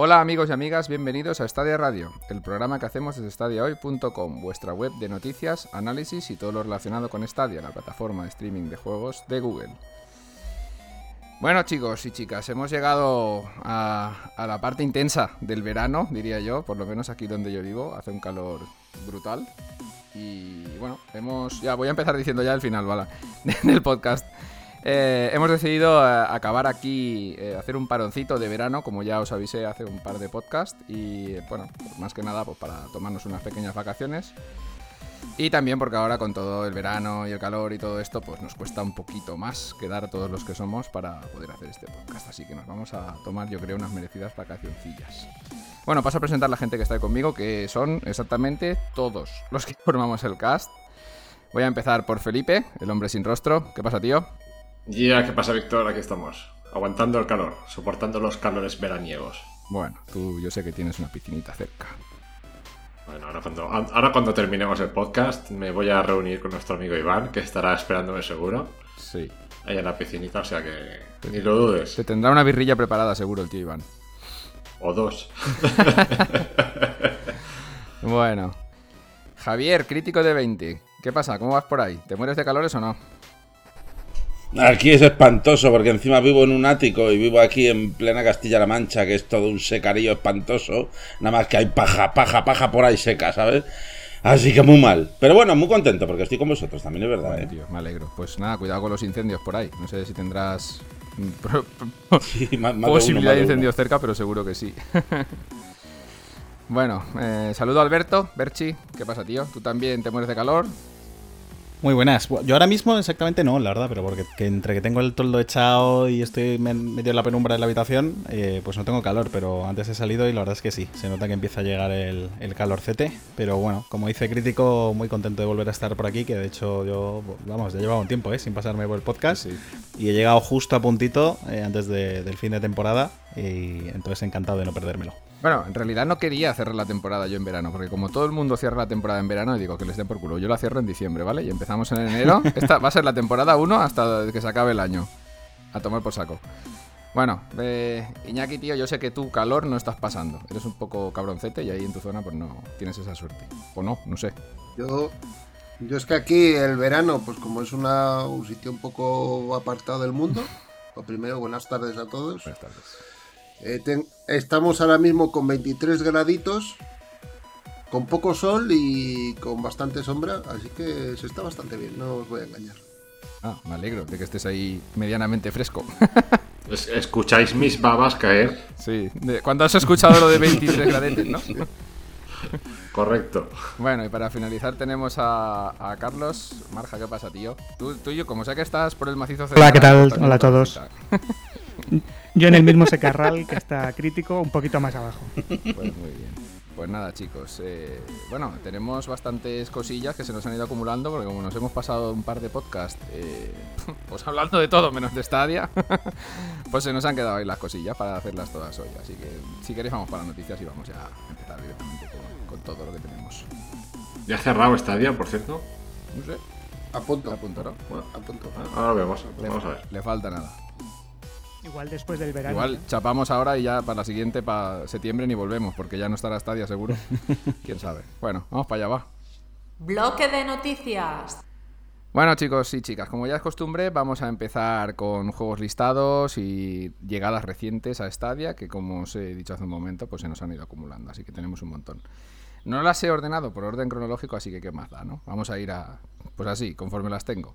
Hola amigos y amigas, bienvenidos a Stadia Radio, el programa que hacemos desde stadiahoy.com, vuestra web de noticias, análisis y todo lo relacionado con Stadia, la plataforma de streaming de juegos de Google. Bueno chicos y chicas, hemos llegado a, la parte intensa del verano, diría yo, por lo menos aquí donde yo vivo, hace un calor brutal. Y bueno, hemos. Ya voy a empezar diciendo ya el final, ¿vale? del podcast. Eh, hemos decidido eh, acabar aquí, eh, hacer un paroncito de verano, como ya os avisé hace un par de podcasts. Y bueno, más que nada, pues para tomarnos unas pequeñas vacaciones. Y también porque ahora con todo el verano y el calor y todo esto, pues nos cuesta un poquito más quedar todos los que somos para poder hacer este podcast. Así que nos vamos a tomar, yo creo, unas merecidas vacacioncillas. Bueno, paso a presentar la gente que está ahí conmigo, que son exactamente todos los que formamos el cast. Voy a empezar por Felipe, el hombre sin rostro. ¿Qué pasa, tío? Ya, ¿qué pasa, Víctor? Aquí estamos. Aguantando el calor, soportando los calores veraniegos. Bueno, tú yo sé que tienes una piscinita cerca. Bueno, ahora cuando, ahora cuando terminemos el podcast me voy a reunir con nuestro amigo Iván, que estará esperándome seguro. Sí. Ahí en la piscinita, o sea que ni lo dudes. Se tendrá una birrilla preparada seguro el tío Iván. O dos. bueno. Javier, crítico de 20. ¿Qué pasa? ¿Cómo vas por ahí? ¿Te mueres de calores o no? Aquí es espantoso porque encima vivo en un ático y vivo aquí en plena Castilla-La Mancha, que es todo un secarillo espantoso. Nada más que hay paja, paja, paja por ahí seca, ¿sabes? Así que muy mal. Pero bueno, muy contento porque estoy con vosotros, también es verdad. ¿eh? me alegro. Pues nada, cuidado con los incendios por ahí. No sé si tendrás posibilidad de, incendios cerca, pero seguro que sí. bueno, eh, saludo a Alberto, Berchi. ¿Qué pasa, tío? ¿Tú también te mueres de calor? Muy buenas. Yo ahora mismo exactamente no, la verdad, pero porque entre que tengo el toldo echado y estoy medio en la penumbra de la habitación, eh, pues no tengo calor, pero antes he salido y la verdad es que sí, se nota que empieza a llegar el, el calorcete, pero bueno, como dice crítico, muy contento de volver a estar por aquí, que de hecho yo, vamos, ya llevaba un tiempo, ¿eh? Sin pasarme por el podcast, y he llegado justo a puntito eh, antes del fin de temporada, y entonces encantado de no perdérmelo. Bueno, en realidad no quería cerrar la temporada yo en verano, porque como todo el mundo cierra la temporada en verano, digo que les den por culo. Yo la cierro en diciembre, ¿vale? Y empezamos en enero. Esta va a ser la temporada 1 hasta que se acabe el año. A tomar por saco. Bueno, eh, Iñaki, tío, yo sé que tú calor no estás pasando. Eres un poco cabroncete y ahí en tu zona pues no tienes esa suerte. O no, no sé. Yo, yo es que aquí el verano, pues como es una, un sitio un poco apartado del mundo, lo primero, buenas tardes a todos. Buenas tardes. Eh, estamos ahora mismo con 23 graditos, con poco sol y con bastante sombra, así que se está bastante bien, no os voy a engañar. Ah, me alegro de que estés ahí medianamente fresco. Escucháis mis babas caer. Sí, cuando has escuchado lo de 23 gradetes, no? Correcto. Bueno, y para finalizar tenemos a, Carlos. Marja, ¿qué pasa, tío? Tú, tú y yo, como sé que estás por el macizo Hola, ¿qué tal? Hola a todos. Yo en el mismo secarral que está crítico, un poquito más abajo. Pues muy bien. Pues nada, chicos. Eh, bueno, tenemos bastantes cosillas que se nos han ido acumulando porque como nos hemos pasado un par de podcasts, eh, pues hablando de todo menos de Stadia, pues se nos han quedado ahí las cosillas para hacerlas todas hoy. Así que si queréis vamos para noticias y vamos ya a empezar directamente con, todo lo que tenemos. ¿Ya ha cerrado Stadia, por cierto? No sé. A punto. A punto, ¿no? Bueno, a punto. Ahora vemos, vamos a ver. Le falta nada. Igual después del verano. Igual chapamos ahora y ya para la siguiente, para septiembre, ni volvemos, porque ya no estará Stadia seguro. Quién sabe. Bueno, vamos para allá, va. Bloque de noticias. Bueno chicos y chicas, como ya es costumbre, vamos a empezar con juegos listados y llegadas recientes a Stadia, que como os he dicho hace un momento, pues se nos han ido acumulando, así que tenemos un montón. No las he ordenado por orden cronológico, así que qué más da, ¿no? Vamos a ir a, pues así, conforme las tengo.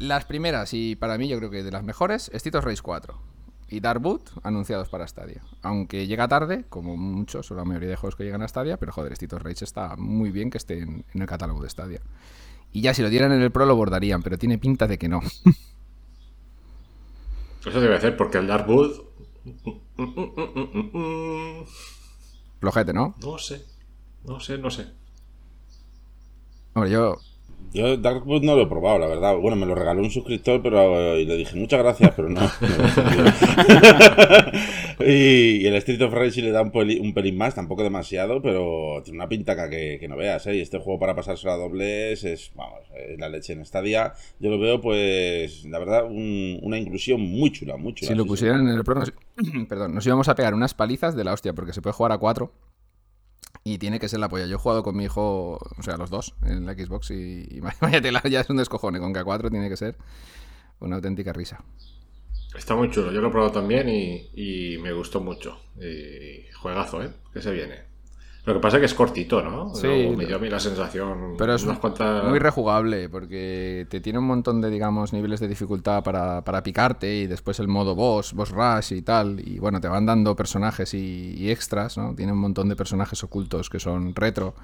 Las primeras, y para mí yo creo que de las mejores, Street of Race 4 y Darkwood anunciados para Stadia. Aunque llega tarde, como muchos o la mayoría de juegos que llegan a Stadia, pero joder, Street of Rage está muy bien que esté en, el catálogo de Stadia. Y ya si lo dieran en el Pro lo bordarían, pero tiene pinta de que no. Eso debe hacer porque el Darkwood... Flojete, ¿no? No sé, no sé, no sé. Hombre, yo yo Darkwood no lo he probado, la verdad. Bueno, me lo regaló un suscriptor, pero y le dije muchas gracias, pero no. Y, y el Street of Rage sí le da un, peli- un pelín más, tampoco demasiado, pero tiene una pintaca que, que no veas, ¿eh? Y este juego para pasarse a dobles es, vamos, es la leche en Stadia. Yo lo veo, pues, la verdad, un- una inclusión muy chula, muy chula. Si lo pusieran en el Pro, nos, perdón, nos íbamos a pegar unas palizas de la hostia, porque se puede jugar a cuatro. Y tiene que ser la polla. Yo he jugado con mi hijo, o sea, los dos, en la Xbox, y, vaya tela, ya es un descojone. Con que a cuatro tiene que ser una auténtica risa. Está muy chulo, yo lo he probado también y, y me gustó mucho. Y juegazo, ¿eh? Que se viene. Lo que pasa es que es cortito, ¿no? Sí, Luego me dio a mí la sensación. Pero es unas cuantas... muy rejugable, porque te tiene un montón de, digamos, niveles de dificultad para, para picarte y después el modo boss, boss rush y tal. Y bueno, te van dando personajes y, y extras, ¿no? Tiene un montón de personajes ocultos que son retro.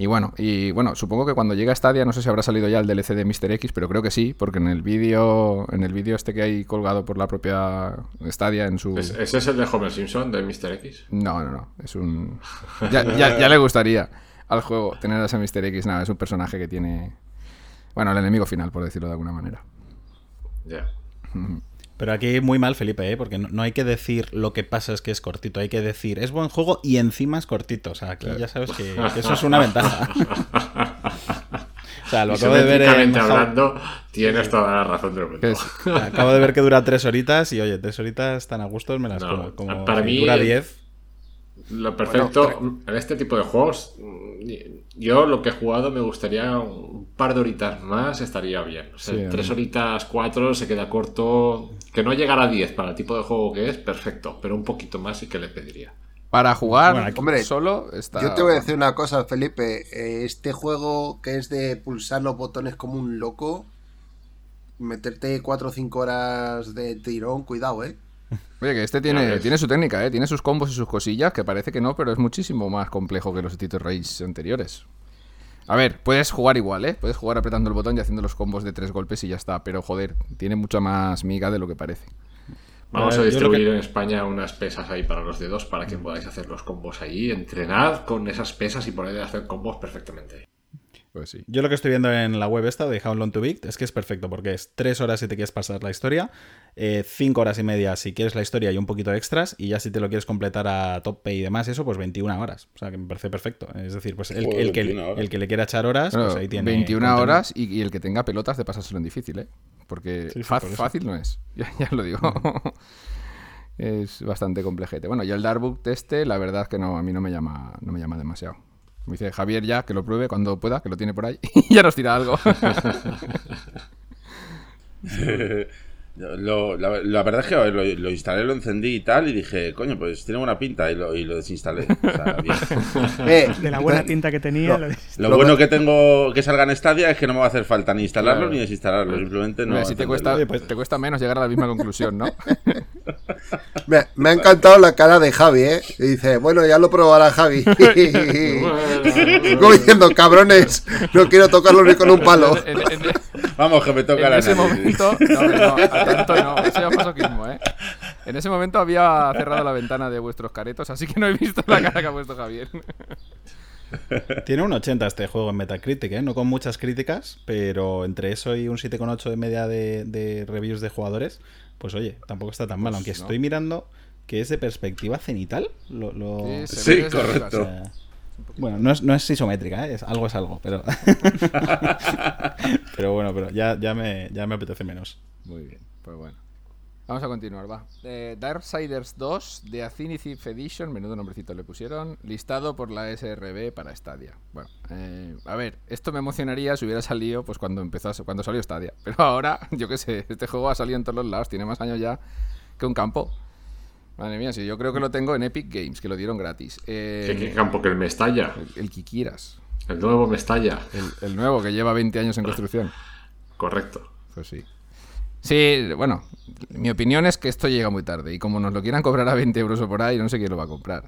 Y bueno, y bueno, supongo que cuando llegue a Stadia, no sé si habrá salido ya el DLC de Mr. X, pero creo que sí, porque en el vídeo, en el vídeo este que hay colgado por la propia Stadia en su. ¿Es- ¿Ese es el de Homer Simpson, de Mr. X? No, no, no. Es un. Ya, ya- ya le gustaría al juego tener a ese Mr. X. Nada, es un personaje que tiene. Bueno, el enemigo final, por decirlo de alguna manera. Ya. Pero aquí muy mal, Felipe, ¿eh? porque no, no hay que decir lo que pasa es que es cortito, hay que decir es buen juego y encima es cortito. O sea, aquí ya sabes que, que eso es una ventaja. o sea, lo acabo de ver en hablando, tienes toda la razón del mundo. Acabo de ver que dura tres horitas y oye, tres horitas tan a gusto me las No, como. como para mí, dura 10. Lo perfecto en este tipo de juegos, yo lo que he jugado me gustaría un par de horitas más, estaría bien. O sea, Sí, tres horitas, cuatro, se queda corto. Que no llegara a 10 para el tipo de juego que es, perfecto. Pero un poquito más sí que le pediría. Para jugar Bueno, aquí- Hombre, solo está. Yo te voy a decir una cosa, Felipe. eh, Este juego que es de pulsar los botones como un loco, meterte 4 o 5 horas de tirón, cuidado, ¿eh? Oye, que este tiene, tiene su técnica, ¿eh? Tiene sus combos y sus cosillas, que parece que no, pero es muchísimo más complejo que los of Rage anteriores. A ver, puedes jugar igual, ¿eh? Puedes jugar apretando el botón y haciendo los combos de tres golpes y ya está. Pero joder, tiene mucha más miga de lo que parece. Vamos A distribuir que- en España unas pesas ahí para los dedos para que podáis hacer los combos allí. Entrenad con esas pesas y poder hacer combos perfectamente. Pues sí. Yo lo que estoy viendo en la web esta de How Long to Beat es que es perfecto porque es 3 horas si te quieres pasar la historia, 5 horas y media si quieres la historia y un poquito de extras, y ya si te lo quieres completar a tope y demás, eso, pues 21 horas. O sea, que me parece perfecto. Es decir, pues el, Joder, el que, 21 horas. el que le quiera echar horas, Bueno, pues ahí tiene. 21 contenido. horas y, y el que tenga pelotas de pasárselo en difícil, ¿eh? Porque Sí, sí, fa- por eso. fácil no es. Ya, ya lo digo. es bastante complejete. Bueno, y el Darkbook este, la verdad es que no, a mí no me llama, no me llama demasiado. Me dice Javier ya que lo pruebe cuando pueda, que lo tiene por ahí, y ya nos tira algo. Lo- la, la verdad es que lo, lo instalé, lo encendí y tal, y dije, coño, pues tiene buena pinta, y lo, y lo desinstalé. O sea, bien. Eh, De la buena eh, tinta que tenía. No. lo- bueno que- tengo que salga en Stadia es que no me va a hacer falta ni instalarlo Claro. ni desinstalarlo, simplemente no. Si te cuesta, pues- te cuesta menos llegar a la misma conclusión, ¿no? me, me ha encantado la cara de Javi, ¿eh? Y dice, bueno, ya lo probará Javi. Como diciendo, cabrones, no quiero tocarlo ni con un palo. En- en- en- Vamos, que me toca en la ese momento, no, no, atento no, eso ya es masoquismo, ¿eh? En ese momento había cerrado la ventana de vuestros caretos, así que no he visto la cara que ha puesto Javier. Tiene un 80 este juego en Metacritic, ¿eh? no con muchas críticas, pero entre eso y un 7,8 de media de, de reviews de jugadores, pues oye, tampoco está tan mal. Aunque no. estoy mirando que es de perspectiva cenital. Lo, lo- Sí, correcto. O sea, bueno, no es, no es isométrica, ¿eh? es, algo es algo, pero. pero bueno, pero ya, ya, me, ya me apetece menos. Muy bien, pues bueno. Vamos a continuar, va. Eh, Darksiders 2 de Affinity Edition, menudo nombrecito le pusieron, listado por la SRB para Stadia. Bueno, eh, a ver, esto me emocionaría si hubiera salido pues cuando empezó, cuando salió Stadia. Pero ahora, yo qué sé, este juego ha salido en todos los lados, tiene más años ya que un campo. Madre mía, sí, yo creo que lo tengo en Epic Games, que lo dieron gratis. Eh, ¿Qué, qué campo? Que el Mestalla. el, el que quieras. El nuevo Mestalla. El, el nuevo, que lleva 20 años en construcción. Correcto. Pues sí. Sí, bueno, mi opinión es que esto llega muy tarde y como nos lo quieran cobrar a 20 euros o por ahí, no sé quién lo va a comprar.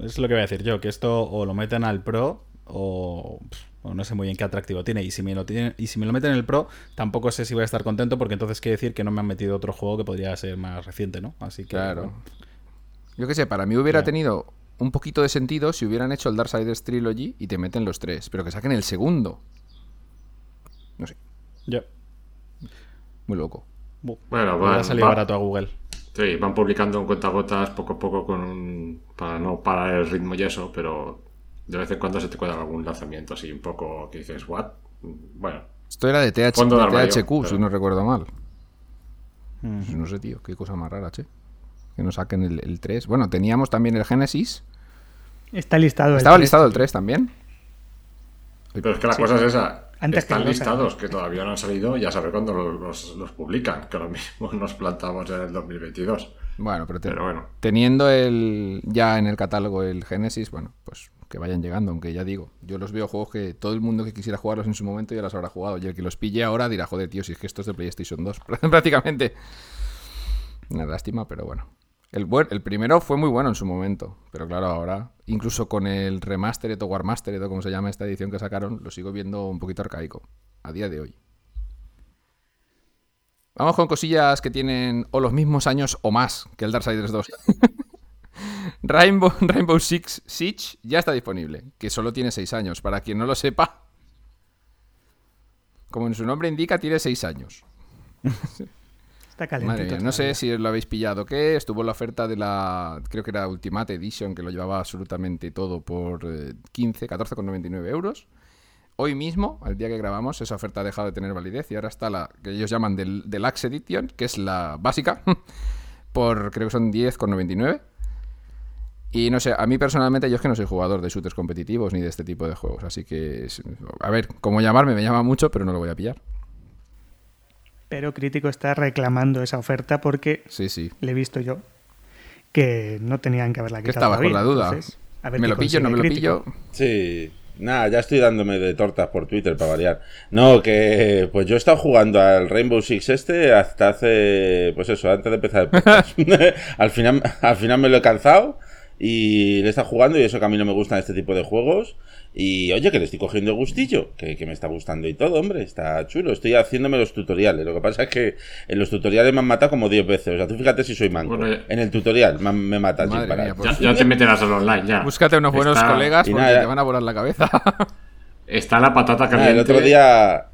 Es lo que voy a decir yo, que esto o lo meten al Pro o, no sé muy bien qué atractivo tiene. Y si, me lo tienen, y si me lo meten en el Pro, tampoco sé si voy a estar contento porque entonces quiere decir que no me han metido otro juego que podría ser más reciente, ¿no? Así que... Claro. bueno. Yo qué sé, para mí hubiera tenido un poquito de sentido si hubieran hecho el Darksiders Trilogy y te meten los tres, pero que saquen el segundo. No sé, Ya. Muy loco. Bu- Bueno, le ha va- salido va- barato a Google. Sí, van publicando en cuentagotas poco a poco con un, para no parar el ritmo y eso, pero de vez en cuando se te cuela algún lanzamiento así un poco que dices, ¿what? Bueno, Esto era de, TH, de armario, THQ, si no recuerdo mal. No sé, tío, qué cosa más rara, che. Que nos saquen el, el 3. Bueno, teníamos también el Genesis. Está listado. el ¿Estaba 3. listado el 3 también? pero es que la cosa es esa. Antes Están listados, que todavía no han salido, ya saber cuándo los, los- los publican, que lo mismo nos plantamos en el 2022. Bueno, pero, te- Pero bueno. teniendo el ya en el catálogo el Genesis, bueno, pues que vayan llegando, aunque ya digo, yo los veo juegos que todo el mundo que quisiera jugarlos en su momento ya los habrá jugado, y el que los pille ahora dirá, joder, tío, si es que esto es de PlayStation 2, prácticamente. Una lástima, pero bueno. El, el primero fue muy bueno en su momento, pero claro, ahora, incluso con el remastered o Warmastered o como se llama esta edición que sacaron, lo sigo viendo un poquito arcaico, a día de hoy. Vamos con cosillas que tienen o los mismos años o más que el Darksiders 2. Rainbow, Rainbow Six Siege ya está disponible, que solo tiene 6 años. Para quien no lo sepa, como en su nombre indica, tiene 6 años. Está calentito. Madre mía, no sé si lo habéis pillado. que Estuvo la oferta de la, creo que era Ultimate Edition, que lo llevaba absolutamente todo por eh, 15, 14,99 euros. Hoy mismo, al día que grabamos, esa oferta ha dejado de tener validez y ahora está la que ellos llaman del, Deluxe Edition, que es la básica, por creo que son 10,99. Y no sé, a mí personalmente yo es que no soy jugador de shooters competitivos ni de este tipo de juegos, así que, a ver, cómo llamarme me llama mucho, pero no lo voy a pillar. Pero Crítico está reclamando esa oferta porque Sí, sí. le he visto yo que no tenían que haberla Que quitado. estabas con todavía. la duda. Entonces, a ver ¿Me lo pillo, no me lo Crítico. pillo? Sí, nada, ya estoy dándome de tortas por Twitter para variar. No, que pues yo he estado jugando al Rainbow Six este hasta hace, pues eso, antes de empezar el podcast. al, final, al final me lo he calzado y le he estado jugando y eso que a mí no me gustan este tipo de juegos. Y oye, que le estoy cogiendo gustillo, que, que me está gustando y todo, hombre, está chulo. Estoy haciéndome los tutoriales. Lo que pasa es que en los tutoriales me han matado como 10 veces. O sea, tú fíjate si soy manco. Bueno, ya- En el tutorial me, me matan sin parar. mía, pues- Ya, ya te meterás al online, ya. Búscate unos buenos Está- colegas porque nada. te van a volar la cabeza. Está la patata Nada, caliente. el otro día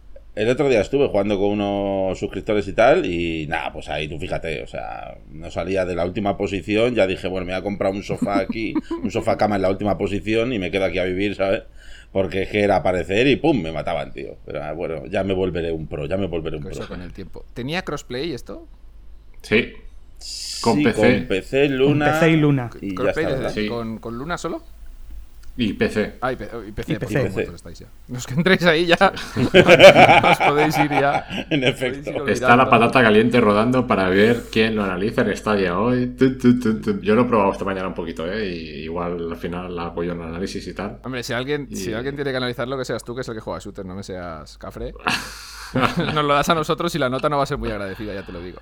el otro día estuve jugando con unos suscriptores y tal y nada, pues ahí tú fíjate, o sea, no salía de la última posición, ya dije, bueno, me voy a comprar un sofá aquí, un sofá cama en la última posición y me quedo aquí a vivir, ¿sabes? Porque es que era aparecer y pum, me mataban, tío. Pero ah, bueno, ya me volveré un pro, ya me volveré un pro. Eso con el tiempo. ¿Tenía crossplay esto? Sí. Con Sí, PC. Con PC, Luna. Con PC y Luna. Y ya ¿Crossplay está, desde- ¿verdad? Sí. ¿Con, con Luna solo? Y PC. Ah, y, P- y PC, Y por PC. PC. ¿cuántos estáis ya? Los que entréis ahí ya os podéis ir ya. En ir efecto. Está la patata caliente rodando para ver quién lo analiza en Stadia hoy. Tu, tu, tu, tu. Yo lo he probado esta mañana un poquito, ¿eh? Y igual al final la apoyo en el análisis y tal. Hombre, si alguien, Y- si alguien tiene que analizarlo, que seas tú, que es el que juega shooter, no me seas cafre. Nos lo das a nosotros y la nota no va a ser muy agradecida, ya te lo digo.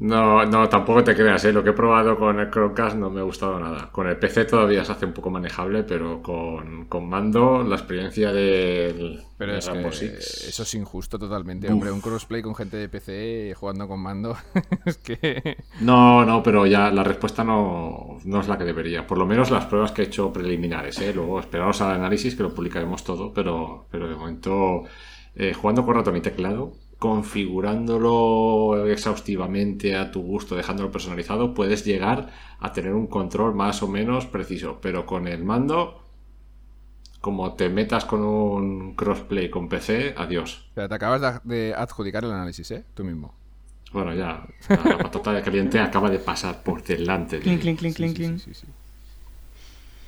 No, no, tampoco te creas, ¿eh? Lo que he probado con el Chromecast no me ha gustado nada. Con el PC todavía se hace un poco manejable, pero con, con mando la experiencia del Pero de es que eso es injusto totalmente, Uf. hombre. Un crossplay con gente de PC jugando con mando. es que. No, no, pero ya la respuesta no, no es la que debería. Por lo menos las pruebas que he hecho preliminares, ¿eh? Luego esperaos al análisis que lo publicaremos todo, pero, pero de momento eh, jugando con ratón y teclado, configurándolo exhaustivamente a tu gusto, dejándolo personalizado, puedes llegar a tener un control más o menos preciso, pero con el mando, como te metas con un crossplay con PC, adiós. Pero te acabas de, de adjudicar el análisis, ¿eh? Tú mismo. Bueno, ya, la, patata caliente acaba de pasar por delante. de Clink, clink, clink, clink, Sí, clink.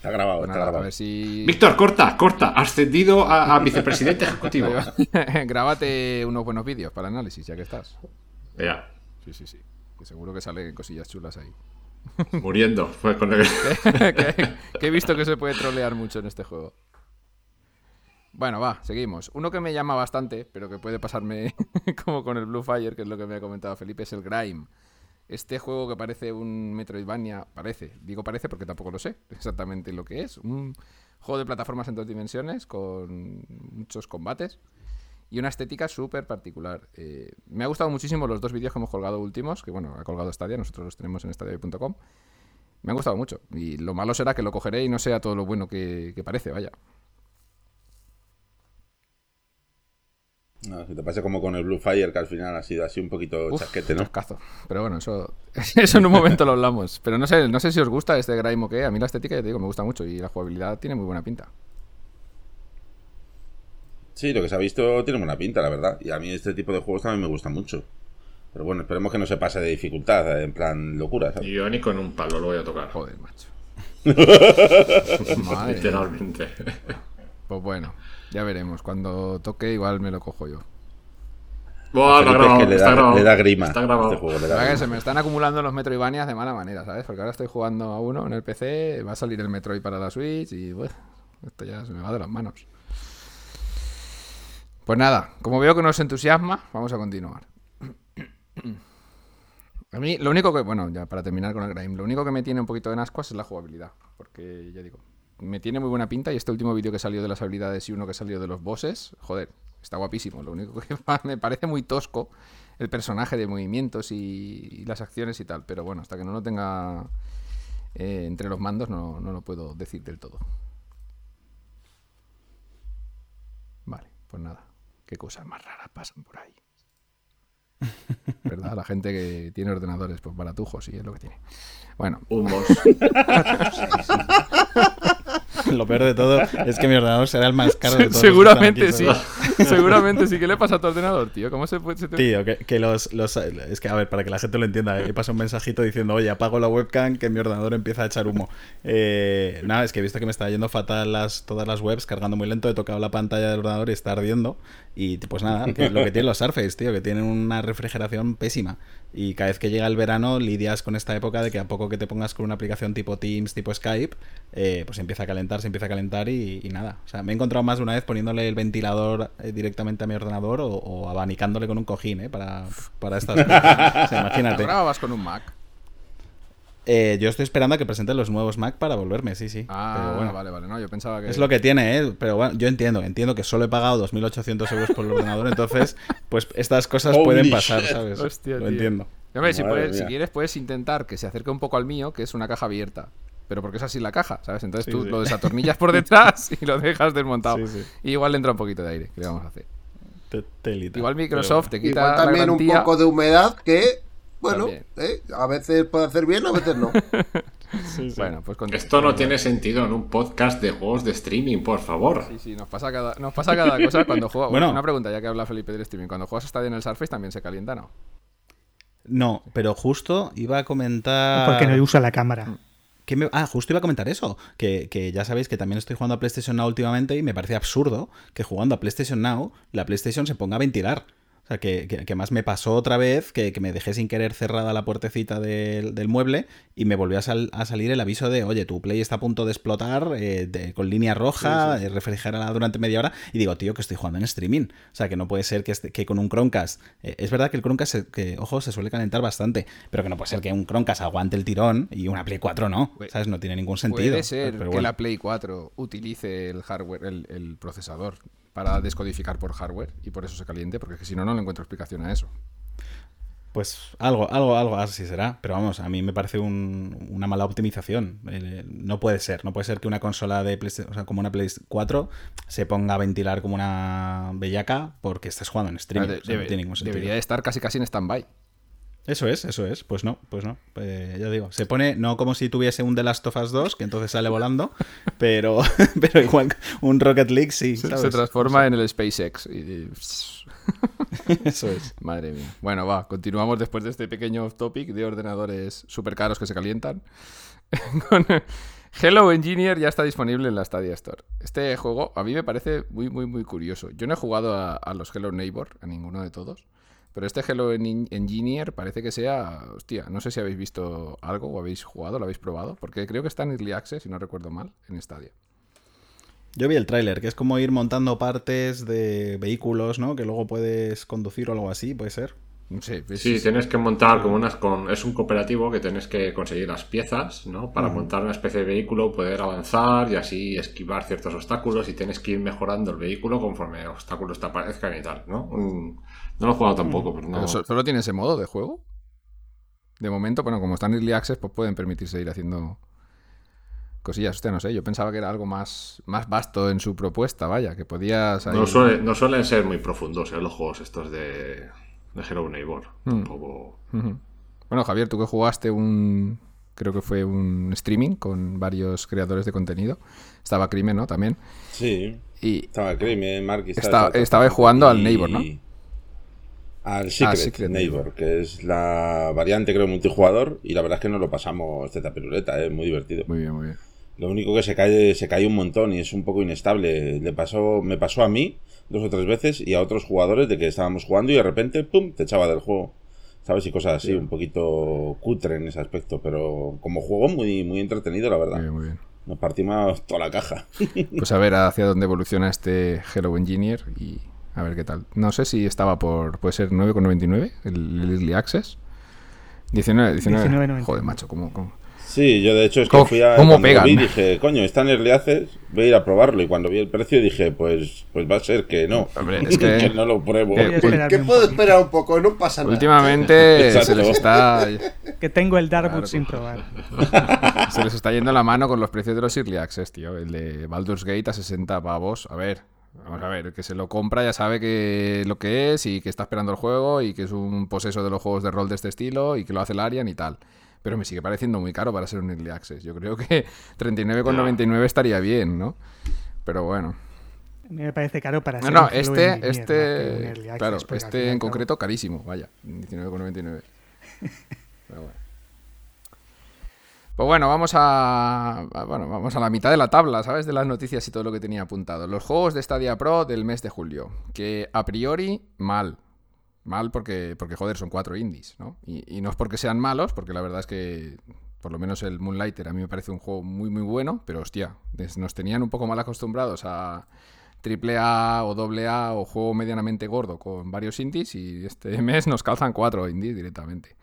Está grabado, Pues está nada, a grabado. ver si. Víctor, corta, corta. Ascendido a, a vicepresidente ejecutivo. Grábate unos buenos vídeos para análisis, ya que estás. Ya, Sí, sí, sí. Que seguro que salen cosillas chulas ahí. muriendo. Fue con el- que, que he visto que se puede trolear mucho en este juego. Bueno, va, seguimos. Uno que me llama bastante, pero que puede pasarme como con el Blue Fire, que es lo que me ha comentado Felipe, es el Grime. Este juego que parece un Metroidvania, parece, digo parece porque tampoco lo sé exactamente lo que es. Un juego de plataformas en dos dimensiones con muchos combates y una estética súper particular. Eh, me ha gustado muchísimo los dos vídeos que hemos colgado últimos, que bueno, ha colgado Stadia, nosotros los tenemos en stadia.com. Me han gustado mucho. Y lo malo será que lo cogeré y no sea todo lo bueno que, que parece, vaya. No, si te pasa como con el Blue Fire, que al final ha sido así un poquito Uf, chasquete, ¿no? chascazo. Pero bueno, eso, eso en un momento lo hablamos. Pero no sé, no sé si os gusta este Grime o qué. A mí la estética, ya te digo, me gusta mucho y la jugabilidad tiene muy buena pinta. Sí, lo que se ha visto tiene buena pinta, la verdad. Y a mí este tipo de juegos también me gusta mucho. Pero bueno, esperemos que no se pase de dificultad, en plan locura, ¿sabes? Y yo ni con un palo lo voy a tocar. Joder, macho. Literalmente. Pues bueno, ya veremos. Cuando toque, igual me lo cojo yo. Buah, es que le está da, grabado. le da grima. Está grabado. Este juego le La da verdad que se me están acumulando los Metroidvanias de mala manera, ¿sabes? Porque ahora estoy jugando a uno en el PC, va a salir el Metroid para la Switch y bueno, esto ya se me va de las manos. Pues nada, como veo que nos entusiasma, vamos a continuar. A mí, lo único que, bueno, ya para terminar con el Grime, lo único que me tiene un poquito de ascuas es la jugabilidad. Porque, ya digo, me tiene muy buena pinta y este último vídeo que salió de las habilidades y uno que salió de los bosses, joder, está guapísimo. Lo único que me parece muy tosco el personaje de movimientos y, y las acciones y tal. Pero bueno, hasta que no lo tenga eh, entre los mandos no, no lo puedo decir del todo. Vale, pues nada. Qué cosas más raras pasan por ahí. ¿Verdad? La gente que tiene ordenadores, pues baratujos, sí, es lo que tiene. Bueno, Humos. Lo peor de todo es que mi ordenador será el más caro de todos. seguramente sí. seguramente sí. ¿Qué le pasa a tu ordenador, tío? ¿Cómo se puede...? se te- Tío, que, que los, los- Es que, a ver, para que la gente lo entienda, he pasado un mensajito diciendo, oye, apago la webcam que mi ordenador empieza a echar humo. Eh, nada, es que he visto que me está yendo fatal las, todas las webs, cargando muy lento, he tocado la pantalla del ordenador y está ardiendo. Y pues nada, que lo que tienen los Surface, tío, que tienen una refrigeración pésima. Y cada vez que llega el verano lidias con esta época de que a poco que te pongas con una aplicación tipo Teams, tipo Skype, eh, pues empieza a calentar, se empieza a calentar y, nada. O sea, me he encontrado más de una vez poniéndole el ventilador eh, directamente a mi ordenador o, abanicándole con un cojín, ¿eh? Para, para estas. O sea, ¿Lo imagínate. grababas con un Mac? Eh, yo estoy esperando a que presenten los nuevos Mac para volverme, sí, sí. Ah, Pero bueno, vale, vale. No, yo pensaba que... Es lo que tiene, ¿eh? Pero bueno, yo entiendo, entiendo que solo he pagado 2.800 euros por el ordenador, entonces, pues estas cosas Holy pueden pasar, shit. ¿sabes? Hostia, Lo tío. entiendo. Hombre, si, puedes- quieres puedes intentar que se acerque un poco al mío, que es una caja abierta. Pero porque es así la caja, ¿sabes? Entonces Sí, tú sí. lo desatornillas por detrás y lo dejas desmontado. Sí, sí. Y igual le entra un poquito de aire. ¿Qué le vamos a hacer? Te- telita. Igual Microsoft te quita Igual también la un poco de humedad que, bueno, eh, a veces puede hacer bien, a veces no. Sí, sí. Bueno, pues. Esto no tiene sentido en un podcast de juegos de streaming, por favor. Sí, sí, nos pasa cada, nos pasa cada cosa cuando juegas. Bueno. una pregunta, ya que habla Felipe del streaming. Cuando juegas Stadia en el Surface también se calienta, ¿no? No, pero justo iba a comentar... Porque no usa la cámara. ¿Qué me- Ah, justo iba a comentar eso. Que, que ya sabéis que también estoy jugando a PlayStation Now últimamente y me parece absurdo que jugando a PlayStation Now la PlayStation se ponga a ventilar. O sea, que, que- que más me pasó otra vez que, que me dejé sin querer cerrada la puertecita del, del mueble y me volvió a, sal- a salir el aviso de, oye, tu Play está a punto de explotar eh, de- con línea roja, eh, refrigerada durante media hora. Y digo, tío, que estoy jugando en streaming. O sea, que no puede ser que, este- que con un Chromecast... eh, es verdad que el Chromecast, que, ojo, se suele calentar bastante, pero que no puede ser que un Chromecast aguante el tirón y una Play 4 no. ¿Sabes? No tiene ningún sentido. Puede ser Pero que bueno. la Play 4 utilice el hardware, el, el procesador, para descodificar por hardware y por eso se caliente, porque es que si no, no le encuentro explicación a eso. Pues algo, algo, algo así será. Pero vamos, a mí me parece un- una mala optimización. Eh, no puede ser. No puede ser que una consola de PlayStation, o sea, como una Play 4 se ponga a ventilar como una bellaca porque estás jugando en streaming. De- O sea, no debe- tiene ningún sentido. debería de estar casi casi en stand-by. Eso es, eso es. Pues no, pues no. Eh, ya digo, se pone no como si tuviese un The Last of Us 2, que entonces sale volando, pero, pero igual un Rocket League sí. Se, ¿sabes? se transforma en el SpaceX. y- Eso es. Madre mía. Bueno, va, continuamos después de este pequeño off topic de ordenadores súper caros que se calientan. Con Hello Engineer ya está disponible en la Stadia Store. Este juego a mí me parece muy, muy, muy curioso. Yo no he jugado a, a los Hello Neighbor, a ninguno de todos. Pero este Hello En- Engineer parece que sea. Hostia, no sé si habéis visto algo o habéis jugado, lo habéis probado. Porque creo que está en Early Access, si no recuerdo mal, en Stadia. Yo vi el tráiler, que es como ir montando partes de vehículos, ¿no? Que luego puedes conducir o algo así, puede ser. No sé, ves- Sí, tienes que montar como unas con. Es un cooperativo que tienes que conseguir las piezas, ¿no? Para montar una especie de vehículo, poder avanzar y así esquivar ciertos obstáculos y tienes que ir mejorando el vehículo conforme obstáculos te aparezcan y tal, ¿no? Un- No lo he jugado tampoco, pero no. Pero ¿Solo tiene ese modo de juego? De momento, bueno, como están en Early Access, pues pueden permitirse ir haciendo cosillas. Usted no sé, yo pensaba que era algo más, más vasto en su propuesta, vaya, que podías... ahí- No, suele- no suelen ser muy profundos ¿eh? los juegos estos de, de Hello Neighbor. Mm. Tampoco. Bueno, Javier, tú que jugaste un... Creo que fue un streaming con varios creadores de contenido. Estaba Crimen, ¿no? También. Sí. Y Estaba Crimen, Mark y Estaba- estaba- estaba jugando al Neighbor, ¿no? Al Secret, Secret Neighbor, que es la variante, creo, multijugador. Y la verdad es que nos lo pasamos teta piruleta, es muy divertido. muy bien, muy bien. Lo único que se cae, se cae un montón y es un poco inestable. Le pasó, me pasó a mí dos o tres veces y a otros jugadores de que estábamos jugando y de repente, ¡pum!, te echaba del juego. ¿Sabes? Y cosas así, un poquito cutre en ese aspecto. Pero como juego, muy, muy entretenido, la Muy verdad. bien, muy bien. Nos partimos toda la caja. Pues a ver hacia dónde evoluciona este Hello Engineer y a ver qué tal. No sé si estaba por. Puede ser 9,99 el, el Early Access. 19, 19. 19,99. Joder, macho, ¿cómo, cómo? Sí, yo de hecho es que ¿Cómo- fui a. cómo pegan? vi dije, coño, está en Early Access, voy a ir a probarlo. Y cuando vi el precio dije, pues, pues va a ser que no. Hombre, es que- no lo pruebo. que- Voy a esperarme ¿Qué un puedo poquito. esperar un poco? No pasa nada. Últimamente se les está. Que tengo el Darkwood Claro, sin probar. Se les está yendo la mano con los precios de los Early Access, tío. El de Baldur's Gate a 60 pavos. A ver, vamos a ver, el que se lo compra ya sabe que lo que es y que está esperando el juego y que es un poseso de los juegos de rol de este estilo y que lo hace el Arian y tal. Pero me sigue pareciendo muy caro para ser un Early Access. Yo creo que 39,99 estaría bien, ¿no? Pero bueno. A mí me parece caro para No, ser no, un Hello este, este, Early Access, claro, este en concreto carísimo, vaya, 19,99. Pero bueno. Pues bueno, vamos a, bueno, vamos a la mitad de la tabla, ¿sabes? De las noticias y todo lo que tenía apuntado. Los juegos de Stadia Pro del mes de julio, que a priori mal. Mal porque, porque joder, son cuatro indies, ¿no? Y, no es porque sean malos, porque la verdad es que por lo menos el Moonlighter a mí me parece un juego muy muy bueno, pero hostia, nos tenían un poco mal acostumbrados a triple A o doble A o juego medianamente gordo con varios indies y este mes nos calzan cuatro indies directamente.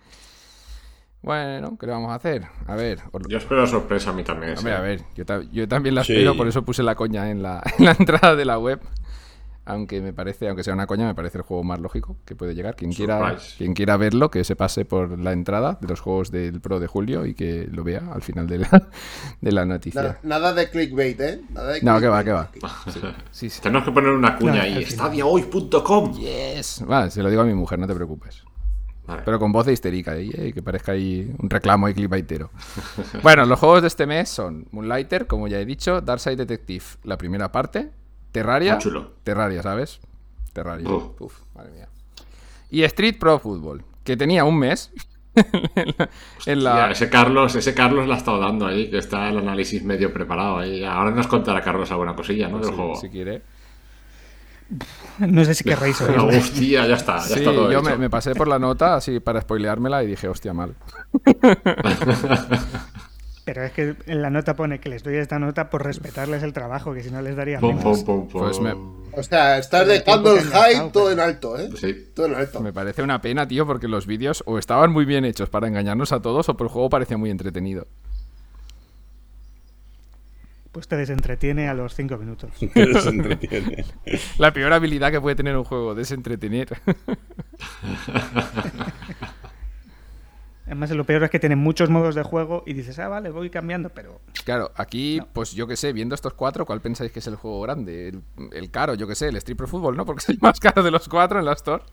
Bueno, ¿qué le vamos a hacer? A ver, os- Yo espero sorpresa a mí también. Hombre, sí. a ver, yo, ta- yo también la Sí. espero, por eso puse la coña en la, en la entrada de la web. Aunque me parece, aunque sea una coña, me parece el juego más lógico que puede llegar. Quien quiera, quien quiera verlo, que se pase por la entrada de los juegos del Pro de julio y que lo vea al final de la, de la noticia. Nada, nada de clickbait, ¿eh? Nada de No, que va, clickbait. que va. Sí, sí, sí. Tenemos que poner una cuña Claro, ahí. Stadiahoy.com. Yes. Vale, se lo digo a mi mujer, no te preocupes. Vale. Pero con voz de histérica, eh, que parezca ahí un reclamo y clickbaitero. bueno, los juegos de este mes son Moonlighter, como ya he dicho, Darkside Detective, la primera parte, Terraria. Chulo. Terraria, ¿sabes? Terraria. Oh. Uf, madre mía. Y Street Pro Football, que tenía un mes. en la- en la- Ya, ese Carlos, ese Carlos la ha estado dando ahí, que está el análisis medio preparado ahí. Ahora nos contará Carlos alguna cosilla, ¿no? Del si, juego. si quiere. No sé si querréis oírlo. Hostia, ya está, ya Sí, está todo yo me, me pasé por la nota así para spoileármela y dije, hostia, mal. Pero es que en la nota pone que les doy esta nota por respetarles el trabajo, que si no les daría Pum, menos. pum, pum, pum. Pues me- O sea, estás dejando el hype todo pero- en alto, ¿eh? Sí. Todo en alto. Me parece una pena, tío, porque los vídeos o estaban muy bien hechos para engañarnos a todos o por el juego parecía muy entretenido. Pues te desentretiene a los cinco minutos. Pero se entretiene. La peor habilidad que puede tener un juego, desentretener. Además, lo peor es que tienen muchos modos de juego y dices, ah, vale, voy cambiando, pero claro, aquí, No. pues yo que sé, viendo estos cuatro, ¿cuál pensáis que es el juego grande? El, el caro, yo que sé, el Street Pro Football, ¿no? Porque es el más caro de los cuatro en la Store.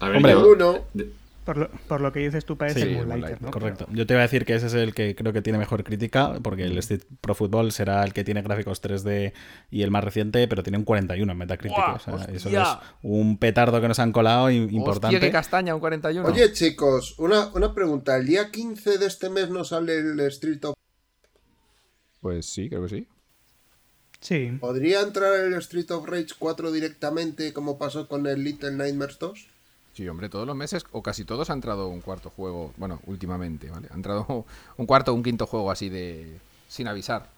A ver, Hombre, yo- uno. de- por lo, por lo que dices tú parece Sí, el Moonlighter, Moonlighter, ¿no? Correcto. Yo te iba a decir que ese es el que creo que tiene mejor crítica, porque el Street Pro Football será el que tiene gráficos 3D y el más reciente, pero tiene un 41 en Metacritic. ¡Guau! o sea, eso es un petardo que nos han colado i- importante. Hostia, qué castaña, un 41. Oye, chicos, una, una pregunta. ¿El día 15 de este mes no sale el Street of... Pues sí, creo que sí. Sí, ¿Podría entrar el Street of Rage 4 directamente como pasó con el Little Nightmares 2? Sí, hombre, todos los meses, o casi todos, ha entrado un cuarto juego, bueno, últimamente, ¿vale? Ha entrado un cuarto o un quinto juego así de... sin avisar.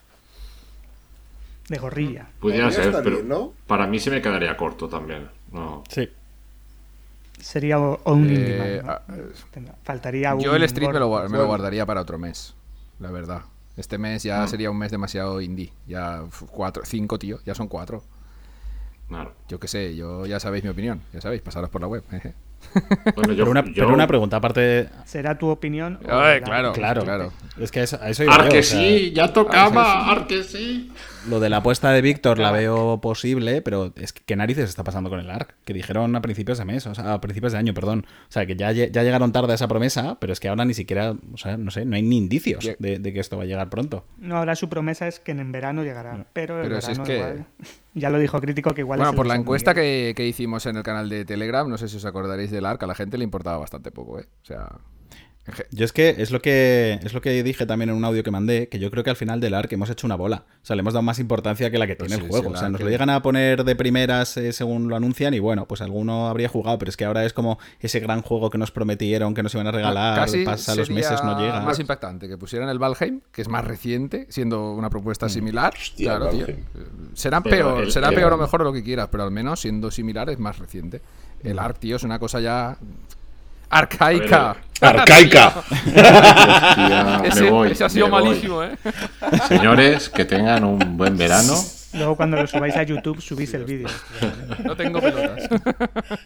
de gorrilla. Pudiera Podría ser, pero bien, ¿no? para mí se me quedaría corto también. No. Sí. Sería un Eh, ¿no? ah, Faltaría un Yo el Street me lo, me lo guardaría para otro mes, la verdad. Este mes ya sería un mes demasiado indie. Ya cuatro, cinco, tío, ya son cuatro. Claro. Yo qué sé, yo ya sabéis mi opinión, ya sabéis, pasaros por la web. Bueno, yo- Pero una, yo- pero una pregunta, aparte. ¿Será tu opinión? Ay, claro, Claro, claro. Es que a eso, a eso iba Ar yo, que o sea, sí, ya tocaba, ar que sí. Lo de la apuesta de Víctor la veo posible, pero es que ¿qué narices está pasando con el ARC? Que dijeron a principios de mes, o sea, a principios de año, perdón. O sea, que ya, ya llegaron tarde a esa promesa, pero es que ahora ni siquiera, o sea, no sé, no hay ni indicios de, de que esto va a llegar pronto. No, ahora su promesa es que en verano llegará. Pero, en Pero si es verano que- igual- Ya lo dijo Crítico que igual Bueno, por la de encuesta que, que hicimos en el canal de Telegram, no sé si os acordaréis del ARC, a la gente le importaba bastante poco, ¿eh? O sea... Yo es que es lo que es lo que dije también en un audio que mandé, que yo creo que al final del ARC hemos hecho una bola. O sea, le hemos dado más importancia que la que Pues tiene sí, el juego. sí, el o sea, nos lo llegan a poner de primeras eh, según lo anuncian y bueno, pues alguno habría jugado, pero es que ahora es como ese gran juego que nos prometieron que nos iban a regalar, Casi pasa los meses, no llega. más impactante que pusieran el Valheim, que es más reciente, siendo una propuesta similar. Hostia, claro, tío. Eh, Será Pero peor, el- será el- peor o mejor o lo que quieras, pero al menos siendo similar es más reciente. El ARC, tío, es una cosa ya arcaica. Ver, Arcaica. Hostia, me Ese, voy, ese ha sido me voy. malísimo, ¿eh? Señores, que tengan un buen verano. Luego cuando lo subáis a YouTube subís el vídeo. No tengo pelotas.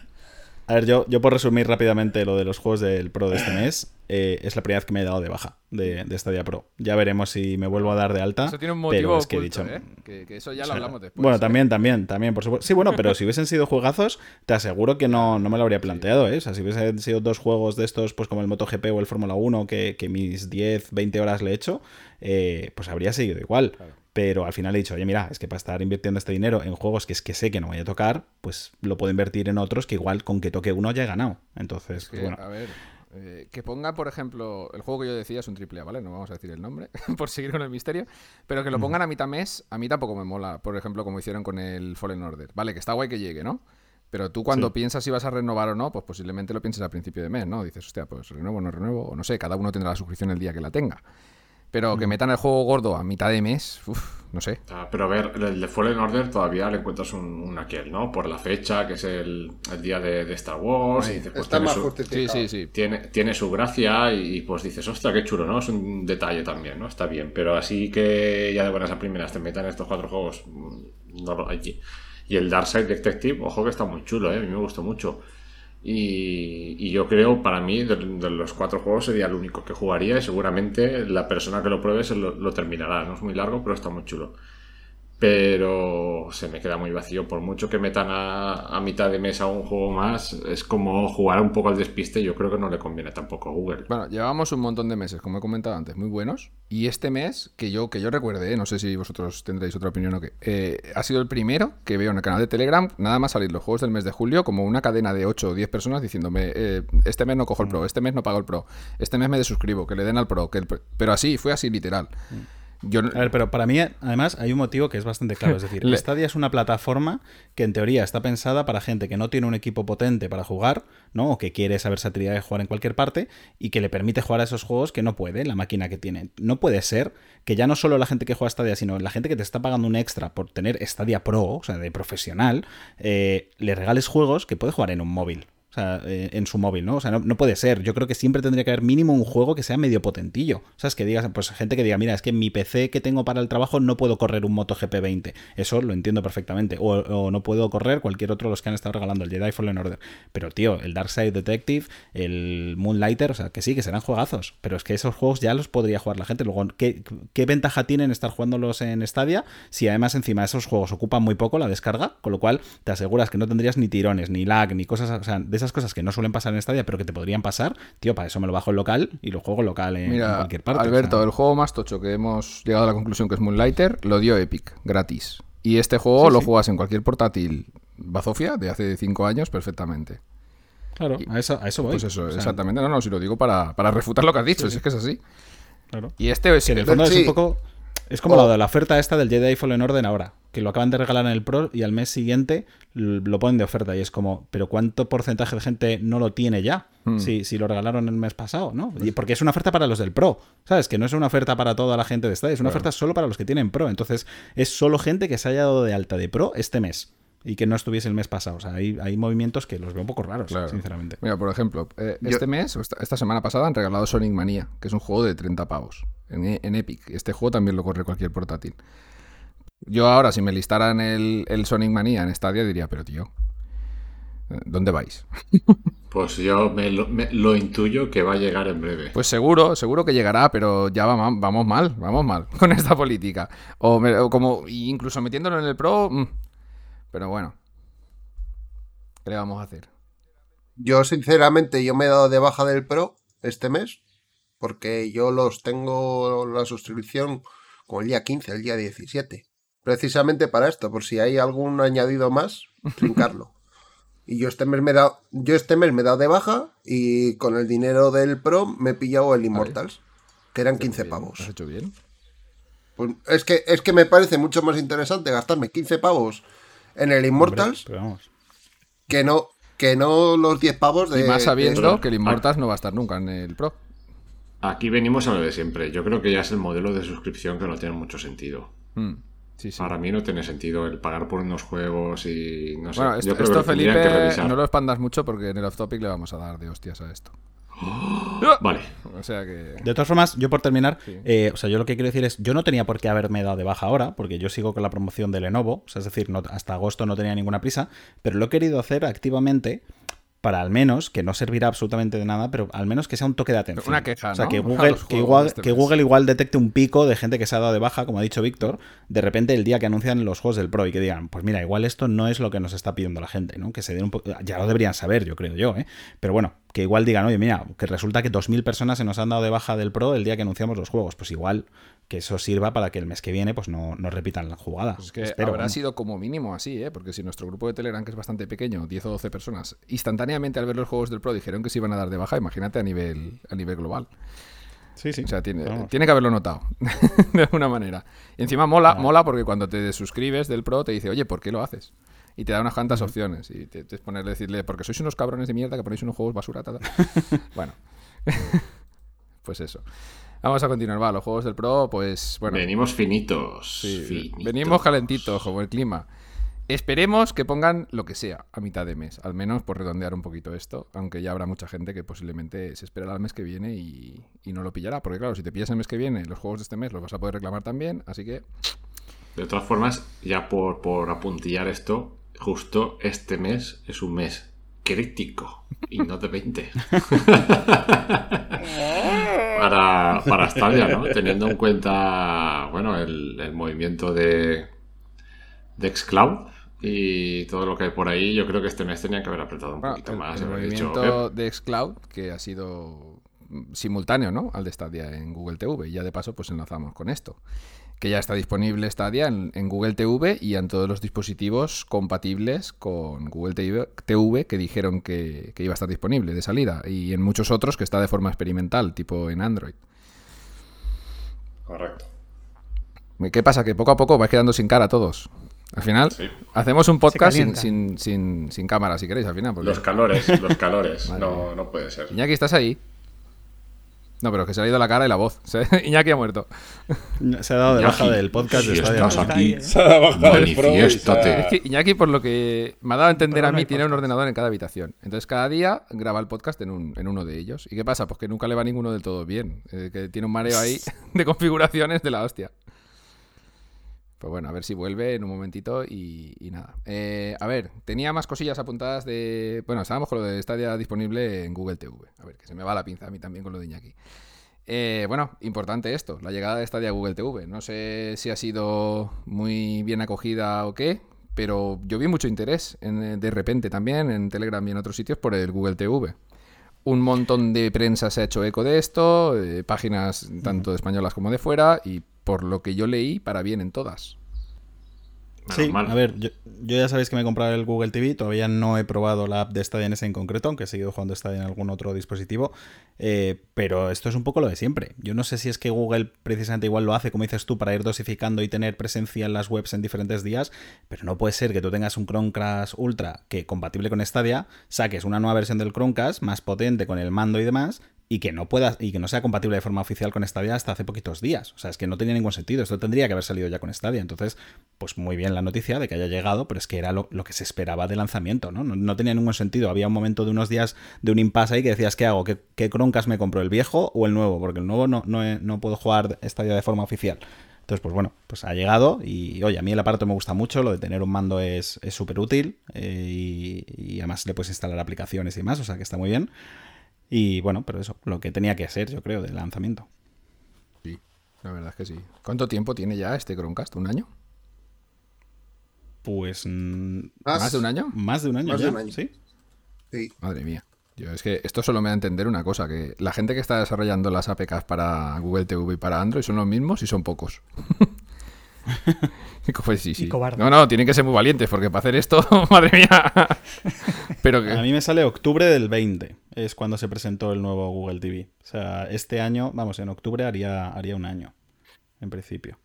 A ver, yo, yo por resumir rápidamente lo de los juegos del Pro de este mes, eh, es la primera vez que me he dado de baja de, de Stadia Pro. Ya veremos si me vuelvo a dar de alta. Eso tiene un motivo es que he dicho, ¿eh? Que, que eso ya O lo hablamos después. Bueno, ¿eh? también, también, también, por supuesto. Sí, bueno, pero si hubiesen sido juegazos, te aseguro que no, no me lo habría planteado, ¿eh? O sea, si hubiesen sido dos juegos de estos, pues como el MotoGP o el Fórmula 1, que, que mis 10, 20 horas le he hecho, eh, pues habría seguido igual. Pero al final he dicho, oye, mira, es que para estar invirtiendo este dinero en juegos que es que sé que no voy a tocar, pues lo puedo invertir en otros que igual con que toque uno ya he ganado. Entonces, Que, pues bueno. A ver, eh, que ponga, por ejemplo, el juego que yo decía es un triple A, ¿vale? No vamos a decir el nombre, por seguir con el misterio. Pero que lo pongan a mitad mes, a mí tampoco me mola, por ejemplo, como hicieron con el Fallen Order. Vale, que está guay que llegue, ¿no? Pero tú cuando Sí. piensas si vas a renovar o no, pues posiblemente lo pienses a principio de mes, ¿no? Dices, hostia, pues renuevo o no renuevo, o no sé, cada uno tendrá la suscripción el día que la tenga. Pero que metan el juego gordo a mitad de mes, uf, no sé. Ah, Pero a ver, el de Fallen Order todavía le encuentras un, un aquel, ¿no? Por la fecha, que es el, el día de, de Star Wars. y dices, pues Está tiene más su- Sí, sí, sí. tiene, tiene su gracia y pues dices, ostras, qué chulo, ¿no? Es un detalle también, ¿no? Está bien, pero así que ya de buenas a primeras te metan estos cuatro juegos, mm, no lo hay. Y el Darkseid Detective, ojo que está muy chulo, ¿eh? A mí me gustó mucho. Y, yo creo, para mí, de, los cuatro juegos sería el único que jugaría y seguramente la persona que lo pruebe se lo terminará. No es muy largo, pero está muy chulo. Pero se me queda muy vacío. Por mucho que metan a, a mitad de mesa un juego más, es como jugar un poco al despiste. Yo creo que no le conviene tampoco a Google. Bueno, llevamos un montón de meses, como he comentado antes, muy buenos. Y este mes, que yo, que yo recuerde, ¿eh? no sé si vosotros tendréis otra opinión o qué, eh, ha sido el primero que veo en el canal de Telegram, nada más salir los juegos del mes de julio, como una cadena de 8 o 10 personas diciéndome, eh, este mes no cojo el Pro, este mes no pago el Pro, este mes me desuscribo, que le den al Pro. Que el Pro". Pero así, fue así literal. Yo, A ver, pero para mí, además, hay un motivo que es bastante claro. Es decir, Stadia es una plataforma que en teoría está pensada para gente que no tiene un equipo potente para jugar, ¿no? O que quiere esa versatilidad de jugar en cualquier parte y que le permite jugar a esos juegos que no puede la máquina que tiene. No puede ser que ya no solo la gente que juega Stadia, sino la gente que te está pagando un extra por tener Stadia Pro, o sea, de profesional, eh, le regales juegos que puede jugar en un móvil. Eh, en su móvil, ¿no? O sea, no, no puede ser. Yo creo que siempre tendría que haber mínimo un juego que sea medio potentillo. O sea, es que digas, pues gente que diga, mira, es que mi PC que tengo para el trabajo no puedo correr un MotoGP 20. Eso lo entiendo perfectamente. O, no puedo correr cualquier otro de los que han estado regalando, el Jedi Fallen Order. Pero, tío, el Darkseid Detective, el Moonlighter, o sea, que sí, que serán juegazos. Pero es que esos juegos ya los podría jugar la gente. Luego, ¿qué, qué ventaja tienen estar jugándolos en Stadia si además encima esos juegos ocupan muy poco la descarga? Con lo cual, te aseguras que no tendrías ni tirones, ni lag, ni cosas, o sea, de esas cosas que no suelen pasar en Stadia, pero que te podrían pasar, tío, para eso me lo bajo en local y lo juego local en, cualquier parte. o Alberto, sea. el juego más tocho que hemos llegado a la conclusión que es Moonlighter, lo dio Epic, gratis. Y este juego lo juegas en cualquier portátil bazofia de hace 5 años perfectamente. Claro, a eso, a eso voy. Pues eso, O sea, exactamente. No, no, si lo digo para, para refutar lo que has dicho, si es que es así. Claro. Y este es Que en el fondo es Sí. un poco. Es como O- lo de la oferta esta del Jedi Fallen Order ahora, que lo acaban de regalar en el Pro y al mes siguiente lo ponen de oferta. Y es como, ¿pero cuánto porcentaje de gente no lo tiene ya? Hmm. Si, si lo regalaron el mes pasado, ¿no? Y porque es una oferta para los del Pro, ¿sabes? Que no es una oferta para toda la gente de Stadia, es una oferta solo para los que tienen Pro. Entonces, es solo gente que se haya dado de alta de Pro este mes y que no estuviese el mes pasado. O sea, hay, hay movimientos que los veo un poco raros, Claro. sinceramente. Mira, por ejemplo, eh, Yo- este mes, o esta, esta semana pasada, han regalado Sonic Mania, que es un juego de 30 pavos en, en Epic. Este juego también lo corre cualquier portátil. Yo ahora, si me listaran el, el Sonic Mania en Stadia, diría, pero tío, ¿dónde vais? Pues yo me lo, me lo intuyo que va a llegar en breve. Pues seguro, seguro que llegará, pero ya va vamos mal, vamos mal con esta política. O, me- o como incluso metiéndolo en el Pro, mm. Pero bueno. ¿Qué le vamos a hacer? Yo, sinceramente, yo me he dado de baja del Pro este mes. Porque yo los tengo la suscripción como el día 15, el día 17. Precisamente para esto, por si hay algún añadido más, trincarlo. Y yo este mes me he dado, yo este mes me he dado de baja y con el dinero del Pro me he pillado el Immortals, que eran 15 Bien, pavos. ¿Lo has hecho bien? Pues es que es que me parece mucho más interesante gastarme 15 pavos en el Immortals Hombre, pero vamos. que no que no los 10 pavos de y más sabiendo de- que el Immortals no va a estar nunca en el Pro. Aquí venimos a lo de siempre. Yo creo que ya es el modelo de suscripción que no tiene mucho sentido. Mm, Sí, sí. Para mí no tiene sentido el pagar por unos juegos y no sé. Bueno, Yo esto, creo esto, que Felipe, que no lo expandas mucho porque en el off-topic le vamos a dar de hostias a esto. Vale. O sea que... De todas formas, yo por terminar, Sí. eh, o sea, yo lo que quiero decir es, yo no tenía por qué haberme dado de baja ahora, porque yo sigo con la promoción de Lenovo, o sea, es decir, no- hasta agosto no tenía ninguna prisa, pero lo he querido hacer activamente para al menos, que no servirá absolutamente de nada, pero al menos que sea un toque de atención. Una queja, O sea, que Google, que igual, este que. Google igual detecte un pico de gente que se ha dado de baja, como ha dicho Víctor, de repente el día que anuncian los juegos del Pro y que digan, pues mira, igual esto no es lo que nos está pidiendo la gente, ¿no? Que se den un poco... Ya lo deberían saber, yo creo yo, ¿eh? Pero bueno, que igual digan, oye, mira, que resulta que 2.000 personas se nos han dado de baja del Pro el día que anunciamos los juegos. Pues igual que eso sirva para que el mes que viene pues no, no repitan la jugada. Pues es que Espero, habrá sido como mínimo así, ¿eh? Porque si nuestro grupo de Telegram, que es bastante pequeño, 10 o 12 personas, instantáneamente al ver los juegos del Pro dijeron que se iban a dar de baja, imagínate a nivel, a nivel global. Sí, sí. O sea, tiene, Vamos. tiene que haberlo notado, de alguna manera. Y encima mola, mola porque cuando te suscribes del Pro te dice, oye, ¿por qué lo haces? Y te da unas cuantas opciones. Y te, te ponerle decirle, porque sois unos cabrones de mierda que ponéis unos juegos basura. ta, ta". bueno, pues eso. Vamos a continuar, va, los juegos del Pro, pues bueno. Venimos finitos. Sí, finitos. venimos calentitos, como el clima. Esperemos que pongan lo que sea a mitad de mes, al menos por redondear un poquito esto, aunque ya habrá mucha gente que posiblemente se esperará al mes que viene y, y no lo pillará, porque claro, si te pillas el mes que viene, los juegos de este mes los vas a poder reclamar también, así que De todas formas, ya por, por apuntillar esto, justo este mes es un mes crítico y no de 20. para, para Stadia, ¿no? Teniendo en cuenta, bueno, el, el movimiento de, de Xcloud y todo lo que hay por ahí, yo creo que este mes tenían que haber apretado un bueno, poquito el, más. el dicho, movimiento "Eh, de Xcloud, que ha sido simultáneo, ¿no? Al de Stadia en Google TV, y ya de paso pues enlazamos con esto. Que ya está disponible Stadia en, en Google TV y en todos los dispositivos compatibles con Google TV, TV que dijeron que, que iba a estar disponible de salida. Y en muchos otros que está de forma experimental, tipo en Android. Correcto. ¿Qué pasa? Que poco a poco vais quedando sin cara todos. Al final, Sí. hacemos un podcast sin, sin, sin, sin cámara, si queréis, al final. porque- Los calores, los calores. No, no puede ser. Iñaki, ¿estás ahí? No, pero que se le ha ido la cara y la voz. Se- Iñaki ha muerto. Se ha dado de baja del podcast de si Stadia. estás aquí, Se ha dado baja del. Es que Iñaki, por lo que me ha dado a entender Pero a mí, tiene un ordenador en cada habitación. Entonces, cada día graba el podcast en, un- en uno de ellos. ¿Y qué pasa? Pues que nunca le va ninguno del todo bien. Eh, que tiene un mareo ahí de configuraciones de la hostia. Pues bueno, a ver si vuelve en un momentito y, y nada. Eh, a ver, tenía más cosillas apuntadas de... Bueno, estábamos con lo de Stadia disponible en Google TV. A ver, que se me va la pinza a mí también con lo de Iñaki. Eh, bueno, importante esto, la llegada de Stadia a Google TV. No sé si ha sido muy bien acogida o qué, pero yo vi mucho interés en, eh, de repente también en Telegram y en otros sitios por el Google TV. Un montón de prensa se ha hecho eco de esto, eh, páginas tanto españolas como de fuera, y por lo que yo leí, para bien en todas. Sí, a ver, yo, yo ya sabéis que me he comprado el Google TV, todavía no he probado la app de Stadia en ese en concreto, aunque he seguido jugando Stadia en algún otro dispositivo, eh, pero esto es un poco lo de siempre. Yo no sé si es que Google precisamente igual lo hace, como dices tú, para ir dosificando y tener presencia en las webs en diferentes días, pero no puede ser que tú tengas un Chromecast Ultra que compatible con Stadia, saques una nueva versión del Chromecast más potente con el mando y demás, y que no pueda y que no sea compatible de forma oficial con Stadia hasta hace poquitos días. O sea, es que no tenía ningún sentido. Esto tendría que haber salido ya con Stadia. Entonces, pues muy bien la noticia de que haya llegado, pero es que era lo, que se esperaba de lanzamiento, ¿no? ¿no? no tenía ningún sentido. Había un momento de unos días de un impasse ahí que decías, ¿qué hago? ¿Qué, qué Chromecast me compro? ¿El viejo o el nuevo? Porque el nuevo no, no, no puedo jugar Stadia de forma oficial. Entonces, pues bueno, pues ha llegado y oye, a mí el aparato me gusta mucho, lo de tener un mando es súper útil eh, y, y además le puedes instalar aplicaciones y demás, o sea que está muy bien. Y bueno, pero eso, lo que tenía que ser, yo creo, del lanzamiento. Sí, la verdad es que sí. ¿Cuánto tiempo tiene ya este Chromecast? ¿Un año? Pues mm, ¿Más, de un año? más de un año Más de un año. ¿sí? Sí. Madre mía. Yo, es que esto solo me da a entender una cosa, que la gente que está desarrollando las APKs para Google TV y para Android son los mismos y son pocos. Pues sí, sí. cobardes. No, no, tienen que ser muy valientes porque para hacer esto, madre mía. Pero que... A mí me sale octubre del 20, es cuando se presentó el nuevo Google TV. O sea, este año, vamos, en octubre haría, haría un año, en principio.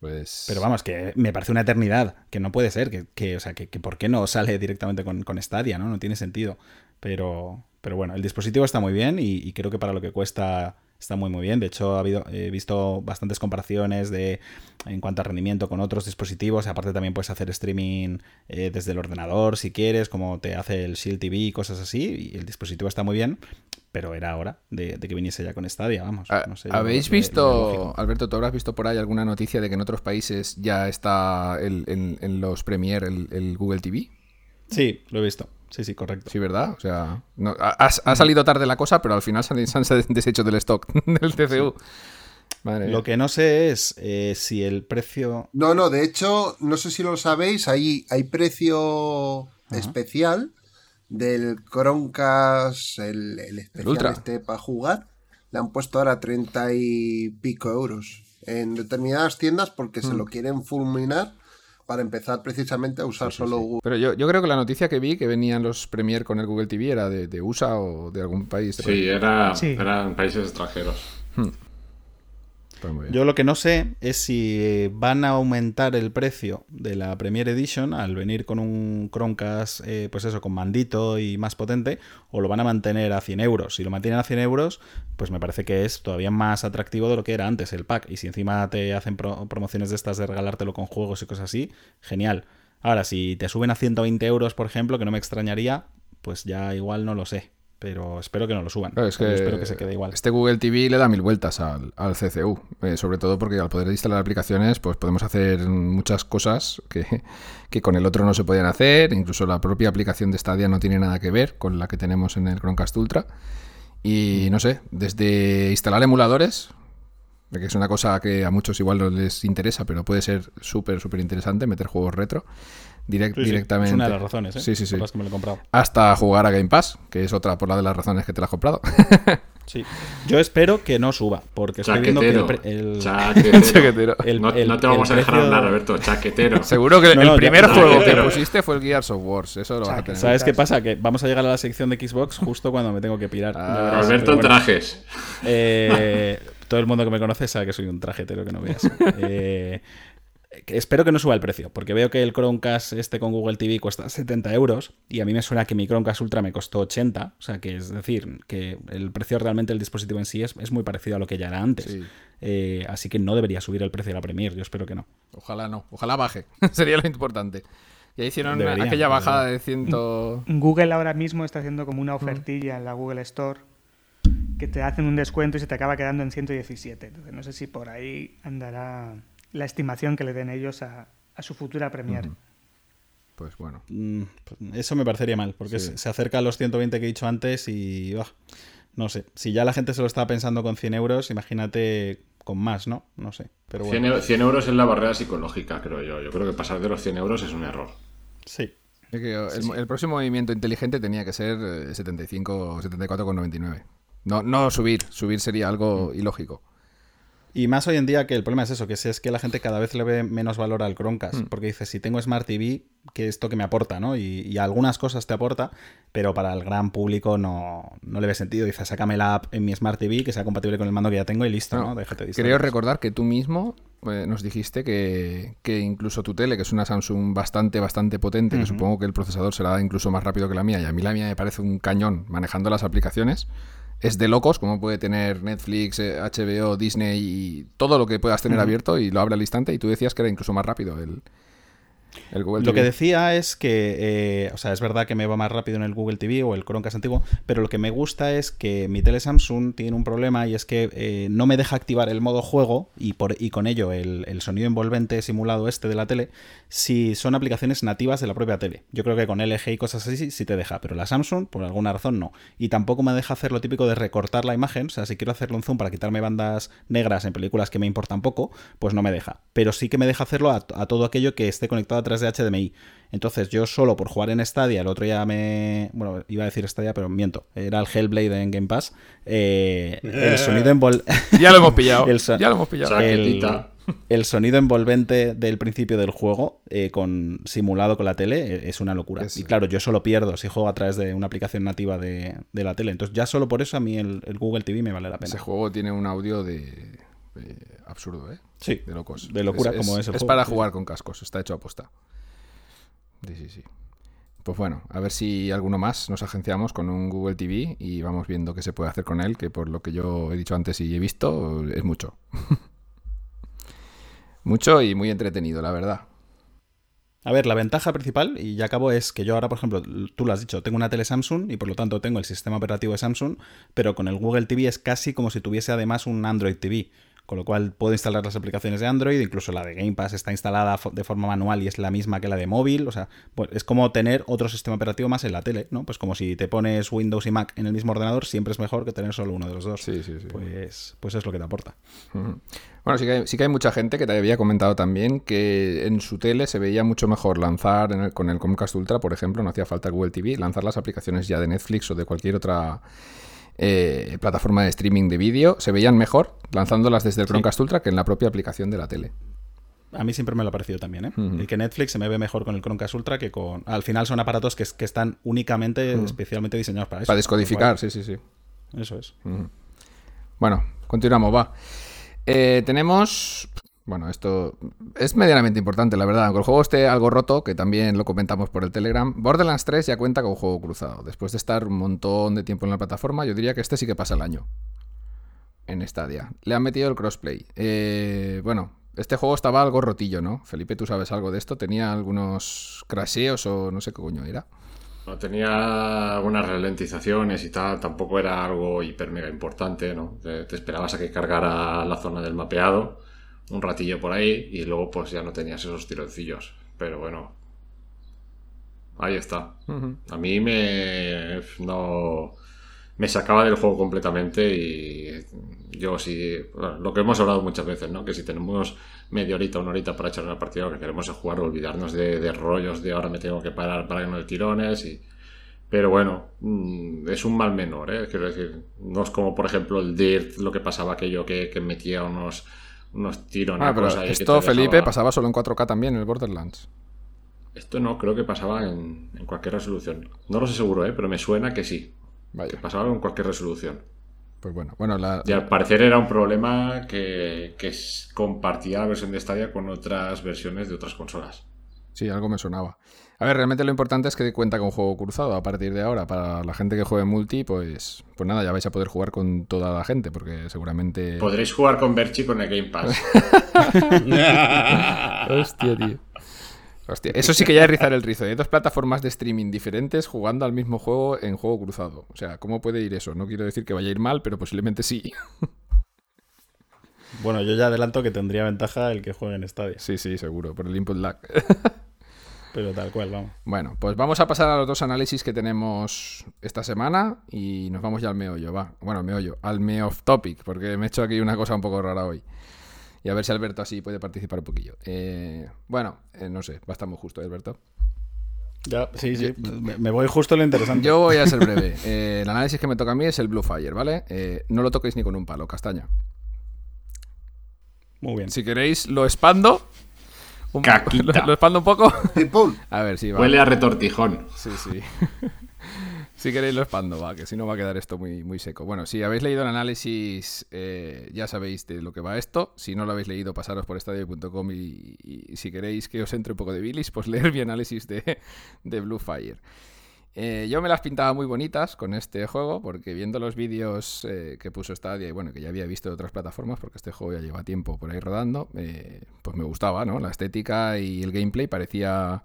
Pues... Pero vamos, que me parece una eternidad, que no puede ser, que, que, o sea, que, que ¿por qué no sale directamente con, con Stadia, no? No tiene sentido. Pero, pero bueno, el dispositivo está muy bien y, y creo que para lo que cuesta está muy muy bien. De hecho, ha habido, he visto bastantes comparaciones de en cuanto a rendimiento con otros dispositivos. Aparte también puedes hacer streaming eh, desde el ordenador si quieres, como te hace el Shield TV y cosas así. Y el dispositivo está muy bien, pero era hora de, de que viniese ya con Stadia, vamos. Ah, No sé, ¿Habéis lo- lo- lo visto. Alberto, tú habrás visto por ahí alguna noticia de que en otros países ya está el- en, en los Premiere el, el Google TV? Sí, lo he visto. Sí, sí, correcto. Sí, ¿verdad? O sea, no, ha, ha- salido tarde la cosa, pero al final se han, se han deshecho del stock del TCU. Madre. Lo que no sé es eh, si el precio. No, no, de hecho, no sé si lo sabéis, hay, hay precio especial del Chromecast, el, el especial Ultra. este para jugar. Le han puesto ahora 30 y pico euros en determinadas tiendas porque se lo quieren fulminar para empezar precisamente a usar solo Google. Pero yo, yo creo que la noticia que vi que venían los Premiere con el Google TV era de, de USA o de algún país. de Sí, era, Sí. eran países extranjeros. Yo lo que no sé es si van a aumentar el precio de la Premier Edition al venir con un Chromecast, eh, pues eso, con mandito y más potente, o lo van a mantener a 100 euros. Si lo mantienen a 100 euros, pues me parece que es todavía más atractivo de lo que era antes el pack. Y si encima te hacen pro- promociones de estas de regalártelo con juegos y cosas así, genial. Ahora, si te suben a 120 euros, por ejemplo, que no me extrañaría, pues ya igual no lo sé. Pero espero que no lo suban. Claro, es Yo que espero que se quede igual. Este Google TV le da mil vueltas al, al CCU, eh, sobre todo porque al poder instalar aplicaciones, pues podemos hacer muchas cosas que, que con el otro no se podían hacer. Incluso la propia aplicación de Stadia no tiene nada que ver con la que tenemos en el Chromecast Ultra. Y no sé, desde instalar emuladores, que es una cosa que a muchos igual no les interesa, pero puede ser súper, súper interesante meter juegos retro direct- Sí, sí, directamente. Es una de las razones, ¿eh? Sí, sí, sí. Por las que me lo he comprado. Hasta jugar a Game Pass, que es otra por la de las razones que te la has comprado. Sí. Yo espero que no suba, porque estoy viendo que el, el- Chaquetero. Chaquetero. el- no, el- no te vamos a dejar precio- hablar, Alberto. Chaquetero. Seguro que No, el no, primer ya- juego que pusiste fue el Gears of Wars. Eso lo vas a tener. ¿Sabes qué pasa? Que vamos a llegar a la sección de Xbox justo cuando me tengo que pirar. Ah, Alberto pero en bueno. trajes. Eh, todo el mundo que me conoce sabe que soy un trajetero que no veas. Eh, espero que no suba el precio, porque veo que el Chromecast este con Google TV cuesta 70 euros y a mí me suena que mi Chromecast Ultra me costó 80, o sea que es decir, que el precio realmente del dispositivo en sí es, es muy parecido a lo que ya era antes. Sí. Eh, así que no debería subir el precio de la Premier, yo espero que no. Ojalá no. Ojalá baje. Sería lo importante. Ya hicieron Debería, aquella debería. bajada de ciento... Google ahora mismo está haciendo como una ofertilla en la Google Store que te hacen un descuento y se te acaba quedando en 117. Entonces no sé si por ahí andará la estimación que le den ellos a, a su futura Premier. Pues bueno. Mm, Eso me parecería mal, porque Sí. se acerca a los 120 que he dicho antes y... ah, no sé, si ya la gente se lo estaba pensando con 100 euros, imagínate con más, ¿no? No sé, pero 100, bueno. eu- 100 euros es la barrera psicológica, creo yo. Yo creo que pasar de los 100 euros es un error. Sí. Es que el, el próximo movimiento inteligente tenía que ser eh, 75 o 74,99. No, no subir. Subir sería algo ilógico. Y más hoy en día que el problema es eso, que es, es que la gente cada vez le ve menos valor al Chromecast, porque dice, si tengo Smart TV, ¿qué esto que me aporta? ¿no? Y, y algunas cosas te aporta, pero para el gran público no, no le ve sentido. Dice, sácame la app en mi Smart TV que sea compatible con el mando que ya tengo y listo, ¿no? No, Déjate Creo recordar que tú mismo eh, nos dijiste que, que incluso tu tele, que es una Samsung bastante, bastante potente, que supongo que el procesador será incluso más rápido que la mía, y a mí la mía me parece un cañón manejando las aplicaciones. Es de locos, como puede tener Netflix, eh, HBO, Disney y todo lo que puedas tener abierto y lo abre al instante. Y tú decías que era incluso más rápido el, El Google Lo que decía es que, eh, o sea, es verdad que me va más rápido en el Google TV o el Chromecast antiguo, pero lo que me gusta es que mi tele Samsung tiene un problema y es que eh, no me deja activar el modo juego y, por, y con ello el, el sonido envolvente simulado este de la tele si son aplicaciones nativas de la propia tele. Yo creo que con LG y cosas así sí te deja, pero la Samsung por alguna razón no. Y tampoco me deja hacer lo típico de recortar la imagen, o sea, si quiero hacerle un zoom para quitarme bandas negras en películas que me importan poco, pues no me deja. Pero sí que me deja hacerlo a, a todo aquello que esté conectado a través de HDMI. Entonces yo solo por jugar en Stadia, el otro ya me... Bueno, iba a decir Stadia, pero miento. Era el Hellblade en Game Pass. eh, el sonido envol... Ya lo hemos pillado. El so- Ya lo hemos pillado. el, el sonido envolvente del principio del juego eh, con simulado con la tele eh, es una locura. Y claro, yo solo pierdo si juego a través de una aplicación nativa de, de la tele. Entonces ya solo por eso a mí el, el Google TV me vale la pena. Ese juego tiene un audio de absurdo, ¿eh? Sí, De locos. de locura como es el Es juego, para sí, jugar con cascos, está hecho a posta. Sí, sí, sí. Pues bueno, a ver si alguno más nos agenciamos con un Google TV y vamos viendo qué se puede hacer con él, que por lo que yo he dicho antes y he visto, es mucho. mucho y muy entretenido, la verdad. A ver, la ventaja principal, y ya acabo, es que yo ahora, por ejemplo, tú lo has dicho, tengo una tele Samsung y por lo tanto tengo el sistema operativo de Samsung, pero con el Google TV es casi como si tuviese además un Android TV. Con lo cual puedo instalar las aplicaciones de Android, incluso la de Game Pass está instalada de forma manual y es la misma que la de móvil. O sea, pues es como tener otro sistema operativo más en la tele, ¿no? Pues como si te pones Windows y Mac en el mismo ordenador, siempre es mejor que tener solo uno de los dos. Sí, sí, sí. Pues, pues es lo que te aporta. Bueno, sí que, hay, sí que hay mucha gente que te había comentado también que en su tele se veía mucho mejor lanzar en el- con el Chromecast Ultra, por ejemplo, no hacía falta Google TV, lanzar las aplicaciones ya de Netflix o de cualquier otra eh, plataforma de streaming de vídeo, se veían mejor lanzándolas desde el Chromecast Ultra que en la propia aplicación de la tele. A mí siempre me lo ha parecido también, ¿eh? Ujú. El que Netflix se me ve mejor con el Chromecast Ultra que con... Al final son aparatos que, que están únicamente, especialmente diseñados para eso. Para descodificar, sí, sí, sí. Eso es. Bueno, continuamos, va. Eh, tenemos. Bueno, esto es medianamente importante, la verdad. Aunque el juego esté algo roto, que también lo comentamos por el Telegram, Borderlands 3 ya cuenta con juego cruzado. Después de estar un montón de tiempo en la plataforma, yo diría que este sí que pasa el año. En Stadia. Le han metido el crossplay. Eh, bueno, este juego estaba algo rotillo, ¿no? Felipe, ¿tú sabes algo de esto? ¿Tenía algunos crasheos o no sé qué coño era? No tenía algunas ralentizaciones y tal, tampoco era algo hiper mega importante, ¿no? Te, te esperabas a que cargara la zona del mapeado, un ratillo por ahí, y luego pues ya no tenías esos tironcillos. Pero bueno, ahí está. A mí me no me sacaba del juego completamente y yo sí, bueno, lo que hemos hablado muchas veces, ¿no? Que si tenemos media horita, una horita para echar una partida, lo que queremos es jugar, olvidarnos de, de rollos de ahora me tengo que parar para que no de tirones y pero bueno, mm, es un mal menor, ¿eh? Quiero decir, no es como por ejemplo el Dirt, lo que pasaba aquello que, que metía unos unos tirones Ah, pero ahí que esto, Felipe, dejaba- pasaba solo en 4K también en el Borderlands. Esto no, creo que pasaba en, en cualquier resolución. No lo sé seguro, ¿eh? Pero me suena que sí. Que Vaya, pasaba en cualquier resolución. pues bueno. Bueno, la, Y al parecer era un problema que, que compartía la versión de Stadia con otras versiones de otras consolas. Sí, algo me sonaba. A ver, realmente lo importante es que cuenta con juego cruzado a partir de ahora. Para la gente que juegue multi, pues, pues nada, ya vais a poder jugar con toda la gente, porque seguramente. Podréis jugar con Berchi con el Game Pass. Hostia, tío. Hostia, eso sí que ya es rizar el rizo. Hay dos plataformas de streaming diferentes jugando al mismo juego en juego cruzado. O sea, ¿cómo puede ir eso? No quiero decir que vaya a ir mal, pero posiblemente sí. Bueno, yo ya adelanto que tendría ventaja el que juegue en Stadia. Sí, sí, seguro, por el input lag. Pero tal cual, vamos. Bueno, pues vamos a pasar a los dos análisis que tenemos esta semana y nos vamos ya al meollo, va. Bueno, meollo, al me off topic, porque me he hecho aquí una cosa un poco rara hoy. Y a ver si Alberto así puede participar un poquillo. Eh, bueno, eh, no sé, va a estar muy justo, ¿eh, Alberto. Ya, sí, sí. Me, me voy justo a lo interesante. Yo voy a ser breve. Eh, el análisis que me toca a mí es el Blue Fire, ¿vale? Eh, no lo toquéis ni con un palo, castaña. Muy bien. Si queréis, lo expando. Un- Caquita. Lo, lo expando un poco. Y ¡pum! A ver, sí, va. Huele a retortijón. Sí, sí. si queréis lo expando, va, que si no va a quedar esto muy, muy seco. Bueno, si habéis leído el análisis, eh, ya sabéis de lo que va esto. Si no lo habéis leído, pasaros por estadio.com y, y si queréis que os entre un poco de bilis, pues leer mi análisis de, de Blue Fire. Eh, yo me las pintaba muy bonitas con este juego, porque viendo los vídeos eh, que puso Stadia y bueno, que ya había visto de otras plataformas, porque este juego ya lleva tiempo por ahí rodando, eh, pues me gustaba, ¿no? La estética y el gameplay parecía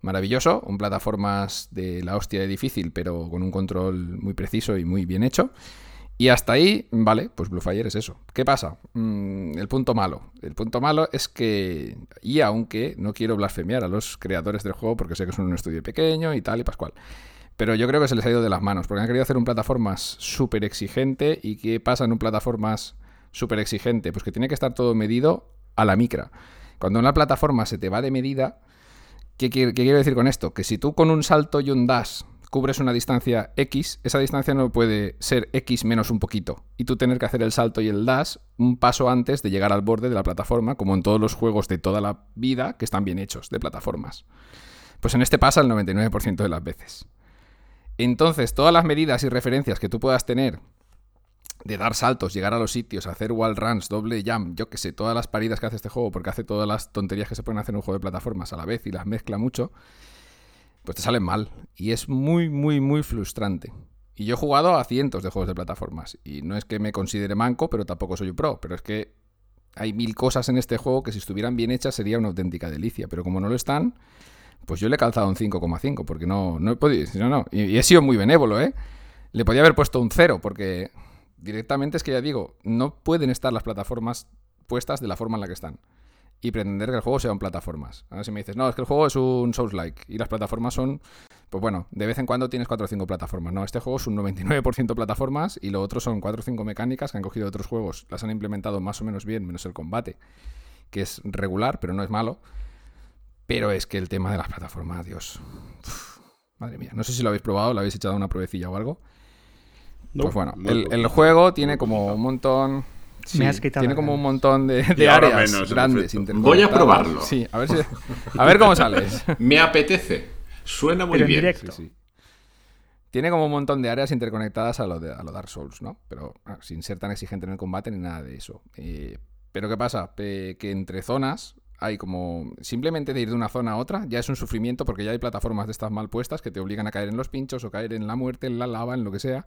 maravilloso, un plataformas de la hostia de difícil, pero con un control muy preciso y muy bien hecho. Y hasta ahí, vale, pues Blue Fire es eso. ¿Qué pasa? Mm, el punto malo. El punto malo es que, y aunque no quiero blasfemiar a los creadores del juego porque sé que son un estudio pequeño y tal y pascual, pero yo creo que se les ha ido de las manos porque han querido hacer un plataformas súper exigente y ¿qué pasa en un plataformas súper exigente? Pues que tiene que estar todo medido a la micra. Cuando una plataforma se te va de medida, ¿qué, quiero decir con esto? Que si tú con un salto y un dash cubres una distancia X, esa distancia no puede ser X menos un poquito. Y tú tener que hacer el salto y el dash un paso antes de llegar al borde de la plataforma, como en todos los juegos de toda la vida que están bien hechos, de plataformas. Pues en este pasa el 99% de las veces. Entonces, todas las medidas y referencias que tú puedas tener de dar saltos, llegar a los sitios, hacer wall runs, doble jump, yo que sé, todas las paridas que hace este juego, porque hace todas las tonterías que se pueden hacer en un juego de plataformas a la vez y las mezcla mucho, pues te salen mal. Y es muy, muy, muy frustrante. Y yo he jugado a cientos de juegos de plataformas. Y no es que me considere manco, pero tampoco soy un pro. Pero es que hay mil cosas en este juego que si estuvieran bien hechas sería una auténtica delicia. Pero como no lo están, pues yo le he calzado un 5,5 porque no, no he podido... No, no. Y, y he sido muy benévolo, ¿eh? Le podía haber puesto un 0 porque directamente es que ya digo, no pueden estar las plataformas puestas de la forma en la que están y pretender que el juego sea un plataformas. Ahora si me dices, no, es que el juego es un Souls-like y las plataformas son, pues bueno, de vez en cuando tienes 4 o 5 plataformas. No, este juego es un 99% plataformas y lo otro son 4 o 5 mecánicas que han cogido de otros juegos, las han implementado más o menos bien, menos el combate, que es regular, pero no es malo. Pero es que el tema de las plataformas, Dios. madre mía, no sé si lo habéis probado, lo habéis echado una pruebecilla o algo. pues bueno, el, el juego tiene como un montón me has quitado tiene como un montón de, áreas menos, en grandes. Voy a probarlo. Sí, a ver, si- a ver cómo sales. Me apetece. Suena muy Pero en bien. directo. Sí, sí. Tiene como un montón de áreas interconectadas a lo, de, a lo Dark Souls, ¿no? Pero ah, sin ser tan exigente en el combate ni nada de eso. Eh, pero ¿qué pasa? Eh, que entre zonas hay como... Simplemente de ir de una zona a otra ya es un sufrimiento porque ya hay plataformas de estas mal puestas que te obligan a caer en los pinchos o caer en la muerte, en la lava, en lo que sea.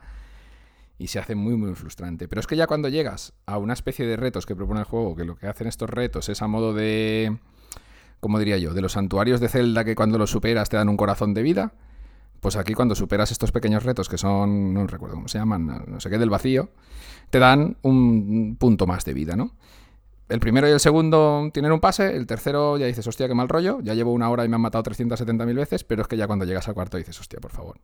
Y se hace muy, muy frustrante. Pero es que ya cuando llegas a una especie de retos que propone el juego, que lo que hacen estos retos es a modo de... ¿Cómo diría yo? De los santuarios de Zelda que cuando los superas te dan un corazón de vida. Pues aquí cuando superas estos pequeños retos que son, no recuerdo cómo se llaman, no sé qué del vacío, te dan un punto más de vida, ¿no? El primero y el segundo tienen un pase, el tercero ya dices, hostia, qué mal rollo, ya llevo una hora y me han matado 370.000 veces, pero es que ya cuando llegas al cuarto dices, hostia, por favor,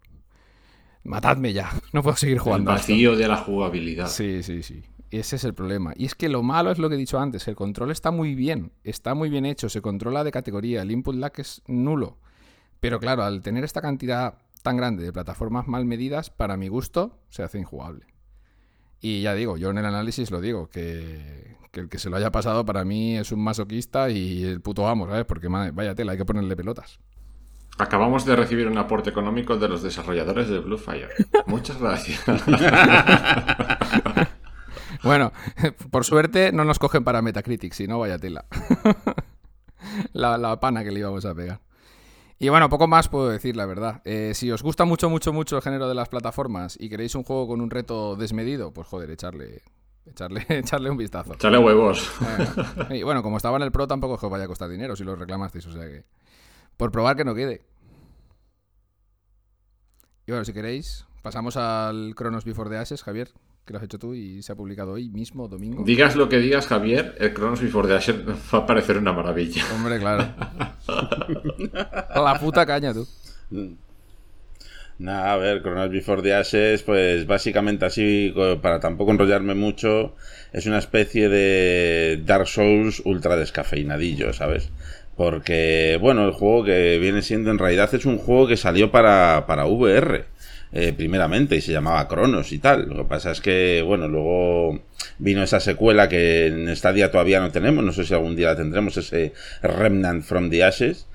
matadme ya, no puedo seguir El jugando. esto". vacío de la jugabilidad. Sí, sí, sí. Ese es el problema. Y es que lo malo es lo que he dicho antes. El control está muy bien. Está muy bien hecho. Se controla de categoría. El input lag es nulo. Pero claro, al tener esta cantidad tan grande de plataformas mal medidas, para mi gusto, se hace injugable. Y ya digo, yo en el análisis lo digo, que, que el que se lo haya pasado para mí es un masoquista y el puto amo, ¿sabes? Porque madre, vaya tela, hay que ponerle pelotas. Acabamos de recibir un aporte económico de los desarrolladores de Bluefire. Muchas gracias. Bueno, por suerte no nos cogen para Metacritic, si no, vaya tela. la, la pana que le íbamos a pegar. Y bueno, poco más puedo decir, la verdad. Eh, si os gusta mucho, mucho, mucho el género de las plataformas y queréis un juego con un reto desmedido, pues joder, echarle, echarle, echarle un vistazo. Chale huevos. Y bueno, como estaba en el Pro, tampoco os vaya a costar dinero si lo reclamasteis, o sea que. Por probar que no quede. Y bueno, si queréis, pasamos al Chronos Before the Ashes, Javier, que lo has hecho tú y se ha publicado hoy mismo, domingo. Digas lo que digas, Javier, el Chronos Before the Ashes va a parecer una maravilla. Hombre, claro. La puta caña, tú. Nada, a ver, Chronos Before the Ashes, pues básicamente así, para tampoco enrollarme mucho, es una especie de Dark Souls ultra descafeinadillo, ¿sabes? Porque, bueno, el juego que viene siendo en realidad es un juego que salió para, para VR, eh, primeramente, y se llamaba Chronos y tal. Lo que pasa es que, bueno, luego vino esa secuela que en Stadia todavía no tenemos, no sé si algún día la tendremos, ese Remnant from the Ashes.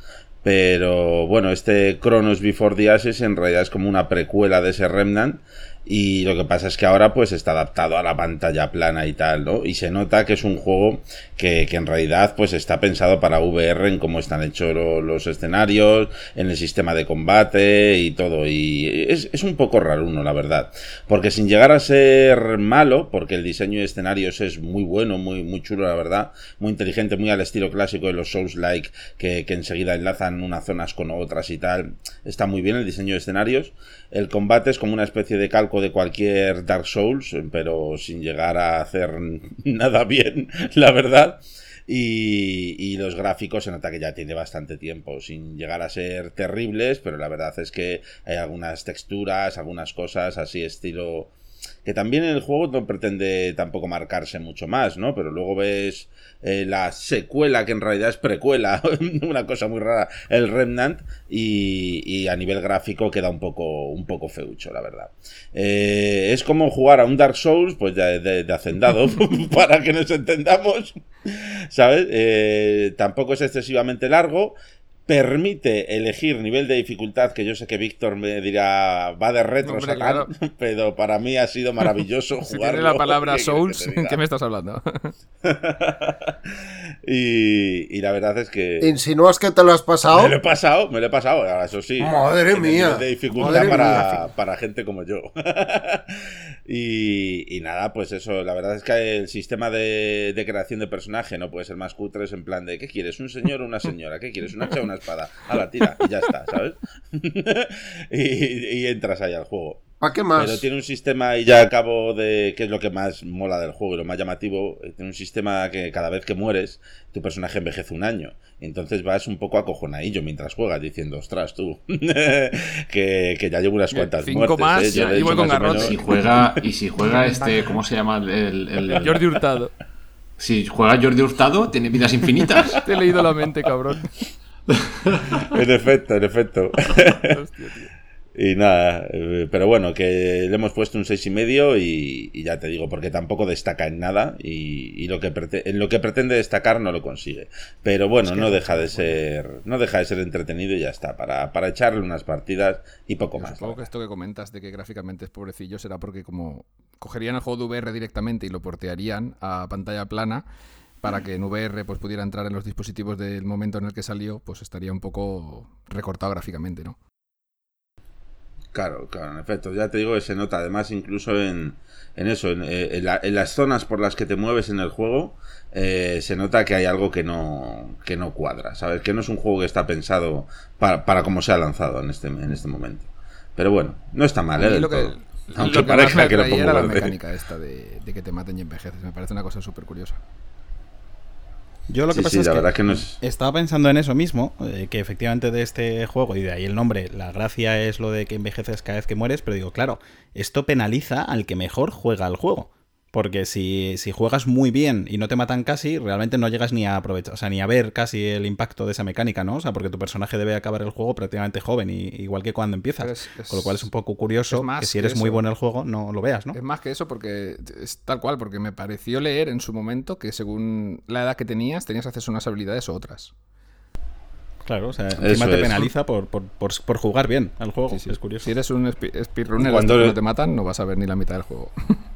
Pero bueno, este Chronos Before the Ashes en realidad es como una precuela de ese Remnant. Y lo que pasa es que ahora pues está adaptado a la pantalla plana y tal, ¿no? Y se nota que es un juego que, que en realidad pues está pensado para VR en cómo están hechos lo- los escenarios, en el sistema de combate y todo. Y es, es un poco raro uno, la verdad. Porque sin llegar a ser malo, porque el diseño de escenarios es muy bueno, muy, muy chulo, la verdad, muy inteligente, muy al estilo clásico de los Souls-like, que, que enseguida enlazan unas zonas con otras y tal. Está muy bien el diseño de escenarios. El combate es como una especie de calco de cualquier Dark Souls, pero sin llegar a hacer nada bien, la verdad. Y, y los gráficos se nota que ya tiene bastante tiempo, sin llegar a ser terribles, pero la verdad es que hay algunas texturas, algunas cosas así estilo que también el juego no pretende tampoco marcarse mucho más, ¿no? Pero luego ves eh, la secuela, que en realidad es precuela, una cosa muy rara, el Remnant, y, y a nivel gráfico queda un poco, un poco feucho, la verdad. Eh, es como jugar a un Dark Souls, pues de, de- de hacendado, para que nos entendamos, ¿sabes? Eh, tampoco es excesivamente largo. Permite elegir nivel de dificultad, que yo sé que Víctor me dirá va de retro, Hombre, Satán, pero para mí ha sido maravilloso Si jugarlo. tiene la palabra ¿Qué quieres que Souls, diga? ¿qué me estás hablando? y, y la verdad es que ¿Insinúas que te lo has pasado? me lo he pasado, me lo he pasado, ahora eso sí. Madre mía, nivel de dificultad madre para, para gente como yo. Y, nada, pues eso, la verdad es que el sistema de, creación de personaje no puede ser más cutre, es en plan de ¿qué quieres? ¿Un señor o una señora? ¿Qué quieres? ¿Una hacha o una espada? A la tira, y ya está, ¿sabes? y, y entras ahí al juego. ¿Para qué más? Pero tiene un sistema, y ya acabo de. que es lo que más mola del juego y lo más llamativo. eh, Tiene un sistema que cada vez que mueres, tu personaje envejece un año. Entonces vas un poco acojonadillo mientras juegas, diciendo, ostras, tú, que, que ya llevo unas cuantas Cinco muertes. más, ¿eh? Ya, con menos- Si juega, y si juega este, ¿cómo se llama? El, el- el- Jordi Hurtado. Si juega Jordi Hurtado, tiene vidas infinitas. Te he leído la mente, cabrón. En efecto, en efecto. Hostia, tío. Y nada, eh, pero bueno, que le hemos puesto un seis y medio y, y ya te digo, porque tampoco destaca en nada y, y lo que prete- en lo que pretende destacar no lo consigue. Pero bueno, no deja de ser, no deja de ser entretenido y ya está, para, para echarle unas partidas y poco Yo más. supongo que esto que comentas de que gráficamente es pobrecillo será porque como cogerían el juego de VR directamente y lo portearían a pantalla plana para que en VR pues pudiera entrar en los dispositivos del momento en el que salió, pues estaría un poco recortado gráficamente, ¿no? Claro, claro, en efecto, ya te digo que se nota, además incluso en, en eso, en, eh, en la- en las zonas por las que te mueves en el juego, eh, se nota que hay algo que no, que no cuadra, ¿sabes? Que no es un juego que está pensado para, para cómo se ha lanzado en este, en este momento. Pero bueno, no está mal, ¿eh? lo que, todo. lo Aunque que más parezca que lo pongo era la mecánica esta de, de que te maten y envejeces. Me parece una cosa súper curiosa. Yo lo que Sí, pasa sí, es la que verdad que no es... estaba pensando en eso mismo, eh, que efectivamente de este juego, y de ahí el nombre, la gracia es lo de que envejeces cada vez que mueres, pero digo, claro, esto penaliza al que mejor juega al juego. Porque si, si juegas muy bien y no te matan casi, realmente no llegas ni a aprovechar, o sea, ni a ver casi el impacto de esa mecánica, ¿no? O sea, porque tu personaje debe acabar el juego prácticamente joven, y, igual que cuando empiezas. Pero es- es- Con lo cual es un poco curioso más que si que eres muy bueno en el juego, no lo veas, ¿no? Es más que eso porque es tal cual, porque me pareció leer en su momento que según la edad que tenías, tenías acceso a unas habilidades u otras. Claro, o sea, Eso encima te es. penaliza por, por, por, por jugar bien al juego. Sí, sí. Es curioso. Si eres un speedrunner Cuando hasta que eres- no te matan, no vas a ver ni la mitad del juego.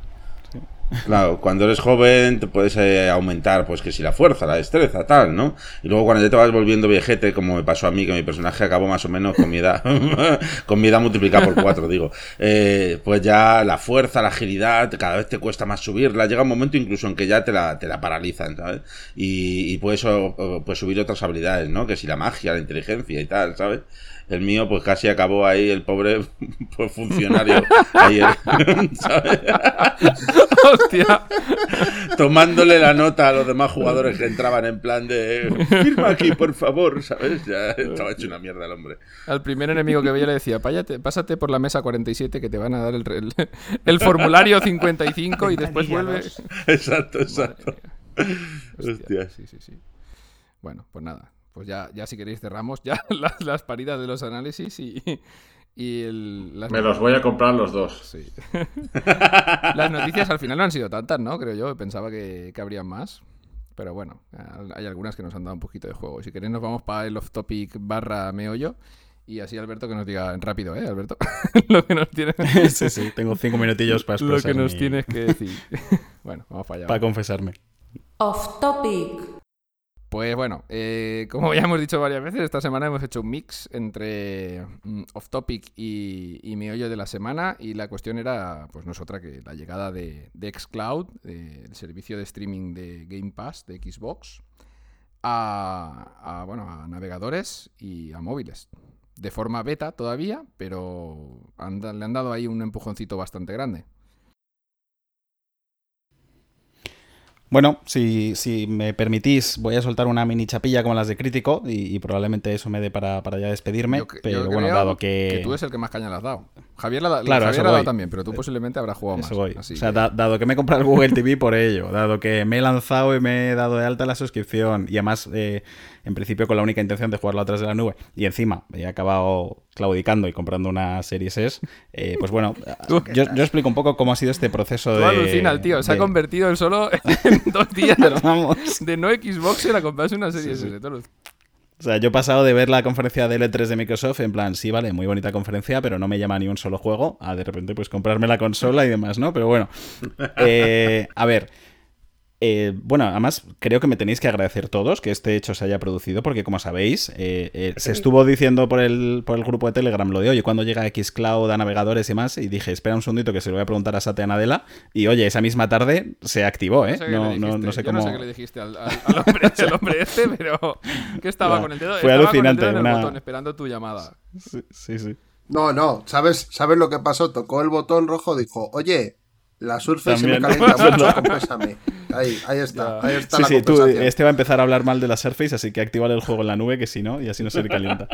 Claro, cuando eres joven te puedes eh, aumentar, pues que si la fuerza, la destreza, tal, ¿no? Y luego cuando ya te vas volviendo viejete, como me pasó a mí, que mi personaje acabó más o menos con mi edad, con mi edad multiplicada por cuatro, digo, eh, pues ya la fuerza, la agilidad, cada vez te cuesta más subirla. Llega un momento incluso en que ya te la, te la paralizan, ¿sabes? Y, y puedes o- o, pues subir otras habilidades, ¿no? Que si la magia, la inteligencia y tal, ¿sabes? El mío, pues casi acabó ahí, el pobre, pues funcionario, ahí, ¿sabes? ¡Hostia! tomándole la nota a los demás jugadores que entraban en plan de firma aquí, por favor, ¿sabes? Ya estaba hecho una mierda el hombre. Al primer enemigo que veía le decía, "Páyate- pásate por la mesa 47 que te van a dar el, el- el formulario 55 y después Ventanilla vuelve... dos. Exacto, exacto. mía. Hostia. Sí, sí, sí. Bueno, pues nada. Pues ya, ya si queréis cerramos ya las, las paridas de los análisis y, y el, las, Me los voy a comprar los dos. sí. las noticias al final no han sido tantas, ¿no? Creo yo. Pensaba que, que habrían más. Pero bueno, hay algunas que nos han dado un poquito de juego. Si queréis nos vamos para el off-topic barra meollo Y así Alberto que nos diga rápido, ¿eh, Alberto? lo que nos tienes, sí, sí, tengo cinco minutillos para lo que nos mi- tienes que decir. bueno, vamos para allá. para confesarme. Off topic. Pues bueno, eh, como ya hemos dicho varias veces, esta semana hemos hecho un mix entre mm, Off Topic y, y mi hoyo de la semana y la cuestión era, pues no es otra que la llegada de, de Xcloud, el servicio de streaming de Game Pass de Xbox, a, bueno, a navegadores y a móviles. De forma beta todavía, pero le han dado ahí un empujoncito bastante grande. Bueno, si, si me permitís, voy a soltar una mini chapilla como las de crítico y, y probablemente eso me dé para, para ya despedirme. Yo pero yo bueno, dado que. tú es el que más caña le has dado. Javier, la, Claro, Javier dado voy. también, pero tú posiblemente habrás jugado Eso más. voy. así o sea, que- da- dado que me he comprado el Google TV por ello, dado que me he lanzado y me he dado de alta la suscripción y además, eh, en principio, con la única intención de jugarlo a través de la nube y encima he acabado claudicando y comprando una Series S, eh, pues bueno, yo, yo explico un poco cómo ha sido este proceso Tú de. alucina el tío, se ha convertido él solo en dos días vamos. de no Xbox a comprarse una serie Sí, sí. S. O sea, yo he pasado de ver la conferencia de L3 de Microsoft en plan, sí, vale, muy bonita conferencia, pero no me llama ni un solo juego, a de repente pues comprarme la consola y demás, ¿no? Pero bueno, Eh, a ver, eh, bueno, además creo que me tenéis que agradecer todos que este hecho se haya producido, porque como sabéis, eh, eh, se estuvo diciendo por el, por el grupo de Telegram lo de, oye, ¿cuándo llega Xcloud a navegadores y más? Y dije, espera un segundito que se lo voy a preguntar a Satya Nadella, y oye, esa misma tarde se activó, ¿eh? No sé qué le No, no, sé yo cómo... no sé qué le dijiste al, al- al hombre, al hombre este, pero que estaba con el dedo, fue estaba con el alucinante, dedo en el una- botón esperando tu llamada. Sí, sí, sí. No, no, ¿sabes, ¿sabes lo que pasó? Tocó el botón rojo, dijo, oye, la Surface se me calienta mucho. Ahí, ahí está, ahí está Sí, la sí, tú, compensación. este va a empezar a hablar mal de la Surface, así que activa el juego en la nube, que si no, y así no se le calienta.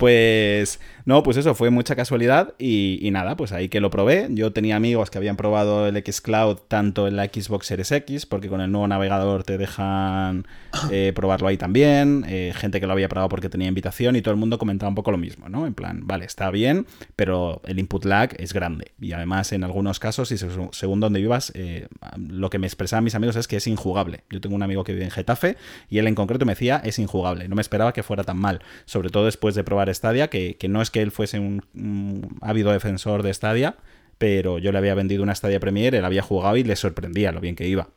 Pues, no, pues eso, fue mucha casualidad y, y nada, pues ahí que lo probé. Yo tenía amigos que habían probado el Xcloud tanto en la Xbox Series X, porque con el nuevo navegador te dejan eh, probarlo ahí también. eh, gente que lo había probado porque tenía invitación y todo el mundo comentaba un poco lo mismo, ¿no? En plan, vale, está bien, pero el input lag es grande. Y además, en algunos casos, y seg- según donde vivas, eh, lo que me expresaban mis amigos es que es injugable. Yo tengo un amigo que vive en Getafe y él en concreto me decía es injugable. No me esperaba que fuera tan mal. Sobre todo después de probar Stadia, que, que no es que él fuese un, un ávido defensor de Stadia, pero yo le había vendido una Stadia Premier, él había jugado y le sorprendía lo bien que iba.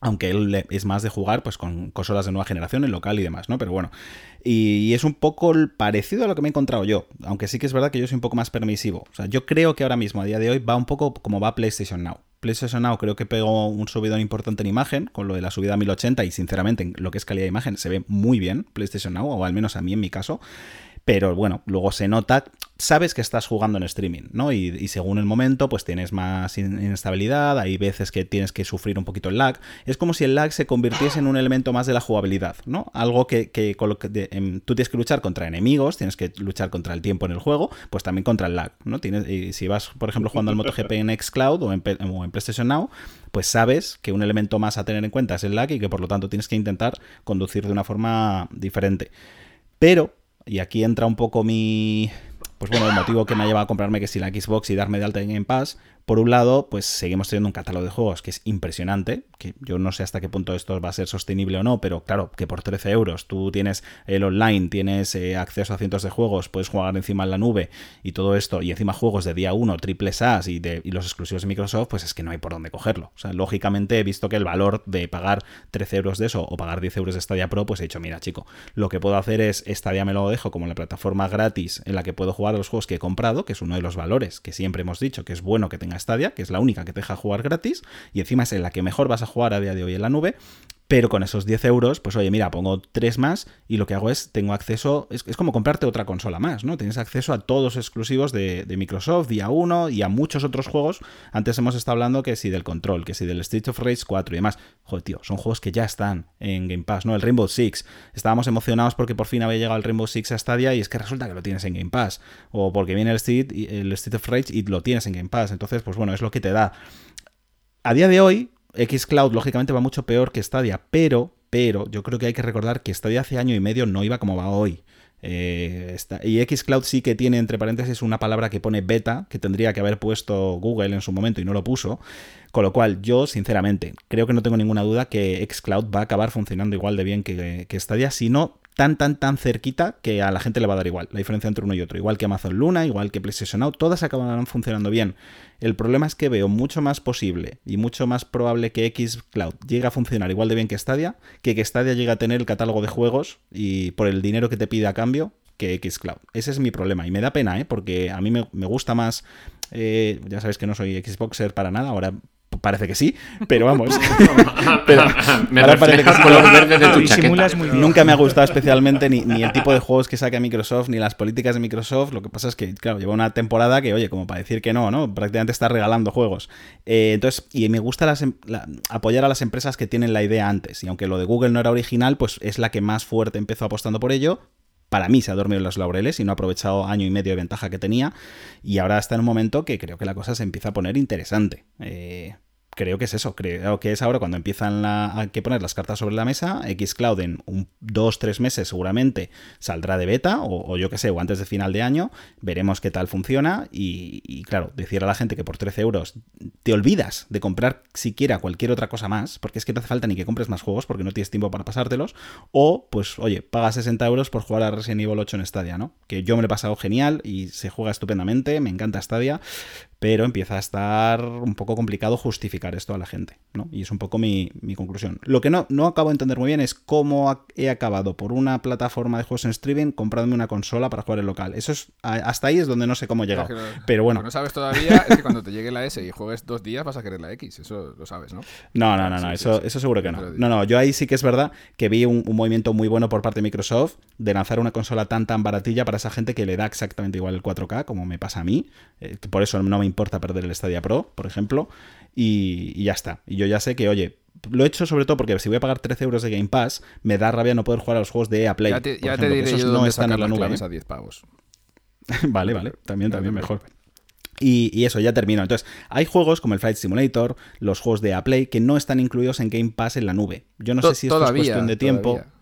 Aunque él es más de jugar pues con consolas de nueva generación en local y demás, ¿no? Pero bueno. Y, y es un poco parecido a lo que me he encontrado yo. Aunque sí que es verdad que yo soy un poco más permisivo. O sea, yo creo que ahora mismo, a día de hoy, va un poco como va PlayStation Now. PlayStation Now creo que pegó un subidón importante en imagen, con lo de la subida a 1080, y sinceramente, en lo que es calidad de imagen, se ve muy bien PlayStation Now, o al menos a mí en mi caso. Pero bueno, luego se nota, sabes que estás jugando en streaming, ¿no? Y, según el momento, pues tienes más in- inestabilidad, hay veces que tienes que sufrir un poquito el lag. Es como si el lag se convirtiese en un elemento más de la jugabilidad, ¿no? Algo que, em, tú tienes que luchar contra enemigos, tienes que luchar contra el tiempo en el juego, pues también contra el lag, ¿no? Y si vas, por ejemplo, jugando al MotoGP en Xcloud o en, o en PlayStation Now, pues sabes que un elemento más a tener en cuenta es el lag y que por lo tanto tienes que intentar conducir de una forma diferente. Pero, y aquí entra un poco mi. Pues bueno, el motivo que me ha llevado a comprarme que si la Xbox y darme de alta en Game Pass. Por un lado, pues seguimos teniendo un catálogo de juegos que es impresionante, que yo no sé hasta qué punto esto va a ser sostenible o no, pero claro, que por 13 euros tú tienes el online, tienes eh, acceso a cientos de juegos, puedes jugar encima en la nube y todo esto, y encima juegos de día 1, triple SAS y, y los exclusivos de Microsoft, pues es que no hay por dónde cogerlo. O sea, lógicamente he visto que el valor de pagar 13 euros de eso o pagar 10 euros de Stadia Pro, pues he dicho, mira chico, lo que puedo hacer es Stadia me lo dejo como la plataforma gratis en la que puedo jugar a los juegos que he comprado, que es uno de los valores que siempre hemos dicho que es bueno que tenga Stadia, que es la única que te deja jugar gratis, y encima es la que mejor vas a jugar a día de hoy en la nube, pero con esos 10 euros, pues oye, mira, pongo 3 más y lo que hago es, tengo acceso, es, como comprarte otra consola más, ¿no? Tienes acceso a todos exclusivos de, de Microsoft, día 1 y a muchos otros juegos. Antes hemos estado hablando que si del Control, que si del Street of Rage 4 y demás. Joder, tío, son juegos que ya están en Game Pass, ¿no? El Rainbow Six. Estábamos emocionados porque por fin había llegado el Rainbow Six a Stadia y es que resulta que lo tienes en Game Pass. O porque viene el Street, el Street of Rage y lo tienes en Game Pass. Entonces, pues bueno, es lo que te da. A día de hoy, Xcloud lógicamente va mucho peor que Stadia, pero, pero yo creo que hay que recordar que Stadia hace año y medio no iba como va hoy. Eh, está- y Xcloud sí que tiene, entre paréntesis, una palabra que pone beta, que tendría que haber puesto Google en su momento y no lo puso. Con lo cual, yo, sinceramente, creo que no tengo ninguna duda que Xcloud va a acabar funcionando igual de bien que, que Stadia, si no tan, tan, tan cerquita que a la gente le va a dar igual, la diferencia entre uno y otro. Igual que Amazon Luna, igual que PlayStation Now, todas acabarán funcionando bien. El problema es que veo mucho más posible y mucho más probable que X Cloud llegue a funcionar igual de bien que Stadia, que que Stadia llegue a tener el catálogo de juegos y por el dinero que te pide a cambio que Xcloud. Ese es mi problema y me da pena, ¿eh? porque a mí me, me gusta más, eh, ya sabes que no soy Xboxer para nada, ahora parece que sí, pero vamos. pero Me ahora parece que sí. color verde de tu chaqueta. muy bien. Nunca me ha gustado especialmente ni, ni el tipo de juegos que saca Microsoft, ni las políticas de Microsoft. Lo que pasa es que, claro, lleva una temporada que, oye, como para decir que no, ¿no? Prácticamente está regalando juegos. Eh, entonces, y me gusta las em- la- apoyar a las empresas que tienen la idea antes. Y aunque lo de Google no era original, pues es la que más fuerte empezó apostando por ello. Para mí se ha dormido en los laureles y no ha aprovechado año y medio de ventaja que tenía. Y ahora está en un momento que creo que la cosa se empieza a poner interesante. Eh, creo que es eso, creo que es ahora cuando empiezan a que poner las cartas sobre la mesa. Xcloud en un, dos, tres meses seguramente saldrá de beta, o, yo que sé, o antes de final de año, veremos qué tal funciona. Y, y, claro, decir a la gente que por 13 euros te olvidas de comprar siquiera cualquier otra cosa más, porque es que no hace falta ni que compres más juegos porque no tienes tiempo para pasártelos, o pues oye, paga 60 euros por jugar a Resident Evil 8 en Stadia, ¿no? Que yo me lo he pasado genial y se juega estupendamente, me encanta Stadia, pero empieza a estar un poco complicado justificar esto a la gente, ¿no? Y es un poco mi, mi conclusión. Lo que no, no acabo de entender muy bien es cómo he acabado por una plataforma de juegos en streaming comprándome una consola para jugar en local. Eso es, hasta ahí es donde no sé cómo he llegado. Pero bueno, Lo que no sabes todavía es que cuando te llegue la S y juegues dos días vas a querer la X. Eso lo sabes, ¿no? No, no, no, no, sí, eso, sí. eso seguro que no. No, no, yo ahí sí que es verdad que vi un, un movimiento muy bueno por parte de Microsoft de lanzar una consola tan tan baratilla para esa gente que le da exactamente igual el 4K, como me pasa a mí. Eh, por eso no me importa perder el Stadia Pro, por ejemplo. Y, y ya está. Y yo ya sé que, oye, lo he hecho sobre todo porque si voy a pagar 13 euros de Game Pass, me da rabia no poder jugar a los juegos de EA Play. ya te, ya ejemplo, que diré esos yo no están en la nube. ¿eh? a 10 pavos. vale, vale, también, No también mejor. Y, y eso, ya termino. Entonces, hay juegos como el Flight Simulator, los juegos de Play que no están incluidos en Game Pass en la nube. Yo no sé si esto todavía, es cuestión de tiempo. todavía.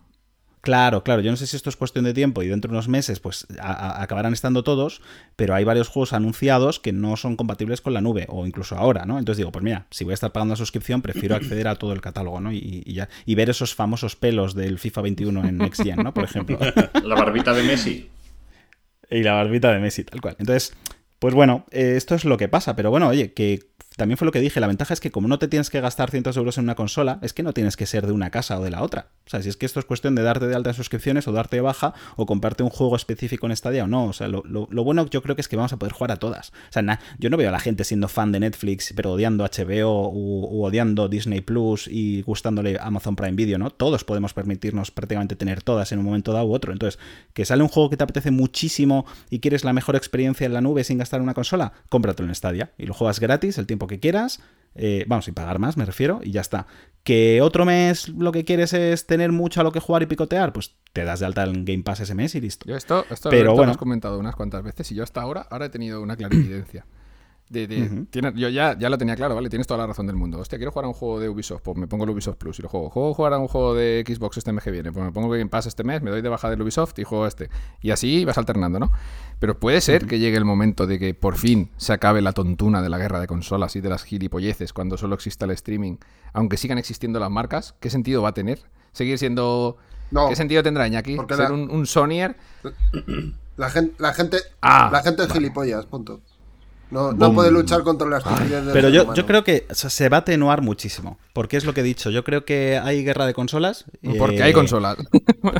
Claro, claro, yo no sé si esto es cuestión de tiempo y dentro de unos meses pues a- a- acabarán estando todos, pero hay varios juegos anunciados que no son compatibles con la nube o incluso ahora, ¿no? Entonces digo, pues mira, si voy a estar pagando la suscripción, prefiero acceder a todo el catálogo, ¿no? Y, y ya, y ver esos famosos pelos del FIFA 21 en Next Gen, ¿no? Por ejemplo. La barbita de Messi. Y la barbita de Messi, tal cual. Entonces, pues bueno, eh, esto es lo que pasa. Pero bueno, oye, que también fue lo que dije. La ventaja es que como no te tienes que gastar cientos de euros en una consola, es que no tienes que ser de una casa o de la otra. O sea, si es que esto es cuestión de darte de alta suscripciones o darte de baja o comprarte un juego específico en Stadia o no. O sea, lo, lo- lo bueno yo creo que es que vamos a poder jugar a todas. O sea, yo no veo a la gente siendo fan de Netflix, pero odiando HBO u, u odiando Disney Plus y gustándole Amazon Prime Video, ¿no? Todos podemos permitirnos prácticamente tener todas en un momento dado u otro. Entonces, que sale un juego que te apetece muchísimo y quieres la mejor experiencia en la nube sin gastar en una consola, cómpratelo en Stadia y lo juegas gratis el tiempo que quieras. eh, vamos, sin pagar más, me refiero, y ya está. Que otro mes lo que quieres es tener mucho a lo que jugar y picotear, pues te das de alta en Game Pass ese mes y listo. Yo esto, esto Pero Alberto, lo has comentado unas cuantas veces y yo hasta ahora, ahora he tenido una clarividencia. De, de- tiene- yo ya, ya lo tenía claro, ¿vale? Tienes toda la razón del mundo. Hostia, quiero jugar a un juego de Ubisoft, pues me pongo el Ubisoft Plus y lo juego. Juego jugar a un juego de Xbox este mes que viene, pues me pongo Game Pass este mes, me doy de baja del Ubisoft y juego este. Y así vas alternando, ¿no? Pero puede ser que llegue el momento de que por fin se acabe la tontuna de la guerra de consolas y de las gilipolleces cuando solo exista el streaming, aunque sigan existiendo las marcas. ¿Qué sentido va a tener? ¿Seguir siendo... No, ¿Qué sentido tendrá Iñaki? ¿Ser la- un, un Sonyer? la gente, la gente, Ah, la gente es gilipollas, punto. No, no puede luchar contra la estupidez Pero yo, humano. yo creo que o sea, se va a atenuar muchísimo, porque es lo que he dicho. Yo creo que hay guerra de consolas. Porque eh, hay consolas.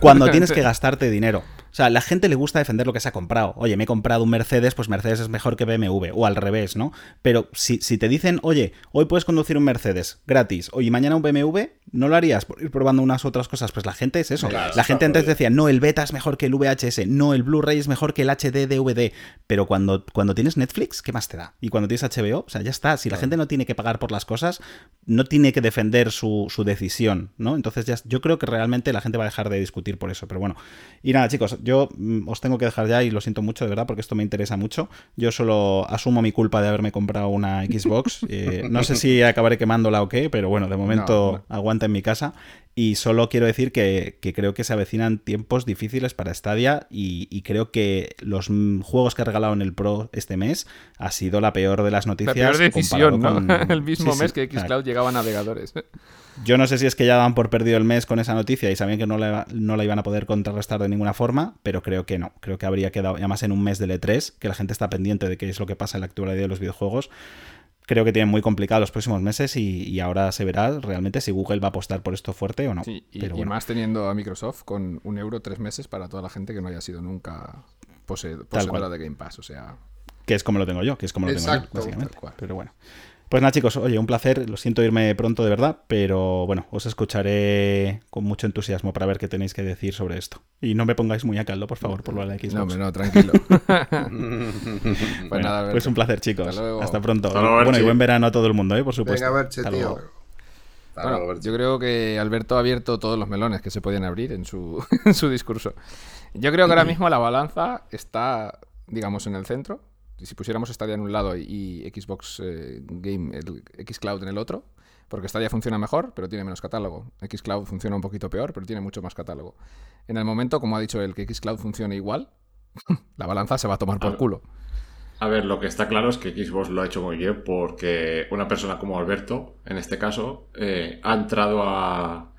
cuando tienes que gastarte dinero. O sea, la gente le gusta defender lo que se ha comprado. Oye, me he comprado un Mercedes, pues Mercedes es mejor que BMW, o al revés, ¿no? Pero si, si te dicen, oye, hoy puedes conducir un Mercedes gratis, oye, mañana un BMW, ¿no lo harías por ir probando unas otras cosas? Pues la gente es eso. Claro, la gente antes decía, no, el beta es mejor que el VHS, no, el Blu-ray es mejor que el HD DVD. Pero cuando, cuando tienes Netflix, ¿qué más te da? Y cuando tienes HBO, o sea, ya está. Si la gente no tiene que pagar por las cosas, no tiene que defender su, su decisión, ¿no? Entonces ya, yo creo que realmente la gente va a dejar de discutir por eso, pero bueno. Y nada, chicos, yo mm, os tengo que dejar ya y lo siento mucho, de verdad, porque esto me interesa mucho. Yo solo asumo mi culpa de haberme comprado una Xbox. Eh, no sé si acabaré quemándola o qué, pero bueno, de momento No, aguanta en mi casa. Y solo quiero decir que, que creo que se avecinan tiempos difíciles para Stadia y, y creo que los juegos que ha regalado en el Pro este mes ha sido la peor de las La noticias. peor decisión, ¿no? con- El mismo Sí, mes sí, que claro. Xcloud llegaba a navegadores. Yo no sé si es que ya daban por perdido el mes con esa noticia y sabían que no la, no la iban a poder contrarrestar de ninguna forma, pero creo que no. Creo que habría quedado, y además en un mes del E3, que la gente está pendiente de qué es lo que pasa en la actualidad de los videojuegos. Creo que tienen muy complicado los próximos meses y, y ahora se verá realmente si Google va a apostar por esto fuerte o no. Sí, y, Pero y bueno. más teniendo a Microsoft con un euro tres meses para toda la gente que no haya sido nunca pose- poseedora de Game Pass. O sea, que es como lo tengo yo, que es como lo tengo Exacto, yo, básicamente. Pero bueno. Pues nada, chicos, oye, un placer. Lo siento irme pronto de verdad, pero bueno, os escucharé con mucho entusiasmo para ver qué tenéis que decir sobre esto. Y no me pongáis muy a caldo, por favor, por lo de la Xbox. no, no, tranquilo. pues Bueno, nada, pues un placer, chicos. Hasta luego. Hasta pronto. Hasta luego, bueno, y buen verano a todo el mundo, ¿eh? por supuesto. Venga, Berche, Hasta tío. luego. Bueno, yo creo que Alberto ha abierto todos los melones que se podían abrir en su, en su discurso. Yo creo que ahora mismo la balanza está, digamos, en el centro. Si pusiéramos Stadia en un lado y Xbox eh, Game, el Xcloud en el otro, porque Stadia funciona mejor, pero tiene menos catálogo. Xcloud funciona un poquito peor, pero tiene mucho más catálogo. En el momento, como ha dicho él, que Xcloud funcione igual, la balanza se va a tomar por Ah. culo. A ver, lo que está claro es que Xbox lo ha hecho muy bien porque una persona como Alberto, en este caso, eh, ha entrado a...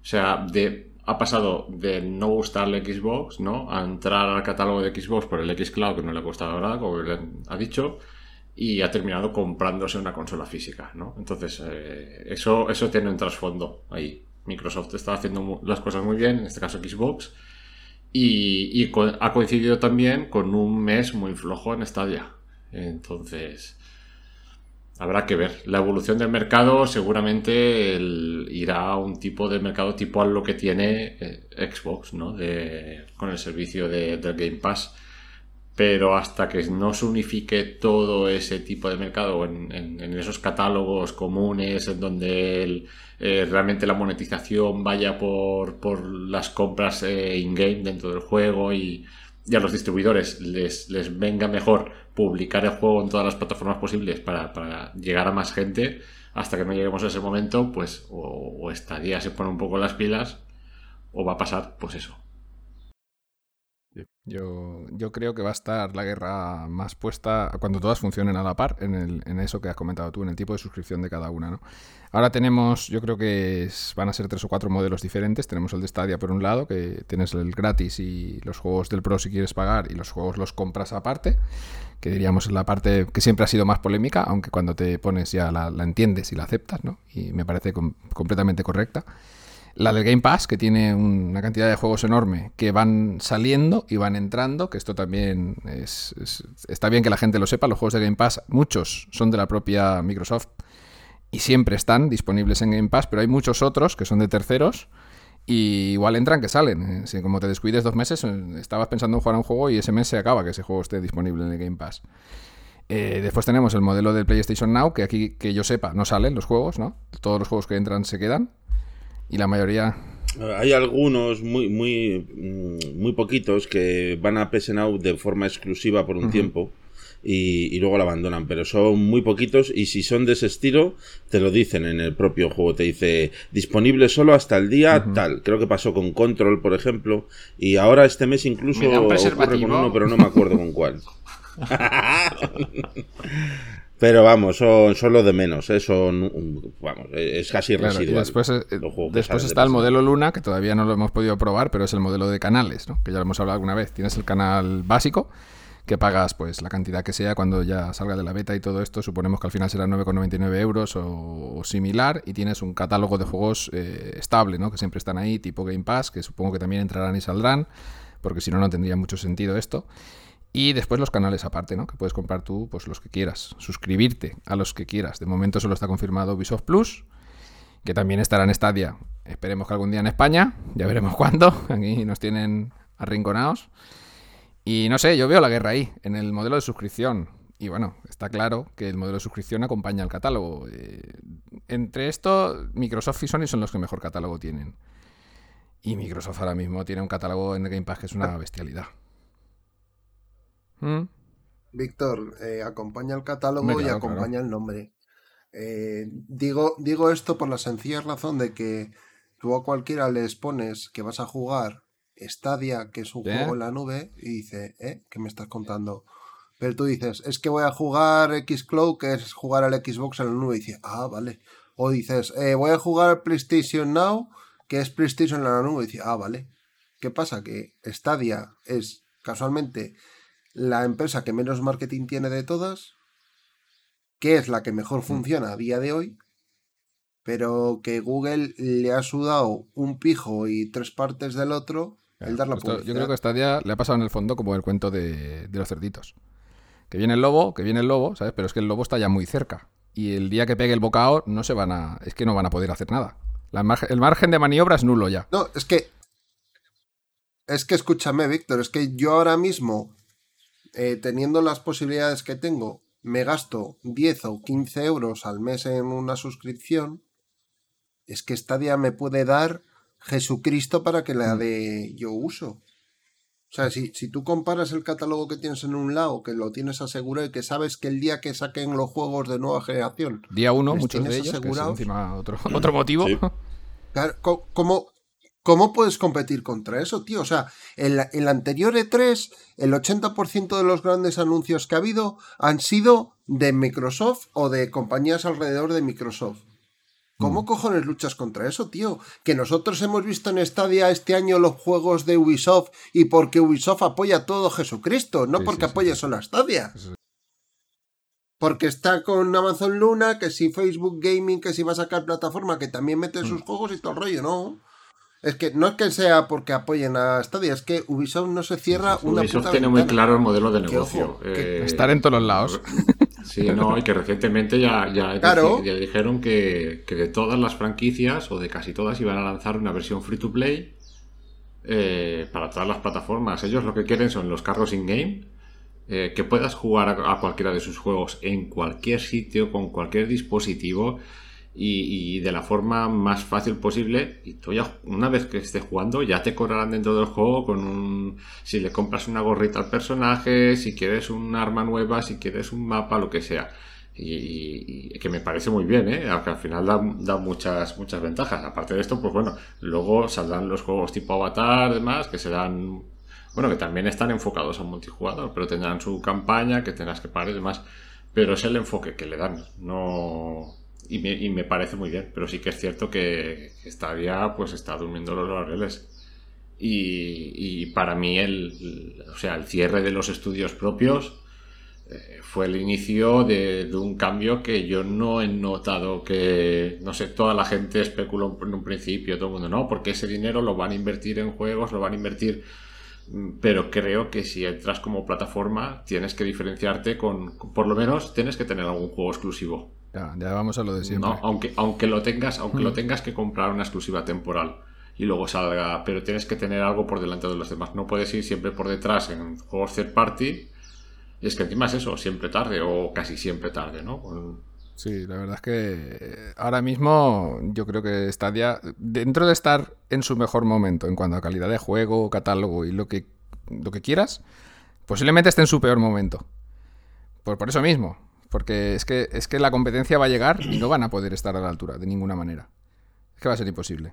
O sea, de, ha pasado de no gustarle Xbox, ¿no? A entrar al catálogo de Xbox por el Xcloud, que no le ha gustado nada, como él ha dicho, y ha terminado comprándose una consola física, ¿no? Entonces, eh, eso, eso tiene un trasfondo ahí. Microsoft está haciendo las cosas muy bien, en este caso Xbox, y, ha coincidido también con un mes muy flojo en Stadia. Entonces, habrá que ver. La evolución del mercado seguramente irá a un tipo de mercado tipo a lo que tiene eh, Xbox, ¿no? De, con el servicio de- del Game Pass. Pero hasta que no se unifique todo ese tipo de mercado en, en- en esos catálogos comunes, en donde eh, realmente la monetización vaya por, por las compras eh, in-game dentro del juego y, y a los distribuidores les, les venga mejor publicar el juego en todas las plataformas posibles para, para llegar a más gente, hasta que no lleguemos a ese momento, pues o, o Stadia se pone un poco las pilas o va a pasar, pues eso. Yo, creo que va a estar la guerra más puesta cuando todas funcionen a la par en, el, en eso que has comentado tú, en el tipo de suscripción de cada una. ¿no? Ahora tenemos, yo creo que van a ser tres o cuatro modelos diferentes. Tenemos el de Stadia por un lado, que tienes el gratis y los juegos del Pro si quieres pagar y los juegos los compras aparte, que diríamos es la parte que siempre ha sido más polémica, aunque cuando te pones ya la, la entiendes y la aceptas, ¿no? y me parece com- completamente correcta. La del Game Pass, que tiene una cantidad de juegos enorme que van saliendo y van entrando, que esto también es, es- está bien que la gente lo sepa. Los juegos de Game Pass, muchos son de la propia Microsoft y siempre están disponibles en Game Pass, pero hay muchos otros que son de terceros y igual entran que salen. Eh, Si como te descuides dos meses, eh, estabas pensando en jugar a un juego y ese mes se acaba que ese juego esté disponible en el Game Pass. Eh, después tenemos el modelo del PlayStation Now, que aquí, que yo sepa, no salen los juegos, ¿no? Todos los juegos que entran se quedan. Y la mayoría. Hay algunos muy, muy, mm, muy poquitos que van a PS Now de forma exclusiva por un tiempo y, y luego la abandonan, pero son muy poquitos y si son de ese estilo te lo dicen en el propio juego, te dice disponible solo hasta el día tal. Creo que pasó con Control, por ejemplo, y ahora este mes incluso ocurre con uno, pero no me acuerdo con cuál. Pero vamos, son, son lo de menos, ¿eh? son, vamos, es casi Claro, y residual. después, eh, después de está el modelo Luna, que todavía no lo hemos podido probar, pero es el modelo de canales, ¿no? que ya lo hemos hablado alguna vez. Tienes el canal básico, que pagas pues la cantidad que sea cuando ya salga de la beta y todo esto. Suponemos que al final será 9,99 euros o, o similar. Y tienes un catálogo de juegos eh, estable, ¿no? que siempre están ahí, tipo Game Pass, que supongo que también entrarán y saldrán, porque si no, no tendría mucho sentido esto. Y después los canales aparte, ¿no? Que puedes comprar tú, pues los que quieras. Suscribirte a los que quieras. De momento solo está confirmado Ubisoft Plus, que también estará en Stadia. Esperemos que algún día en España. Ya veremos cuándo. Aquí nos tienen arrinconados. Y no sé, yo veo la guerra ahí, en el modelo de suscripción. Y bueno, está claro que el modelo de suscripción acompaña al catálogo. Eh, entre esto, Microsoft y Sony son los que mejor catálogo tienen. Y Microsoft ahora mismo tiene un catálogo en el Game Pass que es una bestialidad. ¿Mm? Víctor, eh, acompaña el catálogo y claro, acompaña el nombre. Eh, digo, digo esto por la sencilla razón de que tú a cualquiera les pones que vas a jugar Stadia, que es un ¿Eh? juego en la nube, y dice, ¿eh? ¿Qué me estás contando? Pero tú dices, es que voy a jugar Xcloud, que es jugar al Xbox en la nube, y dice, ah, vale. O dices, eh, voy a jugar PlayStation Now, que es PlayStation en la nube, y dice, ah, vale. ¿Qué pasa? Que Stadia es casualmente la empresa que menos marketing tiene de todas, que es la que mejor funciona a día de hoy, pero que Google le ha sudado un pijo y tres partes del otro el dar la Esto- yo creo que Stadia le ha pasado en el fondo como el cuento de, de los cerditos. Que viene el lobo, que viene el lobo, ¿sabes? Pero es que el lobo está ya muy cerca. Y el día que pegue el bocado no se van a... Es que no van a poder hacer nada. La el margen de maniobra es nulo ya. No, es que. Es que escúchame, Víctor, es que yo ahora mismo, eh, teniendo las posibilidades que tengo, me gasto 10 o 15 euros al mes en una suscripción. Es que Stadia me puede dar Jesucristo para que la de yo uso. O sea, si, si tú comparas el catálogo que tienes en un lado, que lo tienes asegurado y que sabes que el día que saquen los juegos de nueva generación, Día uno, ¿Les muchos de ellos, que es encima otro, otro motivo. Sí. Claro, ¿cómo, cómo puedes competir contra eso, tío? O sea, en la- en el anterior E3, el 80% de los grandes anuncios que ha habido han sido de Microsoft o de compañías alrededor de Microsoft. ¿Cómo cojones luchas contra eso, tío? Que nosotros hemos visto en Stadia este año los juegos de Ubisoft y porque Ubisoft apoya todo Jesucristo, no Sí, porque sí, apoya sí. solo a Stadia. Porque está con Amazon Luna, que si Facebook Gaming, que si va a sacar plataforma, que también Mm. mete sus juegos y todo el rollo, ¿no? Es que no es que sea porque apoyen a Stadia, es que Ubisoft no se cierra una Ubisoft puta tiene muy claro el modelo de Que, negocio. ojo, Eh, Estar en todos los lados. Sí, no, y que recientemente ya, ya, Claro. dije- ya dijeron que, que de todas las franquicias, o de casi todas, iban a lanzar una versión free to play eh, para todas las plataformas. Ellos lo que quieren son los carros in-game, eh, que puedas jugar a, a cualquiera de sus juegos en cualquier sitio, con cualquier dispositivo. Y, de la forma más fácil posible. Y tú ya, una vez que estés jugando, ya te cobrarán dentro del juego con un. Si le compras una gorrita al personaje, si quieres un arma nueva, si quieres un mapa, lo que sea. Y, que me parece muy bien, ¿eh? Aunque al final da, da muchas, muchas ventajas. Aparte de esto, pues bueno, luego saldrán los juegos tipo Avatar, demás, que serán. Bueno, que también están enfocados a multijugador, pero tendrán su campaña que tendrás que pagar y demás. Pero es el enfoque que le dan, no. Y me, y me parece muy bien, pero sí que es cierto que Stadia pues está durmiendo los laureles. Y, y para mí el, o sea, el cierre de los estudios propios eh, fue el inicio de, de un cambio que yo no he notado que, no sé, toda la gente especuló en un principio, todo el mundo, no, porque ese dinero lo van a invertir en juegos, lo van a invertir Mm, pero creo que si entras como plataforma tienes que diferenciarte con- por lo menos tienes que tener algún juego exclusivo. Ya, ya vamos a lo de siempre. ¿no? Aunque, aunque lo tengas, aunque lo tengas que comprar una exclusiva temporal y luego salga, pero tienes que tener algo por delante de los demás. No puedes ir siempre por detrás en juegos third party. Y es que encima es eso, siempre tarde o casi siempre tarde, ¿no? Con- Sí, la verdad es que eh, ahora mismo yo creo que Stadia, dentro de estar en su mejor momento en cuanto a calidad de juego, catálogo y lo que, lo que quieras, posiblemente esté en su peor momento. Por, por eso mismo, porque es que, es que la competencia va a llegar y no van a poder estar a la altura de ninguna manera. Es que va a ser imposible.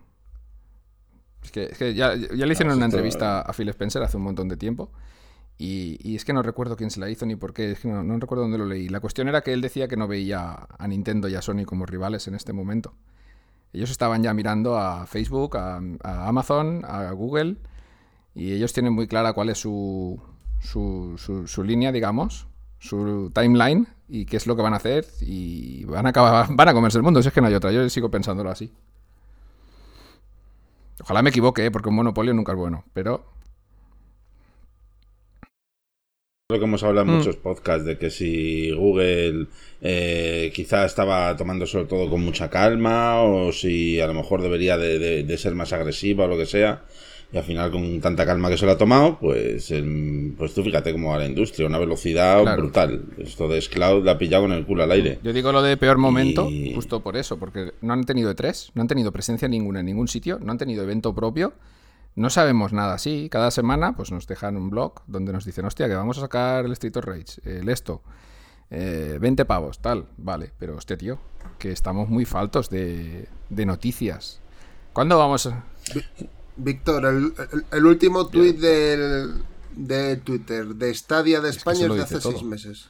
Es que, es que ya, ya le hicieron una entrevista a Phil Spencer hace un montón de tiempo. Y, y es que no recuerdo quién se la hizo ni por qué, es que no, no recuerdo dónde lo leí. La cuestión era que él decía que no veía a Nintendo y a Sony como rivales en este momento. Ellos estaban ya mirando a Facebook, a, a Amazon, a Google, y ellos tienen muy clara cuál es su, su, su- su línea, digamos, su timeline, y qué es lo que van a hacer, y van a, acabar, van a comerse el mundo, si es que no hay otra. Yo sigo pensándolo así. Ojalá me equivoque, ¿eh? porque un monopolio nunca es bueno, pero Lo que hemos hablado en Mm. muchos podcasts de que si Google eh, quizá estaba tomando sobre todo con mucha calma o si a lo mejor debería de, de- de ser más agresiva o lo que sea y al final con tanta calma que se lo ha tomado pues em, pues tú fíjate cómo va la industria una velocidad Claro. brutal esto de Scloud la ha pillado con el culo al aire Yo digo lo de peor momento Y- justo por eso, porque no han tenido E3, no han tenido presencia ninguna en ningún sitio, no han tenido evento propio, no sabemos nada así. Cada semana pues nos dejan un blog donde nos dicen, hostia, que vamos a sacar el Street of Rage, el esto, eh, 20 pavos, tal, vale, pero hostia, tío, que estamos muy faltos de, de noticias ¿Cuándo vamos? a- Víctor, el, el- el último tuit del, de Twitter de Stadia de España es de hace todo. seis meses.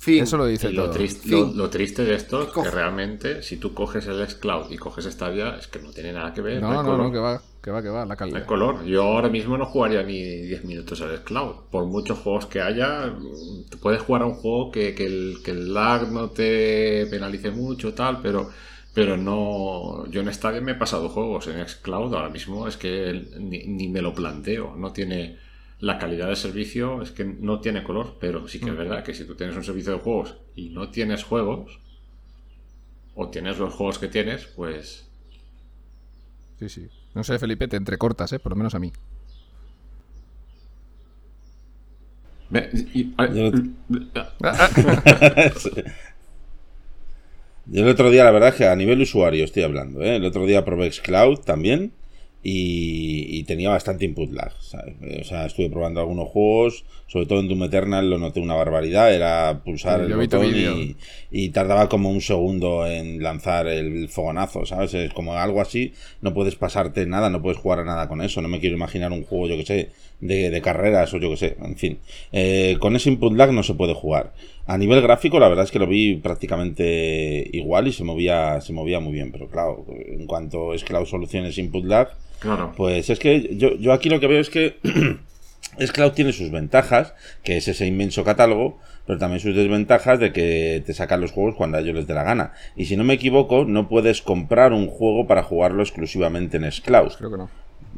Fin. Eso lo dice lo, todo. lo, lo triste de esto es que realmente, si tú coges el xCloud y coges Stadia, es que no tiene nada que ver. No, no, color. no, que va, que va, que va, la calidad. color. Yo ahora mismo no jugaría ni 10 minutos al xCloud. Por muchos juegos que haya, puedes jugar a un juego que, que el, que el lag no te penalice mucho, tal, pero, pero no. Yo en Stadia me he pasado juegos en xCloud ahora mismo, es que ni, ni me lo planteo. No tiene. La calidad de servicio es que no tiene color, pero sí que es verdad que si tú tienes un servicio de juegos y no tienes juegos, o tienes los juegos que tienes, pues Sí, sí. No sé, Felipe, te entrecortas, ¿eh? Por lo menos a mí. Y- a- Yo- el otro día, la verdad es que a nivel usuario estoy hablando, ¿eh? El otro día probé Xcloud también y, y tenía bastante input lag, ¿sabes? O sea, estuve probando algunos juegos, sobre todo en Doom Eternal lo noté una barbaridad, era pulsar Sí, el botón y, y tardaba como un segundo en lanzar el fogonazo, ¿sabes? Es como algo así, no puedes pasarte nada, no puedes jugar a nada con eso, no me quiero imaginar un juego, yo que sé, de, de carreras o yo que sé, en fin. Eh, con ese input lag no se puede jugar. A nivel gráfico, la verdad es que lo vi prácticamente igual y se movía, se movía muy bien, pero claro, en cuanto es Cloud Soluciones Input Lag, Claro. pues es que yo, yo aquí lo que veo es que Xcloud tiene sus ventajas, que es ese inmenso catálogo, pero también sus desventajas de que te sacan los juegos cuando a ellos les dé la gana. Y si no me equivoco, no puedes comprar un juego para jugarlo exclusivamente en Xcloud. Creo que no.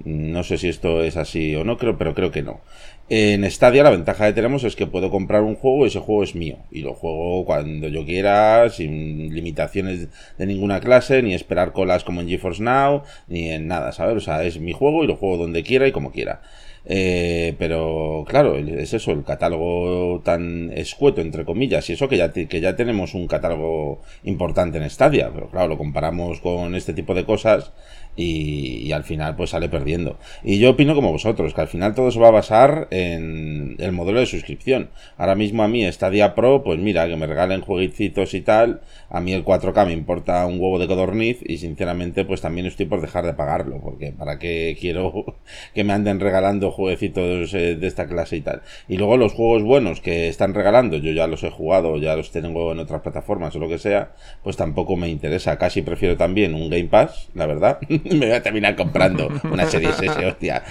No sé si esto es así o no, creo, pero creo que no. En Stadia la ventaja que tenemos es que puedo comprar un juego y ese juego es mío. Y lo juego cuando yo quiera, sin limitaciones de ninguna clase, ni esperar colas como en GeForce Now, ni en nada, ¿sabes? O sea, es mi juego y lo juego donde quiera y como quiera. Eh, pero claro, es eso, el catálogo tan escueto, entre comillas, y eso que ya, que ya tenemos un catálogo importante en Stadia, pero claro, lo comparamos con este tipo de cosas y, y al final pues sale perdiendo. Y yo opino como vosotros, que al final todo se va a basar en el modelo de suscripción. Ahora mismo a mí Stadia Pro, pues mira, que me regalen jueguecitos y tal, a mí el 4K me importa un huevo de codorniz y sinceramente pues también estoy por dejar de pagarlo, porque para qué quiero que me anden regalando jueguecitos eh, de esta clase y tal. Y luego los juegos buenos que están regalando, yo ya los he jugado, ya los tengo en otras plataformas o lo que sea, pues tampoco me interesa. Casi prefiero también un Game Pass, la verdad. me voy a terminar comprando una serie S, hostia,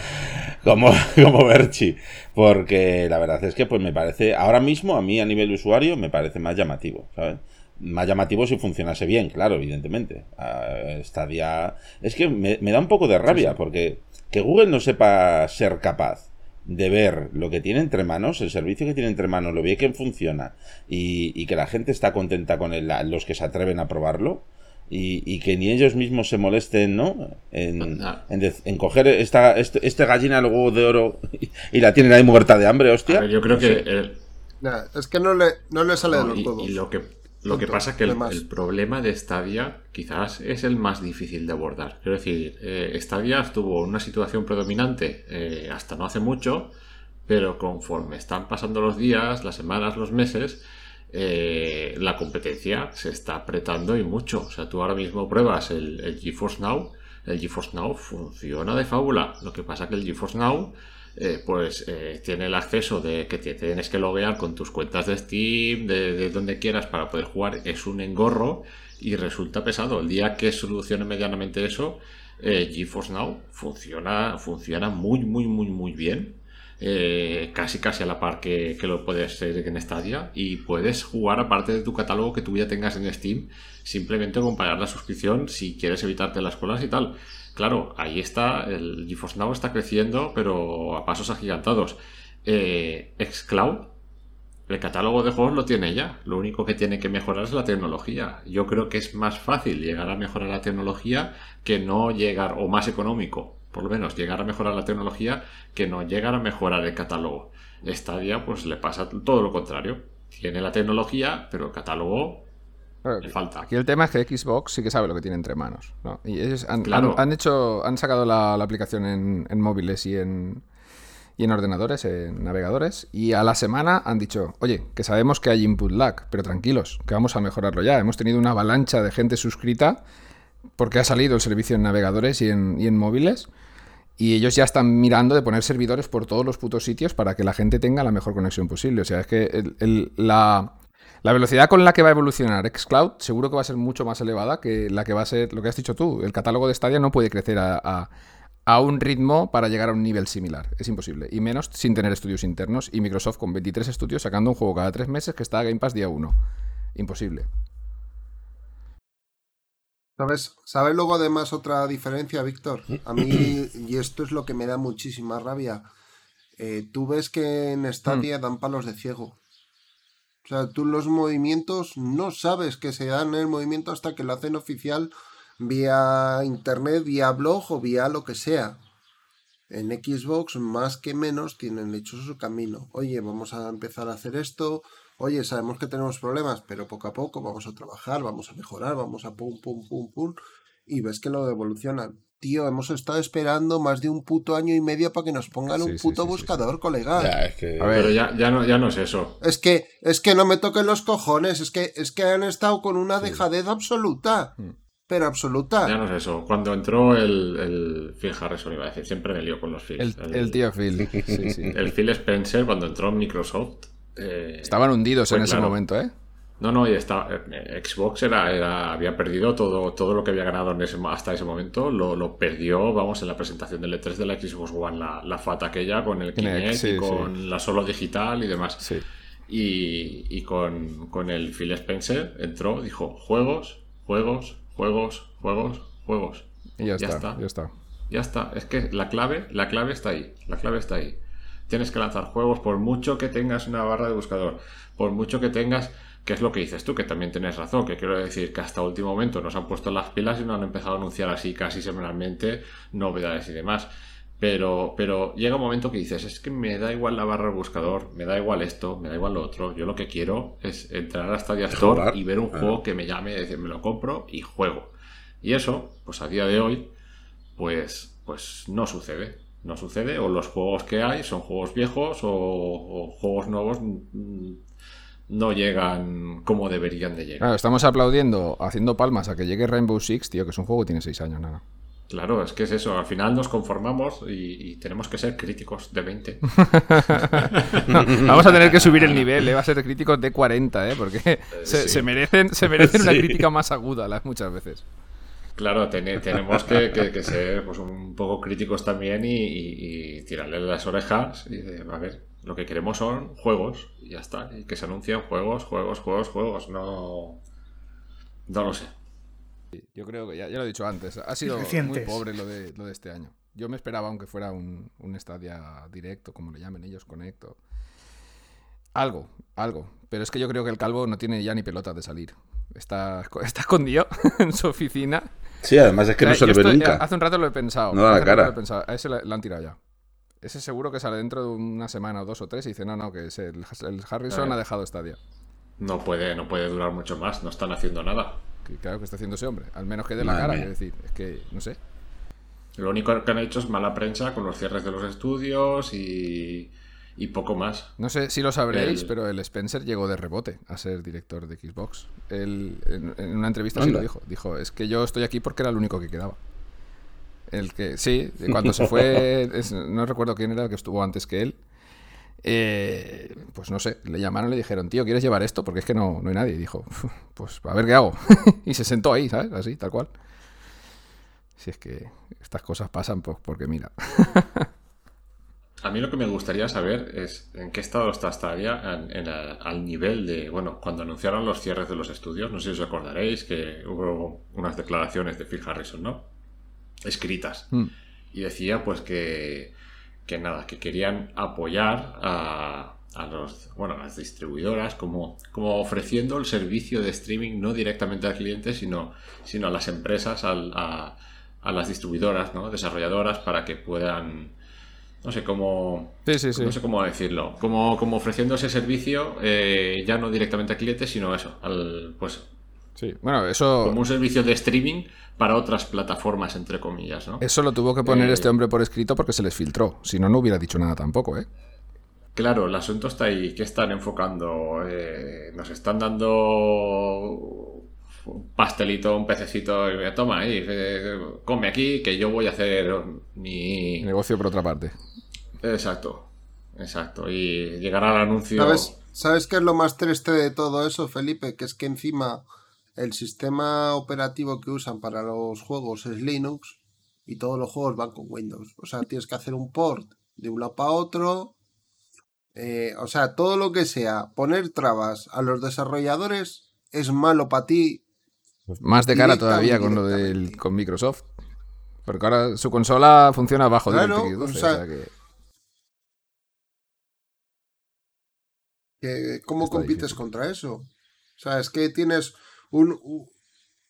como, como Berchi. Porque la verdad es que pues me parece, ahora mismo a mí a nivel usuario me parece más llamativo, ¿sabes? Más llamativo si funcionase bien, claro, evidentemente. Ah, Stadia... Es que me, me da un poco de rabia, porque que Google no sepa ser capaz de ver lo que tiene entre manos, el servicio que tiene entre manos, lo bien que funciona y, y que la gente está contenta con él, los que se atreven a probarlo y, y que ni ellos mismos se molesten, ¿no? En, en, de- en coger esta, este, este gallina al huevo de oro y, y la tienen ahí muerta de hambre, hostia. ver, yo creo No que sé. el- Nah, es que no le, no le sale de no, los y, huevos. y lo que lo que pasa es que el, problema de Stadia quizás es el más difícil de abordar. Quiero decir, eh, Stadia estuvo en una situación predominante eh, hasta no hace mucho, pero conforme están pasando los días, las semanas, los meses, eh, la competencia se está apretando y mucho. O sea, tú ahora mismo pruebas el, el GeForce Now, el GeForce Now funciona de fábula. Lo que pasa que el GeForce Now eh, pues eh, tiene el acceso de que te tienes que loguear con tus cuentas de Steam, de, de donde quieras para poder jugar, es un engorro y resulta pesado. El día que solucione medianamente eso, eh, GeForce Now funciona, funciona muy, muy, muy, muy bien. Casi casi a la par que, que lo puedes hacer en Stadia y puedes jugar aparte de tu catálogo que tú ya tengas en Steam simplemente con pagar la suscripción si quieres evitarte las colas y tal claro ahí está el GeForce Now está creciendo pero a pasos agigantados eh, Xcloud el catálogo de juegos lo tiene ya lo único que tiene que mejorar es la tecnología yo creo que es más fácil llegar a mejorar la tecnología que no llegar o más económico por lo menos llegar a mejorar la tecnología que no llegar a mejorar el catálogo. Stadia pues le pasa todo lo contrario. Tiene la tecnología, pero el catálogo le falta. Aquí el tema es que Xbox sí que sabe lo que tiene entre manos. ¿no? Y ellos han, Claro. han- han hecho, han sacado la, la aplicación en, en móviles y en, y en ordenadores, en navegadores, y a la semana han dicho, oye, que sabemos que hay input lag, pero tranquilos, que vamos a mejorarlo ya. Hemos tenido una avalancha de gente suscrita porque ha salido el servicio en navegadores y en, y en móviles. Y ellos ya están mirando de poner servidores por todos los putos sitios para que la gente tenga la mejor conexión posible. O sea, es que el- el- la, la velocidad con la que va a evolucionar Xcloud seguro que va a ser mucho más elevada que la que va a ser, lo que has dicho tú, el catálogo de Stadia no puede crecer a, a- a un ritmo para llegar a un nivel similar. Es imposible. Y menos sin tener estudios internos y Microsoft con 23 estudios sacando un juego cada tres meses que está a Game Pass día 1. Imposible. ¿Sabes? ¿Sabes luego además otra diferencia, Víctor? A mí, y esto es lo que me da muchísima rabia, eh, tú ves que en Stadia dan palos de ciego. O sea, tú los movimientos no sabes que se dan el movimiento hasta que lo hacen oficial vía internet, vía blog o vía lo que sea. En Xbox, más que menos, tienen hecho su camino. Oye, vamos a empezar a hacer esto. Oye, sabemos que tenemos problemas, pero poco a poco vamos a trabajar, vamos a mejorar, vamos a pum, pum, pum, pum. Y ves que lo evolucionan. Tío, hemos estado esperando más de un puto año y medio para que nos pongan Sí, un puto sí, sí, buscador, colega. Ya, es que. A ver. Pero ya, ya, no, ya no es eso. Es que, es que no me toquen los cojones, es que, es que han estado con una dejadez absoluta. Mm. Pero absoluta. Ya no es eso. Cuando entró el, el Phil Harrison, iba a decir, siempre me lío con los Phils. El, el tío Phil. Sí, sí. El Phil Spencer, cuando entró en Microsoft. eh, Estaban hundidos en ese momento, ¿eh? No, no, y está, eh, Xbox era, era- había perdido todo, todo lo que había ganado en ese, hasta ese momento, lo, lo perdió, vamos, en la presentación del E3 de la Xbox One, la, la FAT aquella con el Kinect, Kinect sí, y con la solo digital y demás. Sí. Y, y con, con el Phil Spencer entró, dijo, juegos, juegos, juegos, juegos, juegos. Y ya, Ya está, está. ya está. Ya está, es que la clave, la clave está ahí, la clave está ahí. Tienes que lanzar juegos por mucho que tengas una barra de buscador, por mucho que tengas, que es lo que dices tú, que también tienes razón, que quiero decir que hasta último momento nos han puesto las pilas y no han empezado a anunciar así casi semanalmente novedades y demás. Pero, pero llega un momento que dices, es que me da igual la barra del buscador, me da igual esto, me da igual lo otro. Yo lo que quiero es entrar a Stadia Store y ver un juego que me llame, decir, me lo compro y juego. Y eso, pues a día de hoy, pues, pues no sucede. No sucede, o los juegos que hay son juegos viejos o, o juegos nuevos mm, no llegan como deberían de llegar. Claro, estamos aplaudiendo, haciendo palmas a que llegue Rainbow Six, tío, que es un juego que tiene 6 años, nada. Claro, es que es eso, al final nos conformamos y, y tenemos que ser críticos de 20. Vamos a tener que subir el nivel, ¿eh? va a ser críticos de 40, ¿eh? porque se, sí. se merecen, se merecen una crítica más aguda las muchas veces. Claro, tene- tenemos que, que- que ser pues, un poco críticos también y, y- y tirarle las orejas y de, a ver, lo que queremos son juegos y ya está. Y que se anuncien juegos, juegos, juegos, juegos. No, no lo sé. Yo creo que, ya, ya lo he dicho antes, ha sido muy pobre lo de, lo de este año. Yo me esperaba, aunque fuera un, un Stadia directo, como le llamen ellos, conecto. Algo, algo. Pero es que yo creo que el calvo no tiene ya ni pelota de salir. Está, está escondido en su oficina. Sí, además es que no O se le ve nunca. Hace un rato lo he pensado. No da la cara. lo he pensado. A ese le han tirado ya. Ese seguro que sale dentro de una semana o dos o tres y dice, no, no, que es el, el Harrison Ah. ha dejado Stadia. No puede, no puede durar mucho más, no están haciendo nada. Que claro que está haciendo ese hombre. Al menos que dé la cara, quiero decir. Es que, no sé. Lo único que han hecho es mala prensa con los cierres de los estudios y, y poco más. No sé si lo sabréis, El- pero el Spencer llegó de rebote a ser director de Xbox. Él, en, en una entrevista sí Anda. lo dijo. Dijo, es que yo estoy aquí porque era el único que quedaba. El que, sí, cuando se fue, es- no recuerdo quién era el que estuvo antes que él. eh, pues no sé, le llamaron y le dijeron, tío, ¿quieres llevar esto? Porque es que no, no hay nadie. Y dijo, pues a ver qué hago. y se sentó ahí, ¿sabes? Así, tal cual. Si es que estas cosas pasan, pues porque mira. A mí lo que me gustaría saber es en qué estado está Stadia en- en a- al nivel de, bueno, cuando anunciaron los cierres de los estudios, no sé si os acordaréis que hubo unas declaraciones de Phil Harrison, ¿no? Escritas. Mm. Y decía pues que, que nada, que querían apoyar a, a los, bueno, a las distribuidoras como, como ofreciendo el servicio de streaming no directamente al cliente, sino, sino a las empresas, al- a, a las distribuidoras, ¿no? Desarrolladoras para que puedan no sé cómo Sí, sí, sí. no sé cómo decirlo como, como ofreciendo ese servicio eh, ya no directamente al cliente sino eso al pues Sí, bueno, eso... como un servicio de streaming para otras plataformas entre comillas no Eso lo tuvo que poner Eh, este hombre por escrito porque se les filtró. Si no, no hubiera dicho nada tampoco, ¿eh? claro el asunto está ahí ¿qué están enfocando Eh, nos están dando pastelito, un pececito, y me toma ahí, eh, come aquí, que yo voy a hacer mi... Negocio por otra parte. Exacto, exacto. Y llegará el anuncio... ¿Sabes, ¿Sabes qué es lo más triste de todo eso, Felipe? Que es que encima el sistema operativo que usan para los juegos es Linux y todos los juegos van con Windows. O sea, tienes que hacer un port de un lado para otro. Eh, o sea, todo lo que sea poner trabas a los desarrolladores es malo para ti. Más de cara todavía con lo del con Microsoft. Porque ahora su consola funciona bajo Claro, DirectX 12, o sea, o sea que- ¿Cómo compites difícil. contra eso? O sea, es que tienes un,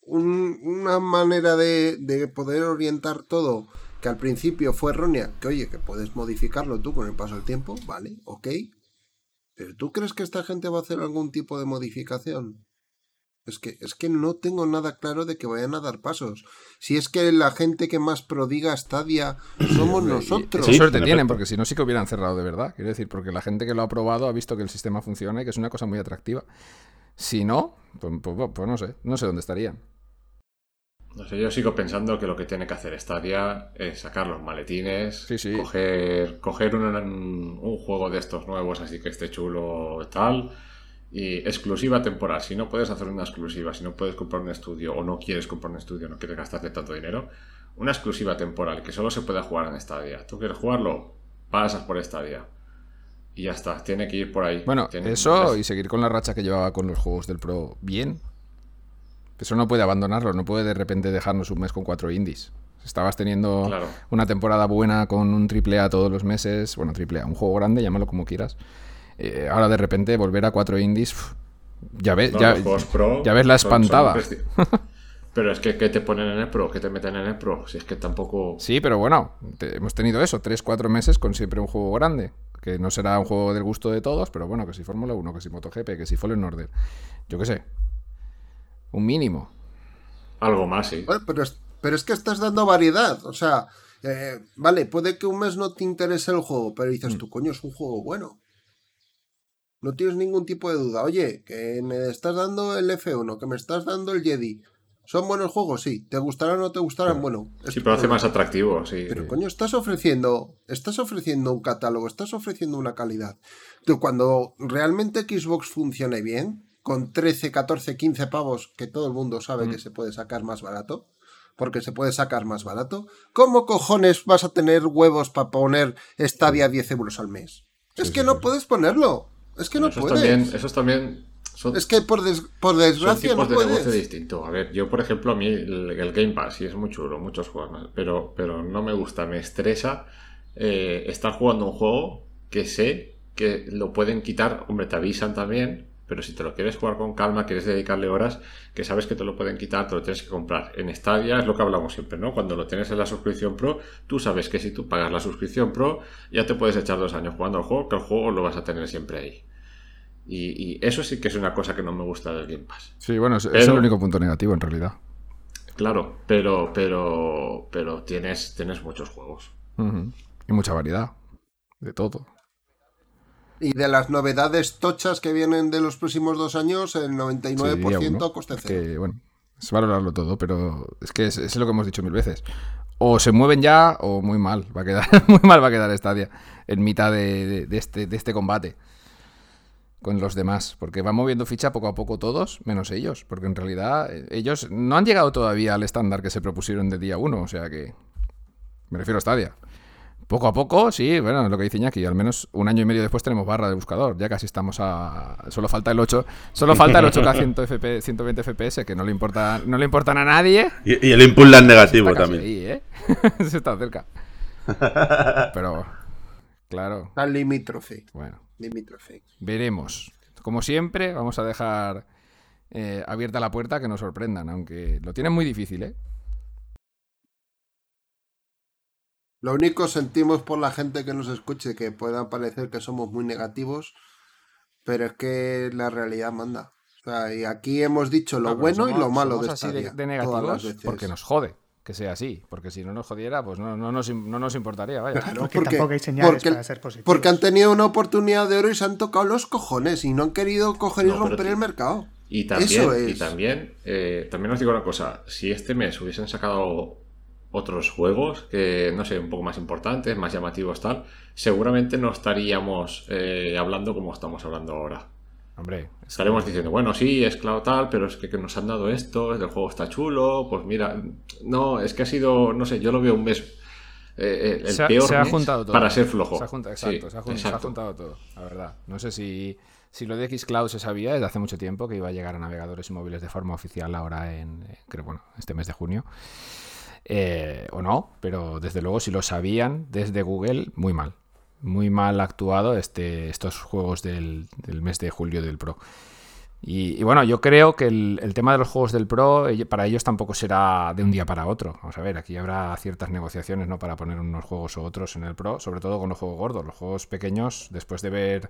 un- una manera de, de poder orientar todo que al principio fue errónea, que oye, que puedes modificarlo tú con el paso del tiempo, vale, ok. Pero ¿tú crees que esta gente va a hacer algún tipo de modificación? Es que, es que no tengo nada claro de que vayan a dar pasos. Si es que la gente que más prodiga Stadia somos nosotros. Sí, suerte en tienen, porque si no, sí que hubieran cerrado de verdad. Quiero decir, porque la gente que lo ha probado ha visto que el sistema funciona y que es una cosa muy atractiva. Si no, pues, pues- pues no sé, no sé dónde estarían. No sé, yo sigo pensando que lo que tiene que hacer Stadia es sacar los maletines, Sí, sí. coger, coger un, un juego de estos nuevos, así que esté chulo tal, y exclusiva temporal. Si no puedes hacer una exclusiva, si no puedes comprar un estudio o no quieres comprar un estudio, no quieres gastarte tanto dinero, una exclusiva temporal que solo se pueda jugar en Stadia. ¿Tú quieres jugarlo? Pasas por Stadia. Y ya está, tiene que ir por ahí. Bueno, Tiene- eso y seguir con la racha que llevaba con los juegos del Pro bien. Eso no puede abandonarlo, no puede de repente dejarnos un mes con cuatro indies. Estabas teniendo Claro. una temporada buena con un triple A todos los meses, bueno, triple A, un juego grande, llámalo como quieras. Eh, ahora de repente volver a cuatro indies, ya ves, No, ya, ya ves la son- son espantada. Pero es que, ¿qué te ponen en el Pro? ¿Qué te meten en el Pro? Si es que tampoco... Sí, pero bueno, te- hemos tenido eso, tres, cuatro meses con siempre un juego grande. Que no será un juego del gusto de todos, pero bueno, que si Fórmula 1, que si MotoGP, que si Fallen Order. Yo qué sé. Un mínimo. Algo más, sí. Bueno, pero, es, pero es que estás dando variedad. O sea, eh, vale, puede que un mes no te interese el juego, pero dices tú, coño, es un juego bueno. No tienes ningún tipo de duda. Oye, que me estás dando el F1, que me estás dando el Jedi. ¿Son buenos juegos? Sí. ¿Te gustarán o no te gustarán? Bueno. es Sí, pero hace más atractivo, sí. Pero coño, estás ofreciendo, estás ofreciendo un catálogo, estás ofreciendo una calidad. Tú, cuando realmente Xbox funcione bien, con 13, 14, 15 pavos, que todo el mundo sabe Mm. que se puede sacar más barato, porque se puede sacar más barato, ¿cómo cojones vas a tener huevos para poner Stadia a 10 euros al mes? es que no puedes ponerlo. Es que no puedes. también, esos también son, Es que por, des- por son desgracia tipos no de negocio puedes. distintos. A ver, yo por ejemplo, a mí el, el Game Pass sí es muy chulo, muchos juegos, pero, pero no me gusta, me estresa eh, estar jugando un juego que sé que lo pueden quitar, hombre, te avisan también, pero si te lo quieres jugar con calma, quieres dedicarle horas, que sabes que te lo pueden quitar, te lo tienes que comprar. En Stadia es lo que hablamos siempre, ¿no? Cuando lo tienes en la suscripción Pro, tú sabes que si tú pagas la suscripción Pro, ya te puedes echar dos años jugando al juego, que el juego lo vas a tener siempre ahí. Y, y eso sí que es una cosa que no me gusta del Game Pass. Sí, bueno, es, el único punto negativo en realidad. Claro, pero, pero, pero tienes, tienes muchos juegos. Y mucha variedad. De todo. Y de las novedades tochas que vienen de los próximos dos años, el 99% Sí, a coste Es cero. que, bueno, es valorarlo todo, pero es que es, es lo que hemos dicho mil veces. O se mueven ya o muy mal va a quedar, muy mal va a quedar Stadia en mitad de, de- de este, de este combate con los demás, porque van moviendo ficha poco a poco todos, menos ellos, porque en realidad eh, ellos no han llegado todavía al estándar que se propusieron de día uno, o sea que me refiero a Stadia. Poco a poco, sí, bueno, lo que dice Iñaki, al menos un año y medio después tenemos barra de buscador, ya casi estamos a... Solo falta el 8, solo falta el 8K 100 FP 120 FPS, que no le importa no le importan a nadie. Y, y el input lag negativo Está casi también. ahí, ¿eh? Se está cerca. Pero, claro, Está limítrofe. bueno, Limítrofe. veremos. Como siempre, vamos a dejar eh, abierta la puerta que nos sorprendan, aunque lo tienen muy difícil, ¿eh? Lo único sentimos por la gente que nos escuche que pueda parecer que somos muy negativos, pero es que la realidad manda. O sea, y aquí hemos dicho lo No, bueno y lo malo de así de, negativos porque nos jode que sea así. Porque si no nos jodiera, pues no, no, nos, no nos importaría, vaya. Claro, Porque tampoco hay señales para ser positivos. Porque han tenido una oportunidad de oro y se han tocado los cojones y no han querido coger y No, romper el mercado. Y también, Eso es. y también, eh, también os digo una cosa, si este mes hubiesen sacado otros juegos que, no sé, un poco más importantes, más llamativos tal, seguramente no estaríamos eh, hablando como estamos hablando ahora. Hombre, Estaremos diciendo, bueno, sí, es claro tal, pero es que, que nos han dado esto, el juego está chulo, pues mira, no, es que ha sido, no sé, yo lo veo un mes, eh, el se, ha- peor se ha mes juntado todo. para ser flojo. Se ha juntado, Sí, exacto, se, ha jun- se ha exacto. juntado todo, la verdad. No sé si, si lo de Xcloud se sabía desde hace mucho tiempo que iba a llegar a navegadores y móviles de forma oficial ahora en, eh, creo, bueno, este mes de junio. Eh, o no, pero desde luego si lo sabían desde Google, muy mal. Muy mal actuado este, estos juegos del, del mes de julio del Pro. Y, bueno, yo creo que el, el tema de los juegos del Pro, para ellos tampoco será de un día para otro. Vamos a ver, aquí habrá ciertas negociaciones ¿no? para poner unos juegos u otros en el Pro, sobre todo con los juegos gordos. Los juegos pequeños, después de ver,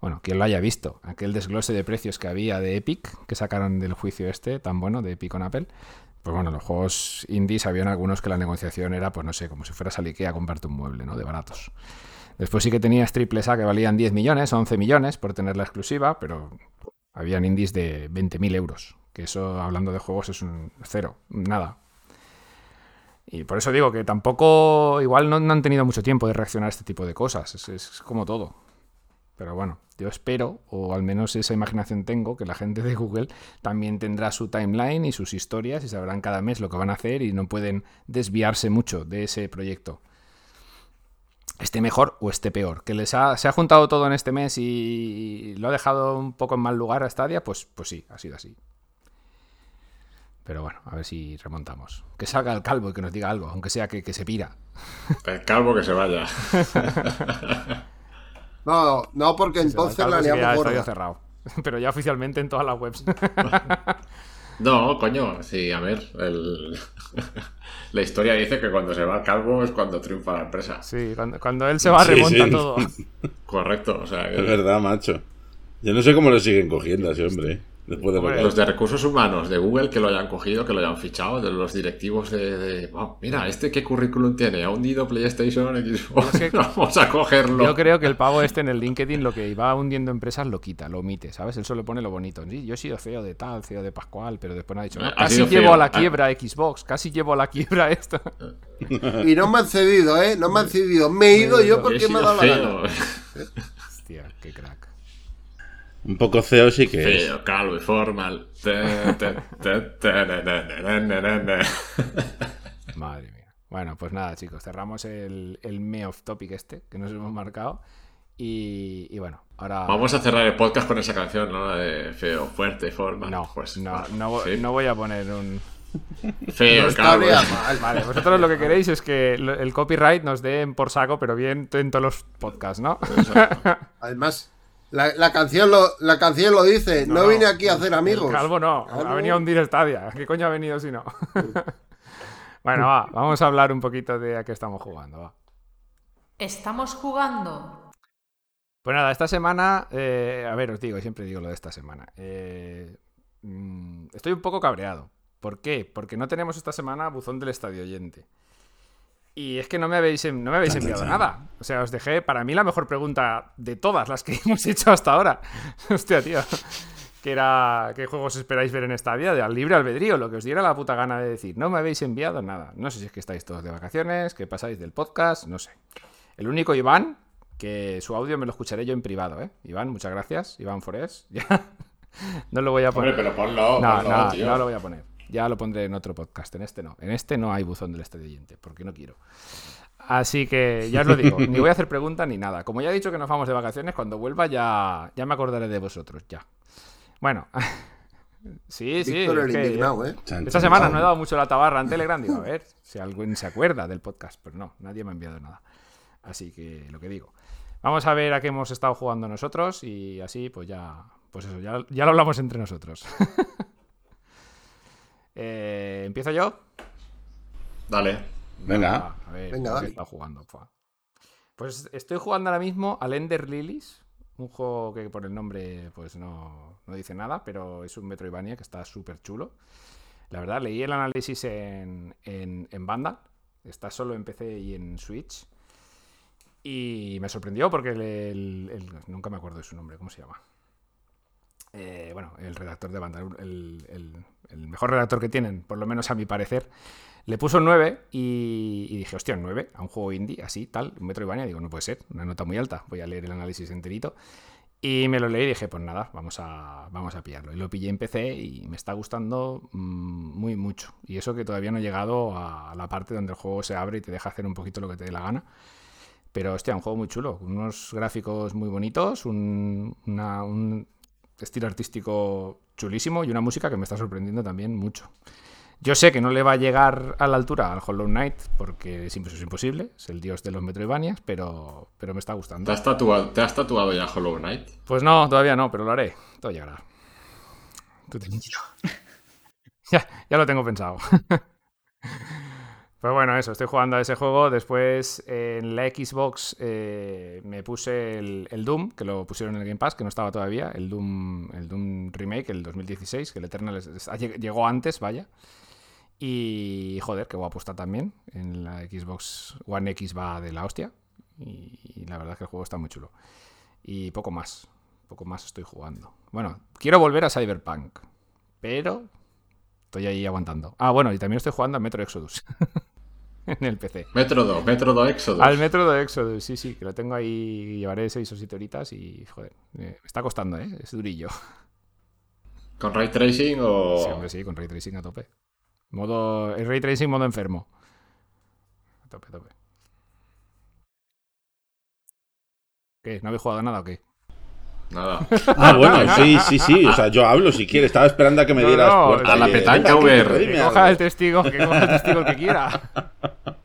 bueno, quien lo haya visto, aquel desglose de precios que había de Epic, que sacaron del juicio este tan bueno de Epic con Apple, pues bueno, los juegos indies habían algunos que la negociación era, pues no sé, como si fueras al Ikea a comprarte un mueble, ¿no? De baratos. Después sí que tenías triples A que valían 10 millones, 11 millones por tener la exclusiva, pero habían indies de 20.000 euros. Que eso, hablando de juegos, es un cero, nada. Y por eso digo que tampoco, igual no, han tenido mucho tiempo de reaccionar a este tipo de cosas. Es, es como todo. Pero bueno, yo espero, o al menos esa imaginación tengo, que la gente de Google también tendrá su timeline y sus historias y sabrán cada mes lo que van a hacer y no pueden desviarse mucho de ese proyecto. Esté mejor o esté peor. Que les ha, se ha juntado todo en este mes y lo ha dejado un poco en mal lugar a Stadia, pues, pues sí, ha sido así. Pero bueno, a ver si remontamos. Que salga el calvo y que nos diga algo, aunque sea que, que se pira. El calvo que se vaya. No, no, porque entonces la liamos gorda. cerrado. Pero ya oficialmente en todas las webs. No, coño, sí, a ver, el- la historia dice que cuando se va el calvo es cuando triunfa la empresa. Sí, cuando, cuando él se va, Sí, remonta sí. todo. Correcto, o sea, que- Es verdad, macho. Yo no sé cómo lo siguen cogiendo a ese hombre, ¿eh? Después de lo Hombre, que- los de recursos humanos de Google que lo hayan cogido, que lo hayan fichado, de los directivos de, de, "Oh, mira, este qué currículum tiene, ha hundido PlayStation, Xbox, Es que- vamos a cogerlo. Yo creo que el pavo este en el LinkedIn lo que va hundiendo empresas lo quita, lo omite, ¿sabes? Él solo pone lo bonito. Sí, yo he sido CEO de tal, CEO de Pascual, pero después no ha dicho, no, casi llevo CEO. a la Ah. quiebra Xbox, casi llevo a la quiebra esto. Y no me han cedido, ¿eh? No me han cedido. Me he ido yo He porque me ha dado la gana. feo, Hostia, qué crack. Un poco CEO sí que es. feo, calvo y formal. Madre mía. Bueno, pues nada, chicos, cerramos el, el me off topic este que nos hemos marcado. Y, y bueno, ahora. Vamos a cerrar el podcast con esa canción, ¿no? La de feo, fuerte, formal. No, pues, no, vale, no, vo- sí. no voy a poner un. Feo, No. Vale, vosotros lo que queréis es que el copyright nos den por saco, pero bien en todos los podcasts, ¿no? Además, la, la canción lo, la canción lo dice. No, vine aquí a hacer amigos. Calvo no, ha venido a hundir Stadia. ¿Qué coño ha venido si no? bueno, va, vamos a hablar un poquito de a qué estamos jugando, va. Estamos jugando. Pues nada, esta semana, eh, a ver, os digo, siempre digo lo de esta semana. Eh, mm, estoy un poco cabreado. ¿Por qué? Porque no tenemos esta semana buzón del estadio oyente. Y es que no me habéis, no me habéis enviado nada. O sea, os dejé para mí la mejor pregunta de todas las que hemos hecho hasta ahora. Hostia, tío. Que era, ¿qué juegos esperáis ver en Stadia? De al libre albedrío, lo que os diera la puta gana de decir. No me habéis enviado nada. No sé si es que estáis todos de vacaciones, que pasáis del podcast, no sé. El único Iván, que su audio me lo escucharé yo en privado, ¿eh? Iván, muchas gracias. Iván Forés. Ya. No lo voy a poner. Hombre, pero ponlo, no, ponlo, no, tío. no lo voy a poner. Ya lo pondré en otro podcast. En este no. En este no hay buzón del estadio oyente, porque no quiero. Así que ya os lo digo, ni voy a hacer preguntas ni nada. Como ya he dicho que nos vamos de vacaciones, cuando vuelva ya, ya me acordaré de vosotros, ya. Bueno, sí, sí. Es que- ¿eh? Esta semana chan. no he dado mucho la tabarra en Telegram. Digo, a ver si alguien se acuerda del podcast. Pero no, nadie me ha enviado nada. Así que lo que digo. Vamos a ver a qué hemos estado jugando nosotros y así pues ya, pues eso, ya, ya lo hablamos entre nosotros. Eh, ¿Empiezo yo? Dale. Venga. a ver, Venga, ¿qué dale. he estado jugando? Pues estoy jugando ahora mismo al Ender Lilies, un juego que por el nombre pues no, no dice nada, pero es un Metroidvania que está súper chulo. La verdad, leí el análisis en, en, en Vandal, está solo en PC y en Switch. Y me sorprendió porque el, el- el- nunca me acuerdo de su nombre, ¿cómo se llama? Eh, bueno, el redactor de banda, el, el- mejor redactor que tienen, por lo menos a mi parecer, le puso un 9 y, y dije, hostia, un 9 a un juego indie, así, tal, un Metroidvania. Digo, no puede ser, una nota muy alta. Voy a leer el análisis enterito. Y me lo leí y dije, pues nada, vamos a, vamos a pillarlo. Y lo pillé en PC y me está gustando mm, muy mucho. Y eso que todavía no he llegado a la parte donde el juego se abre y te deja hacer un poquito lo que te dé la gana. Pero hostia, un juego muy chulo, unos gráficos muy bonitos, un estilo artístico chulísimo y una música que me está sorprendiendo también mucho. Yo sé que no le va a llegar a la altura al Hollow Knight porque siempre es imposible, es el dios de los Metroidvanias, pero, pero me está ¿Te gustando. has, tatuado, ¿Te has tatuado ya Hollow Knight? Pues no, todavía no, pero lo haré. Todo llegará. Tú tranquilo. ya, ya lo tengo pensado. Pues bueno, eso, estoy jugando a ese juego. Después en la Xbox eh, me puse el, Doom, que lo pusieron en el Game Pass, que no estaba todavía. El Doom, el Doom Remake, el 2016, que el Eternal llegó antes, vaya. Y joder, qué guapo está también. En la Xbox One X va de la hostia. Y, y la verdad es que el juego está muy chulo. Y poco más. Poco más estoy jugando. Bueno, quiero volver a Cyberpunk. Pero estoy ahí aguantando. Ah, bueno, y también estoy jugando a Metro Exodus. en el PC. Metro 2, Metro 2 Exodus. Al Metro de Exodus, sí, sí, que lo tengo ahí. Llevaré seis o siete horitas y, joder, me está costando, ¿eh? Es durillo. ¿Con ray tracing o.? Sí, hombre, sí, con ray tracing a tope. Modo. El ray tracing modo enfermo. A tope, a tope. ¿Qué? ¿No habéis jugado nada o qué? Nada. Ah, bueno, sí, sí, sí. O sea, yo hablo si quieres. Estaba esperando a que me No, dieras no, puerta. a la petanca venga, VR. Que coja el testigo, que coja el testigo el que quiera.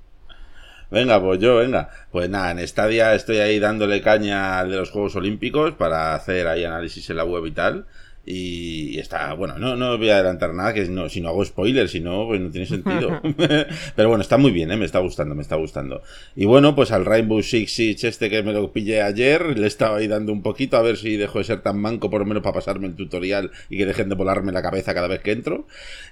Venga, pues yo, venga. Pues nada, en Stadia estoy ahí dándole caña al de los Juegos Olímpicos para hacer ahí análisis en la web y tal. Y está, bueno, no, no voy a adelantar nada, que no, si no hago spoilers, si no, pues no tiene sentido. Pero bueno, está muy bien, ¿eh? me está gustando, me está gustando. Y bueno, pues al Rainbow Six Siege este que me lo pillé ayer, le estaba ahí dando un poquito a ver si dejo de ser tan manco por lo menos para pasarme el tutorial y que dejen de volarme la cabeza cada vez que entro.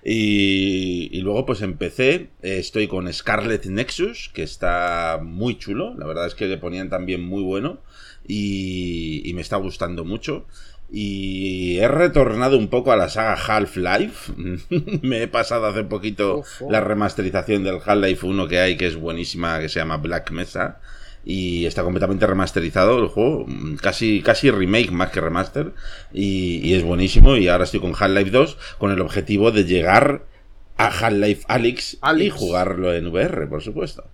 Y, y luego pues empecé, eh, estoy con Scarlet Nexus, que está muy chulo, la verdad es que le ponían también muy bueno y, y me está gustando mucho. Y he retornado un poco a la saga Half-Life. me he pasado hace poquito la remasterización del Half-Life 1 que hay, que es buenísima, que se llama Black Mesa. Y está completamente remasterizado el juego, casi, casi remake más que remaster. Y, y es buenísimo. Y ahora estoy con Half-Life 2 con el objetivo de llegar a Half-Life Alyx, y jugarlo en VR, por supuesto.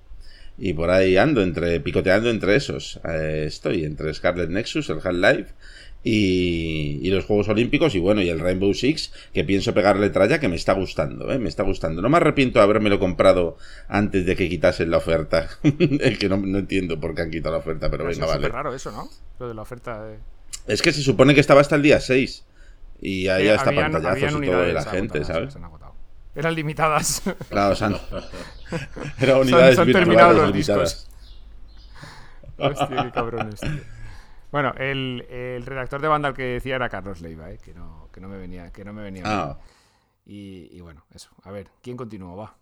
Y por ahí ando, entre picoteando entre esos. Eh, estoy entre Scarlet Nexus, el Half-Life y, y los Juegos Olímpicos y bueno, y el Rainbow Six, que pienso pegarle tralla, que me está gustando, ¿eh? me está gustando. No me arrepiento de habérmelo comprado antes de que quitasen la oferta. es que no, no entiendo por qué han quitado la oferta, pero Es venga, vale. raro eso, ¿no? Lo de la oferta de... Es que se supone que estaba hasta el día 6 y ahí Eh, hasta habían- pantallazos habían y todo de la gente, ¿sabes? se han agotado. Eran limitadas. Claro, o sea, no. Era unidades se han virtuales los limitadas. Hostia, qué cabrones, tío. Bueno, el, el redactor de banda al que decía era Carlos Leiva, ¿eh? que, no, que no me venía, que no me venía Ah. Y, y bueno, eso. A ver, ¿quién continúa? Va.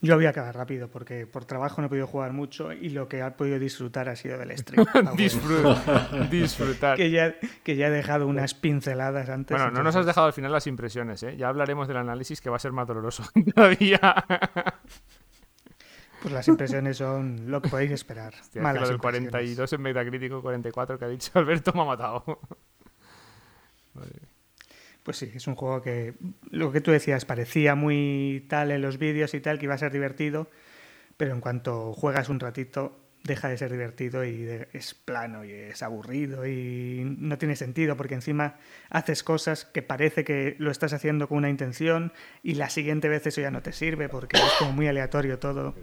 Yo voy a acabar rápido porque por trabajo no he podido jugar mucho y lo que he podido disfrutar ha sido del stream. Ah. Disfrutar. Disfrutar. que, ya, que ya he dejado unas pinceladas antes. Bueno, no nos has dejado al final las impresiones, ¿eh? Ya hablaremos del análisis que va a ser más doloroso todavía. Pues las impresiones son lo que podéis esperar. Hostia, es que Malas lo del impresiones. 42 en Metacritic 44 que ha dicho Alberto me ha matado. Pues sí, es un juego que lo que tú decías parecía muy tal en los vídeos y tal, que iba a ser divertido, pero en cuanto juegas un ratito deja de ser divertido y de- es plano y es aburrido y no tiene sentido porque encima haces cosas que parece que lo estás haciendo con una intención y la siguiente vez eso ya no te sirve porque es como muy aleatorio todo.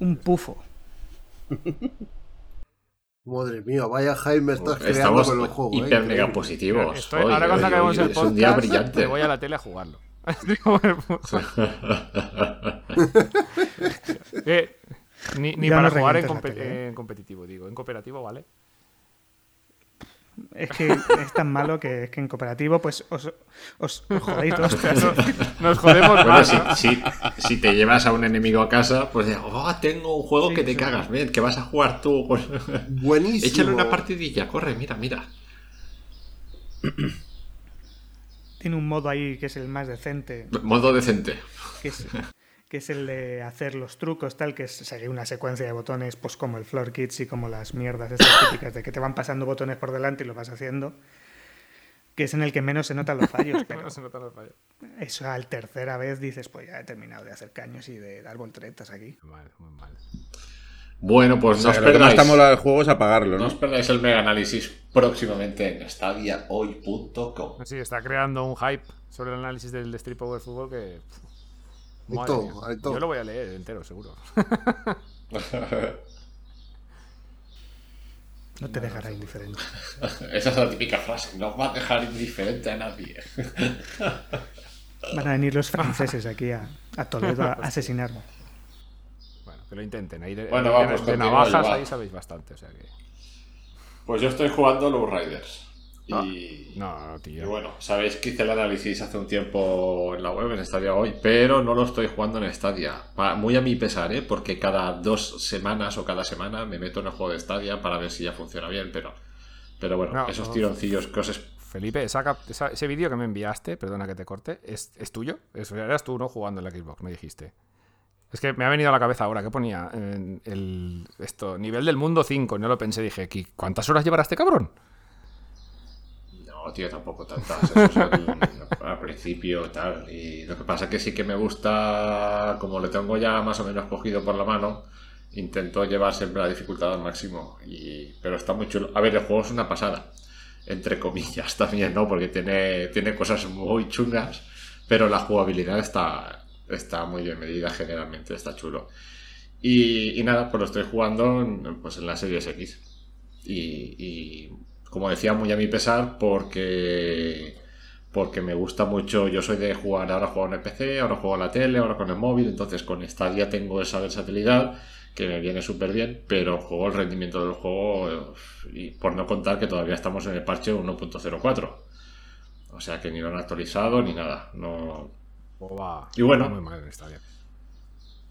Un pufo. Madre mía, vaya Jaime estás creando Estamos con el juego. ¿eh? hiper Increíble. mega positivos. Estoy- hoy, ahora cuando acabemos el es un día podcast brillante. me voy a la tele a jugarlo. Eh, ni para no jugar en, ¿eh? competitivo, digo. En cooperativo, ¿vale? Es que es tan malo que, es que en cooperativo pues os, os, os jodéis todos. Nos jodemos Bueno, más, si, ¿no? si- si te llevas a un enemigo a casa, pues oh, tengo un juego Sí, que te sí. cagas, ven, que vas a jugar tú. Pues, Buenísimo. Échale una partidilla, corre, mira, mira. Tiene un modo ahí que es el más decente, Modo decente. que es, que es el de hacer los trucos, tal, que es seguir una secuencia de botones, pues como el Floor Kids y como las mierdas estas típicas de que te van pasando botones por delante y lo vas haciendo. Que es en el que menos se notan los fallos, pero se notan los fallos. eso al tercera vez dices, pues ya he terminado de hacer caños y de dar volteretas aquí. Muy mal, muy mal. Bueno, O pues sea, no os que lo que más perdáis. te mola del juego es apagarlo, No ¿no? os perdáis el mega análisis próximamente en stadiahoy.com. Sí, está creando un hype sobre el análisis del Street Power Fútbol que. Hay Madre todo, mía. hay todo. Yo lo voy a leer entero, seguro. No te dejará indiferente. Esa es la típica frase, no va a dejar indiferente a nadie. Van a venir los franceses aquí a, a Toledo a asesinarme. Bueno, que lo intenten. Ahí de, Bueno, de- vamos, de navajas va. ahí sabéis bastante, o sea que. Pues yo estoy jugando Low Riders. Y, No, no, y bueno, sabéis que hice el análisis hace un tiempo en la web, en Stadia hoy, pero no lo estoy jugando en Stadia. Muy a mi pesar, ¿eh? Porque cada dos semanas o cada semana me meto en el juego de Stadia para ver si ya funciona bien, pero, pero bueno, No, esos no. tironcillos que os es- Felipe, esa cap- esa- ese vídeo que me enviaste, perdona que te corte, ¿es, es tuyo? Eso eras tú, ¿no? Jugando en la Xbox, me dijiste. Es que me ha venido a la cabeza ahora, ¿qué ponía? En el, esto, nivel del mundo 5, no lo pensé, dije, ¿qui- ¿cuántas horas llevará este cabrón? Tío, tampoco tantas. Es al principio, tal. Y lo que pasa que sí que me gusta, como lo tengo ya más o menos cogido por la mano, intento llevar siempre la dificultad al máximo. Y, pero está muy chulo. A ver, el juego es una pasada. Entre comillas también, ¿no? Porque tiene, tiene cosas muy chungas, pero la jugabilidad está, está muy bien medida generalmente, está chulo. Y, nada, pues lo estoy jugando pues en la Series X. Y, como decía, muy a mi pesar, porque, porque me gusta mucho. Yo soy de jugar, ahora juego en el PC, ahora juego en la tele, ahora con el móvil. Entonces con Stadia tengo esa versatilidad que me viene súper bien, pero juego el rendimiento del juego, y por no contar que todavía estamos en el parche 1.04. O sea que ni lo han actualizado ni nada. No, Y bueno. muy mal en Stadia.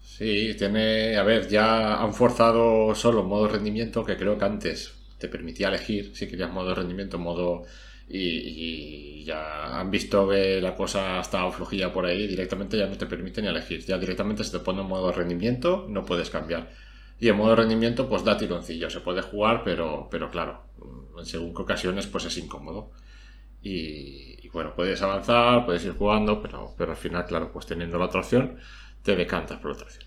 Sí, tiene. A ver, ya han forzado solo modo rendimiento, que creo que antes te permitía elegir si querías modo rendimiento, modo. Y, ya han visto que la cosa estaba flojilla por ahí, directamente ya no te permiten elegir. Ya directamente se te pone en modo rendimiento, no puedes cambiar. Y en modo rendimiento, pues da tironcillo, se puede jugar, pero, pero claro, en según qué ocasiones, pues es incómodo. Y, y bueno, puedes avanzar, puedes ir jugando, pero, pero al final, claro, pues teniendo la otra opción, te decantas por otra opción.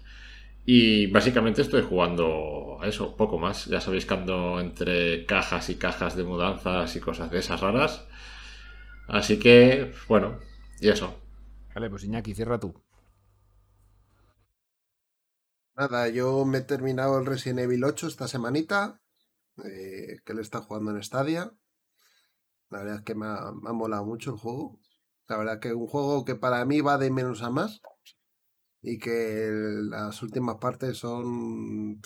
Y básicamente estoy jugando a eso, poco más. Ya sabéis que ando entre cajas y cajas de mudanzas y cosas de esas raras. Así que, bueno, y eso. Vale, pues Iñaki, cierra tú. Nada, yo me he terminado el Resident Evil 8 esta semanita, eh, que le está jugando en Stadia. La verdad es que me ha, me ha molado mucho el juego. La verdad que un juego que para mí va de menos a más y que el- las últimas partes son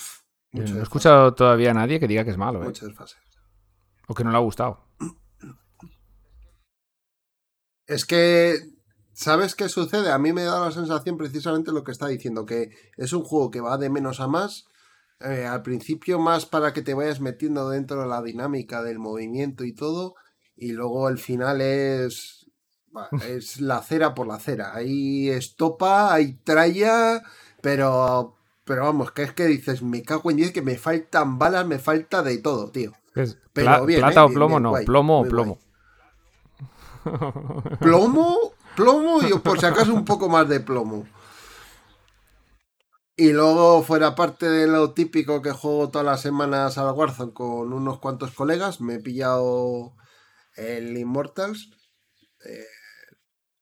Eh, no he escuchado todavía a nadie que diga que es malo, ¿eh? mucho desfase. O que no le ha gustado. Es que, ¿sabes qué sucede? A mí me da la sensación precisamente lo que está diciendo, que es un juego que va de menos a más. eh, al principio más para que te vayas metiendo dentro de la dinámica del movimiento y todo. Y luego el final es... Es la cera por la cera. Hay estopa, hay tralla, pero... Pero vamos, que es que dices, me cago en 10 que me faltan balas, me falta de todo, tío. Es Pero bien, ¿Plata ¿eh? o Bien, plomo? bien, no, guay, plomo o plomo. plomo, plomo y por si acaso un poco más de plomo. Y luego, fuera parte de lo típico que juego todas las semanas al Warzone con unos cuantos colegas, me he pillado el Immortals, eh,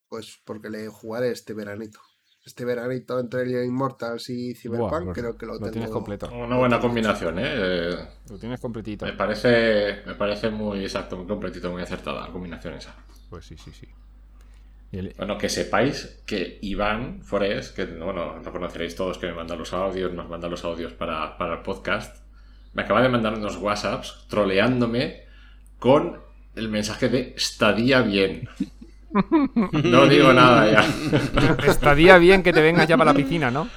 pues porque le jugaré este veranito. Este veranito entre el Immortals y Cyberpunk Buah, creo que lo, tengo. tienes completo. Una buena combinación, ¿eh? Lo tienes completito. Me parece, me parece muy exacto, muy completito, muy acertada la combinación esa. Pues sí, sí, sí. El- Bueno, que sepáis que Iván Forés, que bueno, lo conoceréis todos, que me manda los audios, nos manda los audios para, para el podcast, me acaba de mandar unos WhatsApps troleándome con el mensaje de estadía bien. No digo nada ya. Estaría bien que te vengas ya para la piscina, ¿no?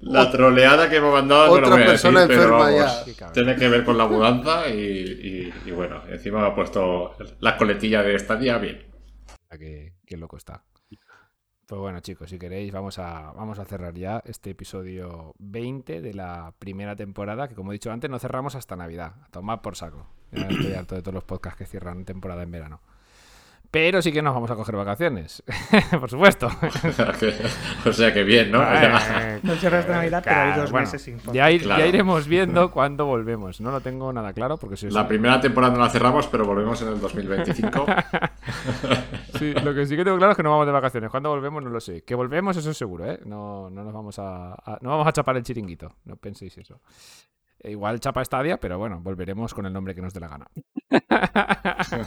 La troleada que me ha mandado no Otra lo voy a persona decir, pero enferma vamos, ya. tiene que ver con la mudanza y, y- y bueno, encima me ha puesto la coletilla de estadía bien. Que, qué loco está. Pues bueno, chicos, si queréis, vamos a, vamos a cerrar ya este episodio 20 de la primera temporada, que como he dicho antes, no cerramos hasta Navidad. A tomar por saco. Ya estoy harto de todos los podcasts que cierran temporada en verano. Pero sí que nos vamos a coger vacaciones. por supuesto. O sea que- bien, ¿no? Eh, No cierras de Navidad, pero hay dos bueno, meses sin ya, ir- Claro. ya iremos viendo cuándo volvemos. No lo tengo nada claro porque si La primera temporada no la cerramos, pero volvemos en el 2025. Sí, lo que sí que tengo claro es que no vamos de vacaciones. ¿Cuándo volvemos? No lo sé. Que volvemos, eso es seguro, ¿eh? No, no nos vamos a, a- no vamos a chapar el chiringuito. No penséis eso. E Igual chapa Stadia, pero bueno, volveremos con el nombre que nos dé la gana.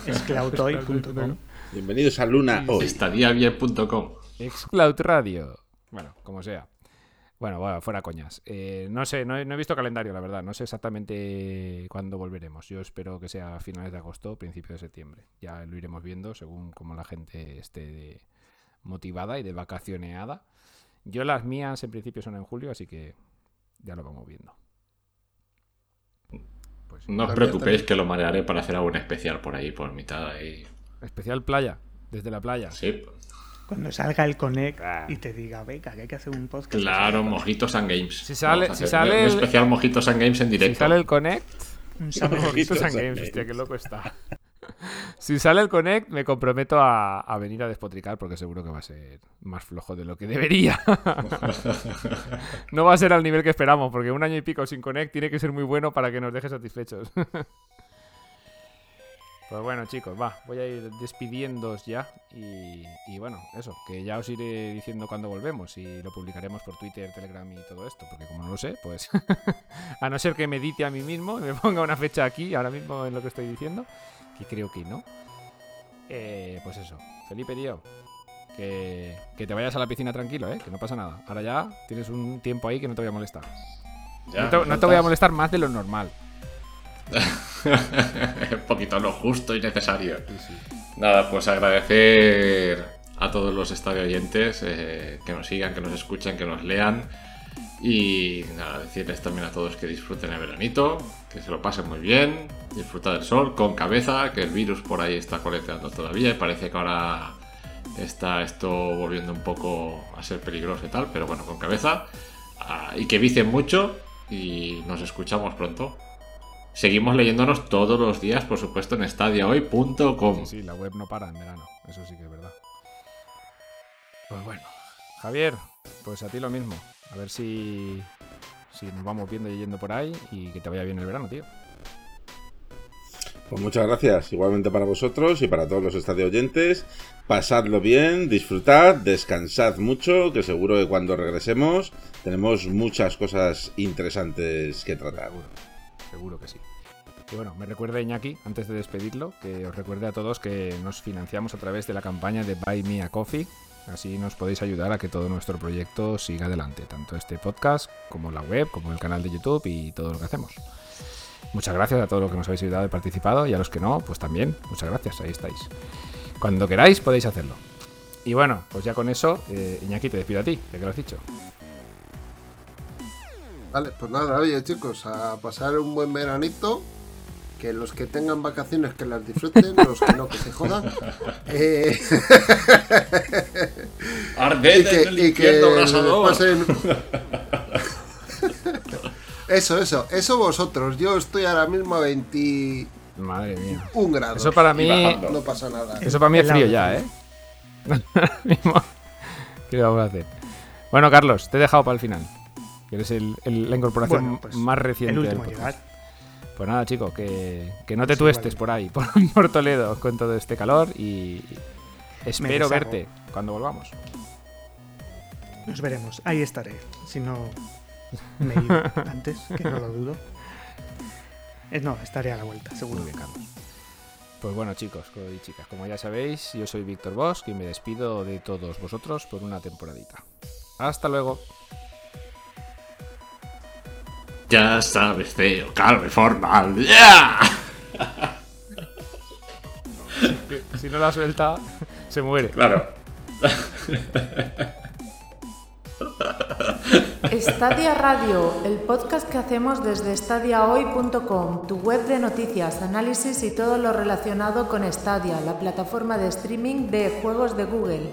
Esclautoy.com. Bienvenidos a Luna hoy. Estadíabien.com. Excloud Radio. Bueno, como sea. Bueno, bueno, fuera coñas. Eh, no sé, no he, no he visto calendario, la verdad. No sé exactamente cuándo volveremos. Yo espero que sea a finales de agosto o principios de septiembre. Ya lo iremos viendo según como la gente esté de- motivada y de vacacioneada. Yo las mías en principio son en julio, así que ya lo vamos viendo. Pues. No os preocupéis que lo marearé para hacer algún especial por ahí, por mitad ahí. Especial playa, desde la playa. Sí, Cuando salga el Connect Ah. y te diga, venga, que hay que hacer un podcast. claro, Mojitos and Games. Si sale- si sale un el- especial Mojitos and Games en Si directo. sale el Connect, Un Mojitos and Games, hostia, qué loco está. Si sale el Connect, me comprometo a, a venir a despotricar porque seguro que va a ser más flojo de lo que debería. no va a ser al nivel que esperamos, porque un año y pico sin Connect tiene que ser muy bueno para que nos deje satisfechos. Pues bueno, chicos, va, voy a ir despidiéndoos ya. Y, y bueno, eso, que ya os iré diciendo cuándo volvemos y lo publicaremos por Twitter, Telegram y todo esto, porque como no lo sé, pues a no ser que medite a mí mismo y me ponga una fecha aquí, ahora mismo en lo que estoy diciendo, que creo que no. Eh, pues eso, Felipe Tío, que, que te vayas a la piscina tranquilo, ¿eh? que no pasa nada. Ahora ya tienes un tiempo ahí que no te voy a molestar. Ya, no, te, no ya te voy a molestar más de lo normal. Un poquito lo justo y necesario. Nada, pues agradecer a todos los estadio oyentes eh, que nos sigan, que nos escuchen, que nos lean. Y nada, decirles también a todos que disfruten el veranito, que se lo pasen muy bien, disfrutar del sol con cabeza, que el virus por ahí está coleteando todavía y parece que ahora está esto volviendo un poco a ser peligroso y tal, pero bueno, con cabeza. Ah, y que vicen mucho y nos escuchamos pronto. Seguimos leyéndonos todos los días, por supuesto, en estadiahoy.com. Sí, la web no para en verano, eso sí que es verdad. Pues bueno, Javier, pues a ti lo mismo. A ver si, si nos vamos viendo y yendo por ahí y que te vaya bien el verano, tío. Pues muchas gracias, igualmente para vosotros y para todos los estadio oyentes. Pasadlo bien, disfrutad, descansad mucho, que seguro que cuando regresemos tenemos muchas cosas interesantes que tratar. Seguro, que sí. Y bueno, me recuerda Iñaki, antes de despedirlo, que os recuerde a todos que nos financiamos a través de la campaña de Buy Me a Coffee. Así nos podéis ayudar a que todo nuestro proyecto siga adelante, tanto este podcast como la web, como el canal de YouTube y todo lo que hacemos. Muchas gracias a todos los que nos habéis ayudado y participado y a los que no, pues también, muchas gracias, ahí estáis. Cuando queráis podéis hacerlo. Y bueno, pues ya con eso, eh, Iñaki te despido a ti, ya que lo has dicho. Vale, pues nada, oye chicos, a pasar un buen veranito. Que los que tengan vacaciones que las disfruten, los que no, que se jodan. Eh, y Ardete que, en el y que les abrasador. pasen- Eso, eso, eso vosotros. Yo estoy ahora mismo a 21 Madre mía. grados. Eso para Y mí. No pasa nada. Eso para mí es frío ya, ¿eh? Ahora mismo, ¿Qué vamos a hacer? Bueno, Carlos, te he dejado para el final. Que eres el- el- la incorporación Bueno, pues, más reciente El del último llegar. Pues nada, chico, que, que no te Sí, tuestes vale. por ahí, por, por Toledo, con todo este calor y espero verte cuando volvamos. Nos veremos. Ahí estaré. Si no me he ido antes, que no lo dudo. Eh, no, estaré a la vuelta, seguro. Carlos. Pues bueno, chicos y chicas, como ya sabéis, yo soy Víctor Bosch y me despido de todos vosotros por una temporadita. Hasta luego. Ya sabes, feo, calvo y formal. ¡Ya! Si no la suelta, se muere. Claro. Stadia Radio, el podcast que hacemos desde stadiahoy.com, tu web de noticias, análisis y todo lo relacionado con Stadia, la plataforma de streaming de juegos de Google.